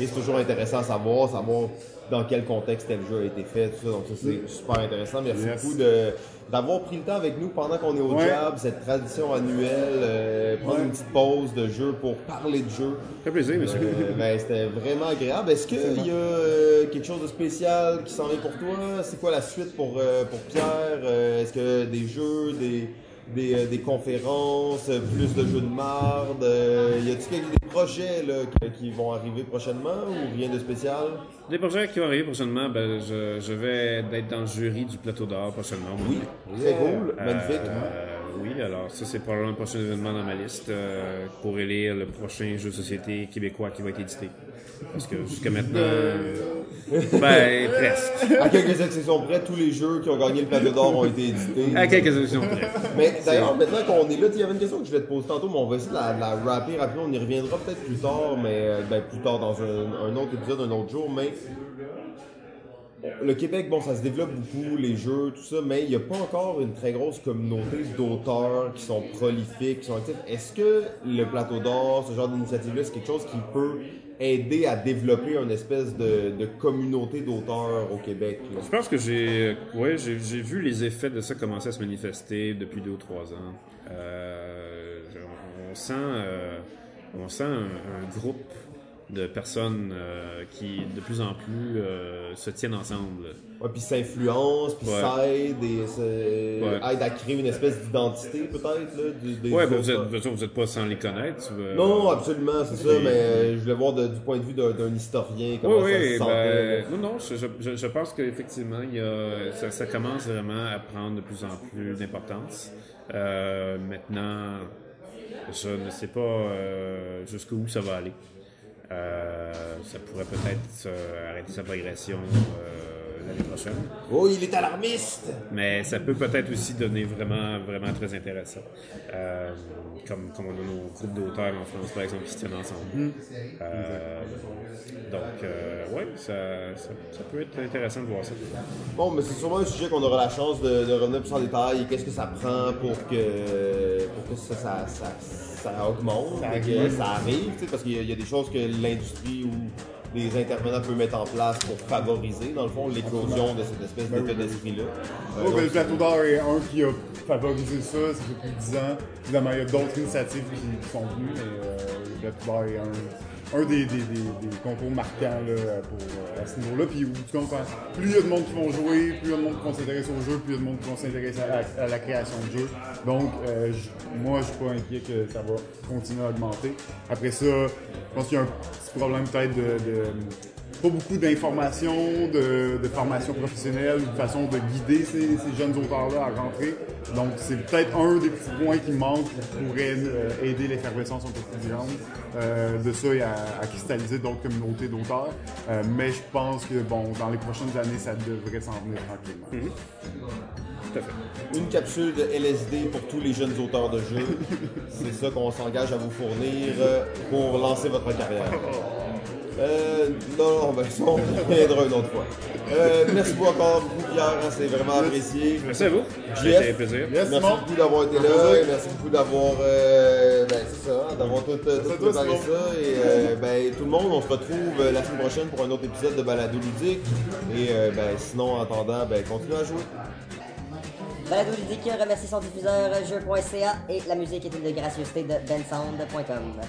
Et c'est toujours intéressant à savoir, savoir dans quel contexte tel jeu a été fait. Tout ça. Donc ça, c'est super intéressant. Merci Yes. beaucoup de, d'avoir pris le temps avec nous pendant qu'on est au Ouais. job, cette tradition annuelle, euh, prendre Ouais. une petite pause de jeu pour parler de jeu. Fait plaisir, monsieur. Euh, ben, c'était vraiment agréable. Est-ce qu'il y a euh, quelque chose de spécial qui s'en vient pour toi? C'est quoi la suite pour, euh, pour Pierre? Euh, Est-ce que des jeux, des, des, euh, des conférences, euh, plus de jeux de marde? Euh, y a-t-il quelques- des projets là, qui, vont arriver prochainement ou rien de spécial? Des projets qui vont arriver prochainement, ben, je, je vais être dans le jury du plateau d'or prochainement. Oui, très cool, Euh, magnifique. oui, alors ça c'est probablement le prochain événement dans ma liste euh, pour élire le prochain jeu de société québécois qui va être édité. Parce que jusqu'à maintenant, ben presque. À quelques exceptions près, tous les jeux qui ont gagné le plateau d'or ont été édités. À quelques élections près. Mais d'ailleurs, maintenant qu'on est là, il y avait une question que je voulais te poser tantôt, mais on va essayer de la, la rapper rapidement. On y reviendra peut-être plus tard, mais euh, ben, plus tard dans un, un autre épisode, un autre jour. Mais le Québec, bon, ça se développe beaucoup, les jeux, tout ça, mais il n'y a pas encore une très grosse communauté d'auteurs qui sont prolifiques, qui sont actifs. Est-ce que le plateau d'or, ce genre d'initiative-là, c'est quelque chose qui peut aider à développer une espèce de, communauté d'auteurs au Québec? Je pense que j'ai ouais, j'ai vu les effets de ça commencer à se manifester depuis deux ou trois ans. Euh, on, sent, euh, on sent un groupe de personnes euh, qui de plus en plus euh, se tiennent ensemble. Ouais, puis s'influence, puis Ouais. s'aide et se- Ouais. aide à créer une espèce d'identité peut-être là, du- des Ouais, autres. ben, vous êtes, vous êtes- vous êtes pas sans les connaître. Non, non, absolument, c'est ça, mais euh, je voulais voir de- du point de vue d'un historien Oui, comment ça se oui, sentait. ben, non, non, je, je, je pense qu'effectivement, il y a, ça, ça commence vraiment à prendre de plus en plus d'importance. Maintenant, je ne sais pas jusqu'où ça va aller. Euh, ça pourrait peut-être euh, arrêter sa progression euh, l'année prochaine. Oh, il est alarmiste! Mais ça peut peut-être aussi donner vraiment, vraiment très intéressant. Euh, comme, comme on a nos groupes d'auteurs en France, par exemple, qui se tiennent ensemble. Euh, donc, euh, ouais, ça, ça, ça peut être intéressant de voir ça. Bon, mais c'est sûrement un sujet qu'on aura la chance de, de revenir plus en détail. Qu'est-ce que ça prend pour que, pour que ça, ça, ça, ça augmente, Ça et que ça arrive, parce qu'il y, y a des choses que l'industrie ou les intervenants peuvent mettre en place pour favoriser, dans le fond, l'éclosion de cette espèce d'état d'esprit-là. Euh, ben, le plateau d'or est un qui a favorisé ça, ça fait plus de 10 ans. Évidemment, il y a d'autres initiatives qui, qui sont venues, mais euh, le plateau d'or est un, un des, des, des, des concours marquants là, pour, euh, à ce niveau-là. Puis plus il y a de monde qui vont jouer, plus il y a de monde qui vont s'intéresser au jeu, plus il y a de monde qui vont s'intéresser à, la- création de jeux. Donc, euh, moi, je suis pas inquiet que ça va continuer à augmenter. Après ça, je pense qu'il y a un petit problème peut-être de- de pas beaucoup d'informations, de, de formation professionnelle, ou de façon de guider ces, ces jeunes auteurs-là à rentrer. Donc, c'est peut-être un des petits points qui manquent qui pourrait euh, aider l'effervescence un peu plus grande euh, de ça et à, à cristalliser d'autres communautés d'auteurs. Euh, mais je pense que, bon, dans les prochaines années, ça devrait s'en venir tranquillement. Tout à fait. Une capsule de LSD pour tous les jeunes auteurs de jeux. C'est ça qu'on s'engage à vous fournir pour lancer votre carrière. Euh, non, non, ben ça, on reviendra une autre fois. Euh, merci beaucoup encore beaucoup, Pierre, hein, c'est vraiment apprécié. Merci à vous. Un plaisir. Yes, Merci beaucoup d'avoir été là, et merci beaucoup d'avoir, euh, ben, c'est ça, d'avoir tout, euh, tout préparé ça. Et euh, ben, tout le monde, on se retrouve euh, la semaine prochaine pour un autre épisode de Balado Ludique. Et euh, ben, sinon, en attendant, ben, continuez à jouer. Balado Ludique remercie son diffuseur jeu.ca et la musique est une de gracieuseté de bensound.com.